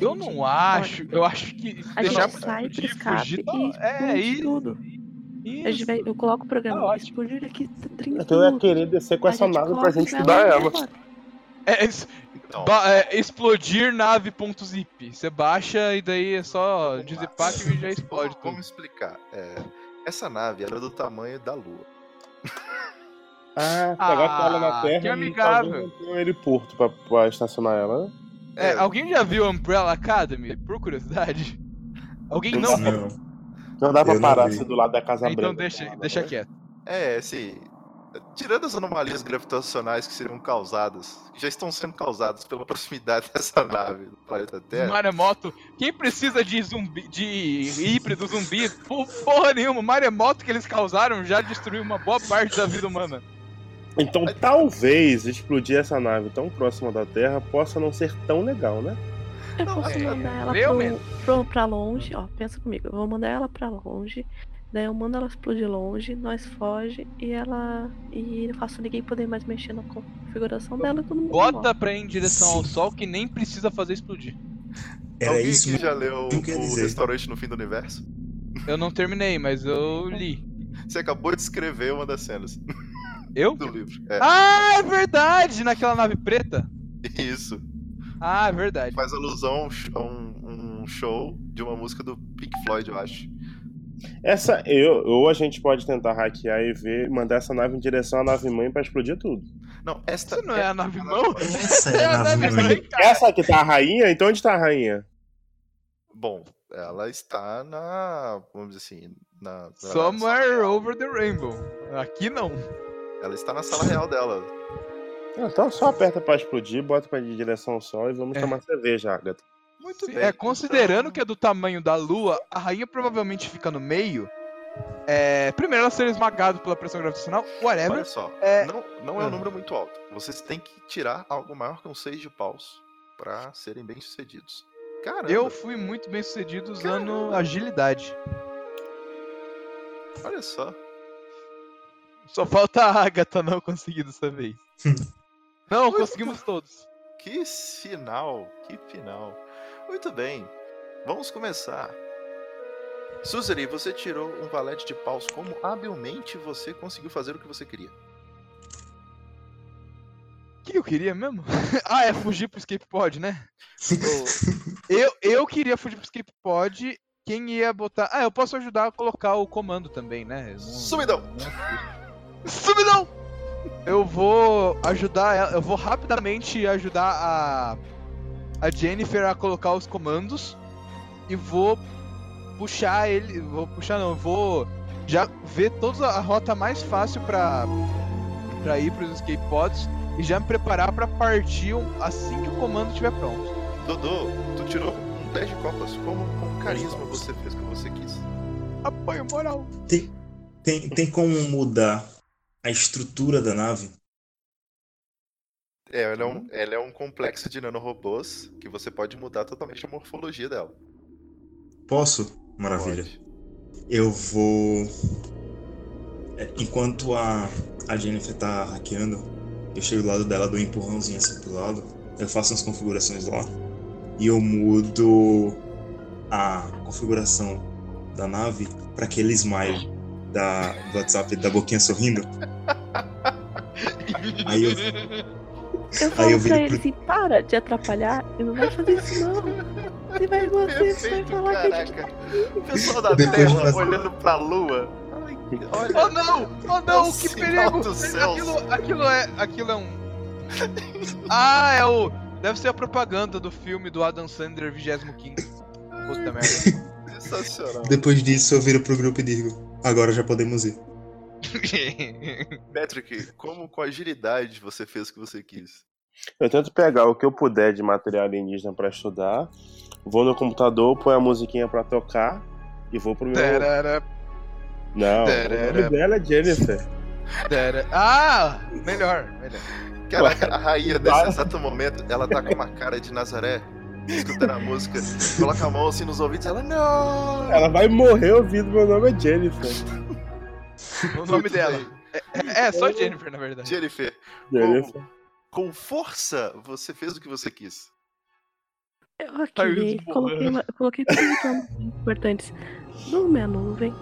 Eu gente- não acho, eu acho que A deixar gente sai pro de escape fugir, e é isso. tudo. A gente vai, eu coloco o programa Tá ótimo. explodir daqui 30 Então eu ia querer descer com A essa nave pra gente estudar ela. É, es- Então, ba- é, explodir nave.zip. Você baixa e daí é só dizipar que já explode vamos, vamos tudo. explicar. É, essa nave era do tamanho da Lua. Ah, pegar Ah, ela na Terra que e amigável. talvez não um heliporto pra, pra estacionar ela, né? É, É. alguém já viu Umbrella Academy? Por curiosidade? Alguém não? Não. Não dá pra Eu parar vi. assim do lado da Casa Então Branca. deixa, deixa quieto. É, assim. Tirando as anomalias gravitacionais que seriam causadas, que já estão sendo causadas pela proximidade dessa nave do planeta Terra. Maremoto. Quem precisa de zumbi, de híbrido zumbi? Por porra nenhuma. O maremoto que eles causaram já destruiu uma boa parte da vida humana. Então talvez explodir essa nave tão próxima da Terra possa não ser tão legal, né? Eu Não, posso é, mandar ela meu pro, pro, pra longe, ó, pensa comigo, eu vou mandar ela pra longe, daí eu mando ela explodir longe, nós foge e ela. E eu faço ninguém poder mais mexer na configuração dela e todo mundo. Bota morre. pra ir em direção ao sol que nem precisa fazer explodir. Era Alguém isso mesmo. já leu que o dizer. Restaurante no Fim do Universo? Eu não terminei, mas eu li. Você acabou de escrever uma das cenas Eu? do livro. É, Ah, é verdade! Naquela nave preta? isso. Ah, é verdade. Faz alusão a um, um show de uma música do Pink Floyd, eu acho. Essa, eu, ou a gente pode tentar hackear e ver, mandar essa nave em direção à nave mãe pra explodir tudo. Não, esta. Isso não é a nave mão? Essa é a nave mãe. Essa aqui tá a rainha? Então onde tá a rainha? Bom, ela está na. Vamos dizer assim. Na, na Somewhere over the rainbow. Aqui não. Ela está na sala real dela. Então só aperta pra explodir, bota pra direção ao sol e vamos É. tomar cerveja, Agatha. Muito Sim, bem. É, considerando então- que é do tamanho da Lua, a rainha provavelmente fica no meio. É, primeiro ela ser esmagada pela pressão gravitacional, whatever. Olha só, É- não, não é um Ah. número muito alto. Vocês têm que tirar algo maior que um 6 de paus pra serem bem sucedidos. Caramba, Eu fui muito bem sucedido usando Caramba. agilidade. olha só. Só falta a Agatha não conseguir dessa vez. não, conseguimos todos. Que final, que final. Muito bem, vamos começar. Suzeri, você tirou um valete de paus. Como habilmente você conseguiu fazer o que você queria? O que eu queria mesmo? ah, é fugir pro escape pod, né? eu, eu queria fugir pro escape pod. Quem ia botar. Ah, eu posso ajudar a colocar o comando também, né? Não- Sumidão! Sumidão! Eu vou ajudar ela. Eu vou rapidamente ajudar a. A Jennifer a colocar os comandos. E vou puxar ele. Vou puxar não, eu vou já ver toda a rota mais fácil pra, pra ir pros escape pods e já me preparar pra partir assim que o comando estiver pronto. Dodô, tu tirou um 10 de copas. Como com carisma você fez o que você quis? Apoio moral. Tem, tem, tem como mudar a estrutura da nave? É, ela é, um, ela é um complexo de nanorobôs que você pode mudar totalmente a morfologia dela. Posso? Maravilha. Pode. Eu vou. é, Enquanto a, a Jennifer tá hackeando, eu chego do lado dela, dou um empurrãozinho assim pro lado, eu faço umas configurações lá e eu mudo a configuração da nave para aquele smile da, do WhatsApp da boquinha sorrindo. Aí eu, Eu falo eu pra ele pro- assim, para de atrapalhar e não vai fazer isso não. Você vai, você vai Perfeito, falar que a gente caraca. O pessoal da Depois Terra de fazer- olhando pra Lua. Ai, olha. Oh não! Oh não, o que perigo! Aquilo, aquilo é. Aquilo é um. Ah, é o. Deve ser a propaganda do filme do Adam Sandler 25. Puta merda. Sensacional. depois disso, eu viro pro grupo e digo: agora já podemos ir. Patrick, como com agilidade você fez o que você quis? Eu tento pegar o que eu puder de material alienígena pra estudar, vou no computador, põe a musiquinha pra tocar e vou pro meu. Tarara, Não, o Tarara. nome dela é Jennifer. tarara. Ah! Melhor, melhor. Cara, a rainha nesse exato momento, ela tá com uma cara de Nazaré, escutando a música, coloca a mão assim nos ouvidos, ela não. Ela vai morrer ouvindo meu nome é Jennifer. O nome dela. É, é, é só Jennifer, na verdade. Jennifer, Jennifer. com força, você fez o que você quis. Eu hackeei, coloquei, uma- coloquei informações importantes no minha nuvem,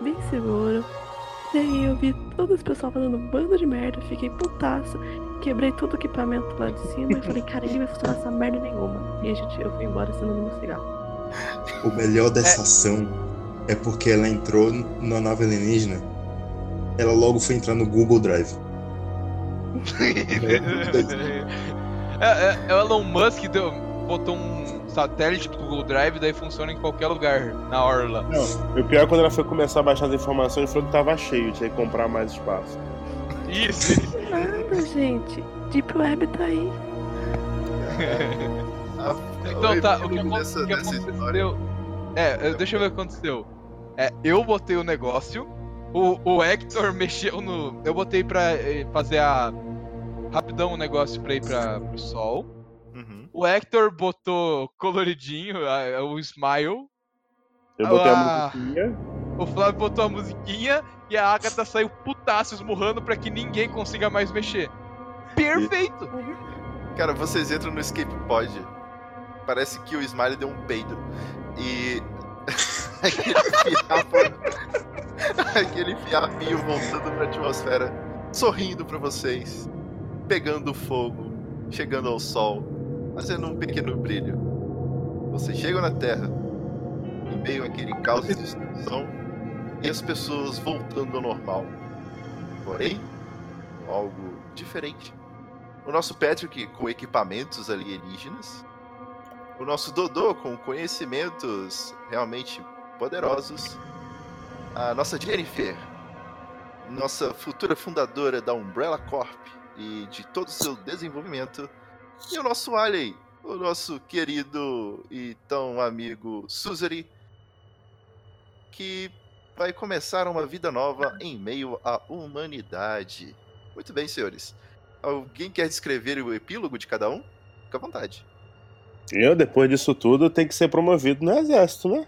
bem seguro. E aí eu vi todo esse pessoal fazendo um bando de merda, fiquei putaço, quebrei todo o equipamento lá de cima e falei, cara, ninguém vai funcionar essa merda nenhuma. E a gente, eu fui embora acendendo meu cigarro. O melhor dessa ação é porque ela entrou na nave alienígena. Ela logo foi entrar no Google Drive. É, é, é o Elon Musk deu, botou um satélite pro Google Drive, daí funciona em qualquer lugar na orla. Não, o pior é quando ela foi começar a baixar as informações, falou que tava cheio, tinha que comprar mais espaço. Isso, isso. Nada, gente. Deep Web tá aí. A- Então tá, o que, dessa- o que aconteceu. É, é, deixa eu ver o que aconteceu. É, eu botei o negócio, o, o Hector mexeu no. Eu botei pra eh, fazer a. Rapidão o negócio pra ir pra, pro sol. Uhum. O Hector botou coloridinho, a- o Smile. Eu botei Ah. a musiquinha. O Flávio botou a musiquinha e a Agatha saiu putaço esmurrando pra que ninguém consiga mais mexer. Perfeito! Cara, vocês entram no escape pod. Parece que o Smiley deu um peido. E. aquele fiapinho voltando pra atmosfera, sorrindo pra vocês, pegando fogo, chegando ao sol, fazendo um pequeno brilho. Vocês chegam na Terra, em meio àquele caos de destruição, e as pessoas voltando ao normal. Porém, algo diferente. O nosso Patrick com equipamentos alienígenas. O nosso Dodô com conhecimentos realmente poderosos. A nossa Jennifer, nossa futura fundadora da Umbrella Corp e de todo o seu desenvolvimento. E o nosso Alien, o nosso querido e tão amigo Suzeri, que vai começar uma vida nova em meio à humanidade. Muito bem, senhores. Alguém quer descrever o epílogo de cada um? Fica à vontade. Eu, depois disso tudo, tenho que ser promovido no exército, né?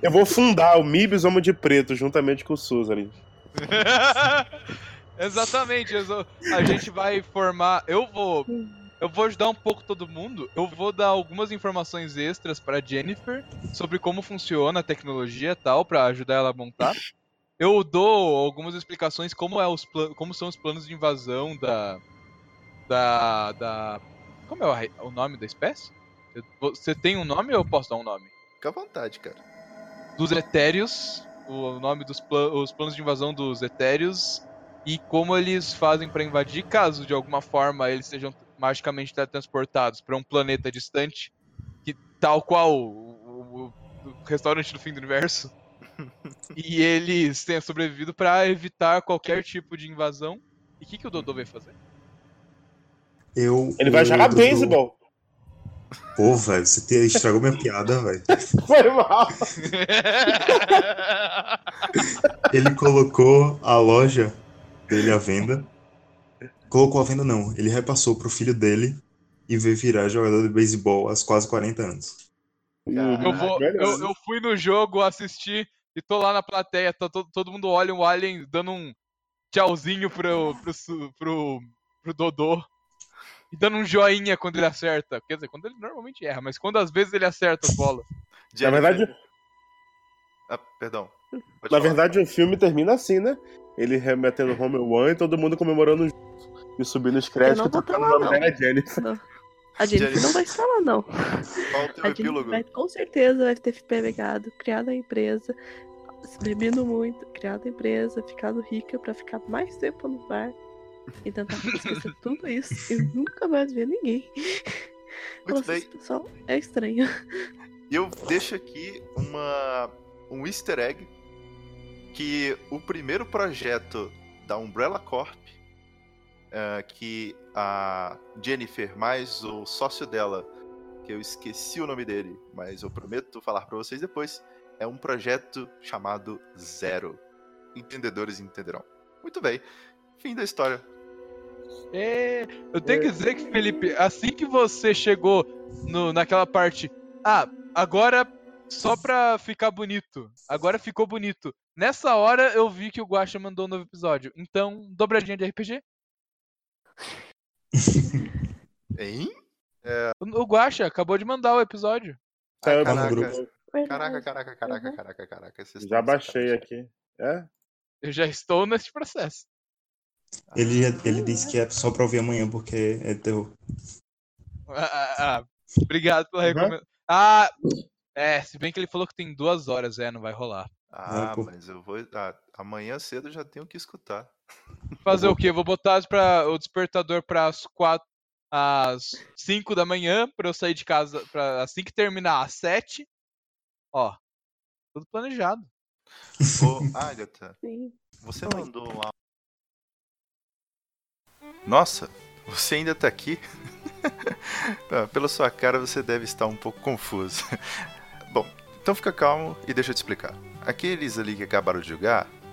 Eu vou fundar o Mibis Homo de Preto juntamente com o Suzari. Exatamente, a gente vai formar. Eu vou. Eu vou ajudar um pouco todo mundo. Eu vou dar algumas informações extras pra Jennifer sobre como funciona a tecnologia e tal, pra ajudar ela a montar. Eu dou algumas explicações como, é os como são os planos de invasão da. Da. da como é o, o nome da espécie? Você tem um nome ou eu posso dar um nome? Fica à vontade, cara. dos Etéreos, o nome dos os planos de invasão dos Etéreos e como eles fazem pra invadir, caso de alguma forma eles sejam magicamente teletransportados pra um planeta distante, que tal qual o, o- do restaurante do fim do universo. e eles têm sobrevivido pra evitar qualquer tipo de invasão. E o que, que o Dodô vai fazer? Eu. Ele vai eu- jogar beisebol. Pô, velho, você te- estragou minha piada, velho. Foi mal. Ele colocou a loja dele à venda. Colocou à venda, não. Ele repassou pro filho dele e veio virar jogador de beisebol aos quase 40 anos. Eu, vou, eu, eu fui no jogo assistir e tô lá na plateia, tá todo, todo mundo olha o Alien dando um tchauzinho pro, pro, pro, pro Dodô. E dando um joinha quando ele acerta. Quer dizer, quando ele normalmente erra, mas quando às vezes ele acerta as bolas. Na verdade, Ah, perdão. Pode na falar. verdade, o filme termina assim, né? Ele remetendo home one e todo mundo comemorando junto. E subindo os créditos vou tocando tá o nome dela é Jennifer. Não. A Jennifer não vai estar lá, não. Qual o teu A epílogo? vai, com certeza vai ter pegado, criado a empresa, se bebido muito, criado a empresa, ficado rica pra ficar mais tempo no bar e tentar esquecer tudo isso e nunca mais ver ninguém. Muito Nossa, bem. pessoal é estranho. E eu deixo aqui uma, um easter egg que o primeiro projeto da Umbrella Corp, eh, que a Jennifer mais o sócio dela, que eu esqueci o nome dele, mas eu prometo falar pra vocês depois, é um projeto chamado Zero. Entendedores entenderão. Muito bem. Fim da história. É, eu tenho que dizer que, Felipe, assim que você chegou no, naquela parte. Ah, agora só pra ficar bonito. Agora ficou bonito. Nessa hora eu vi que o Guacha mandou um novo episódio. Então, dobradinha de RPG. Hein? O, o Guacha acabou de mandar o episódio. Tá no Caraca. grupo. Caraca, caraca, caraca, Uhum. caraca, caraca. vocês Já baixei sacanagem. aqui. É? Eu já estou nesse processo. Ele, ele disse que é só pra ouvir amanhã porque é terror. Ah, ah, ah, obrigado pela Uhum. recomendação. Ah, é, se bem que ele falou que tem duas horas, é, não vai rolar. Ah, pô. mas eu vou. ah, amanhã cedo eu já tenho que escutar. Fazer o quê? Vou botar pra, o despertador para as quatro, às 5 da manhã, pra eu sair de casa, pra, assim que terminar às 7. Ó, tudo planejado. Ô, Agatha, Sim. você mandou um áudio. Nossa, você ainda tá aqui? Ah, Pela sua cara você deve estar um pouco confuso. Bom, então fica calmo e deixa eu te explicar. Aqueles ali que acabaram de jogar,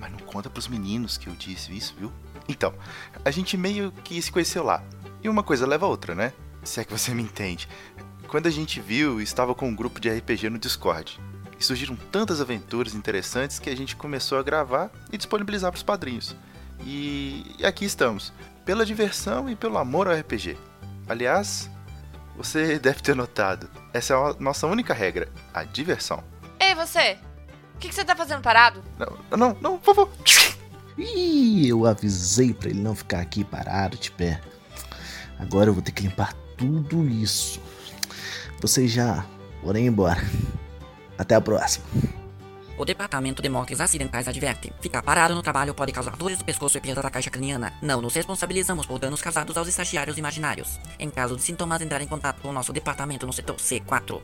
Mas não conta pros meninos que eu disse isso, viu? Então, a gente meio que se conheceu lá. E uma coisa leva a outra, né? Se é que você me entende. Quando a gente viu, estava com um grupo de RPG no Discord. E surgiram tantas aventuras interessantes que a gente começou a gravar e disponibilizar para os padrinhos. E aqui estamos, pela diversão e pelo amor ao RPG. Aliás, você deve ter notado, essa é a nossa única regra, a diversão. Ei, você! O que, que você tá fazendo parado? Não, não, não, por favor. Ih, eu avisei pra ele não ficar aqui parado de pé. Agora eu vou ter que limpar tudo isso. Vocês já ir embora. Até a próxima. O Departamento de Mortes Acidentais adverte: ficar parado no trabalho pode causar dores do pescoço e perda da caixa craniana. Não nos responsabilizamos por danos causados aos estagiários imaginários. Em caso de sintomas, entrar em contato com o nosso departamento no setor C4.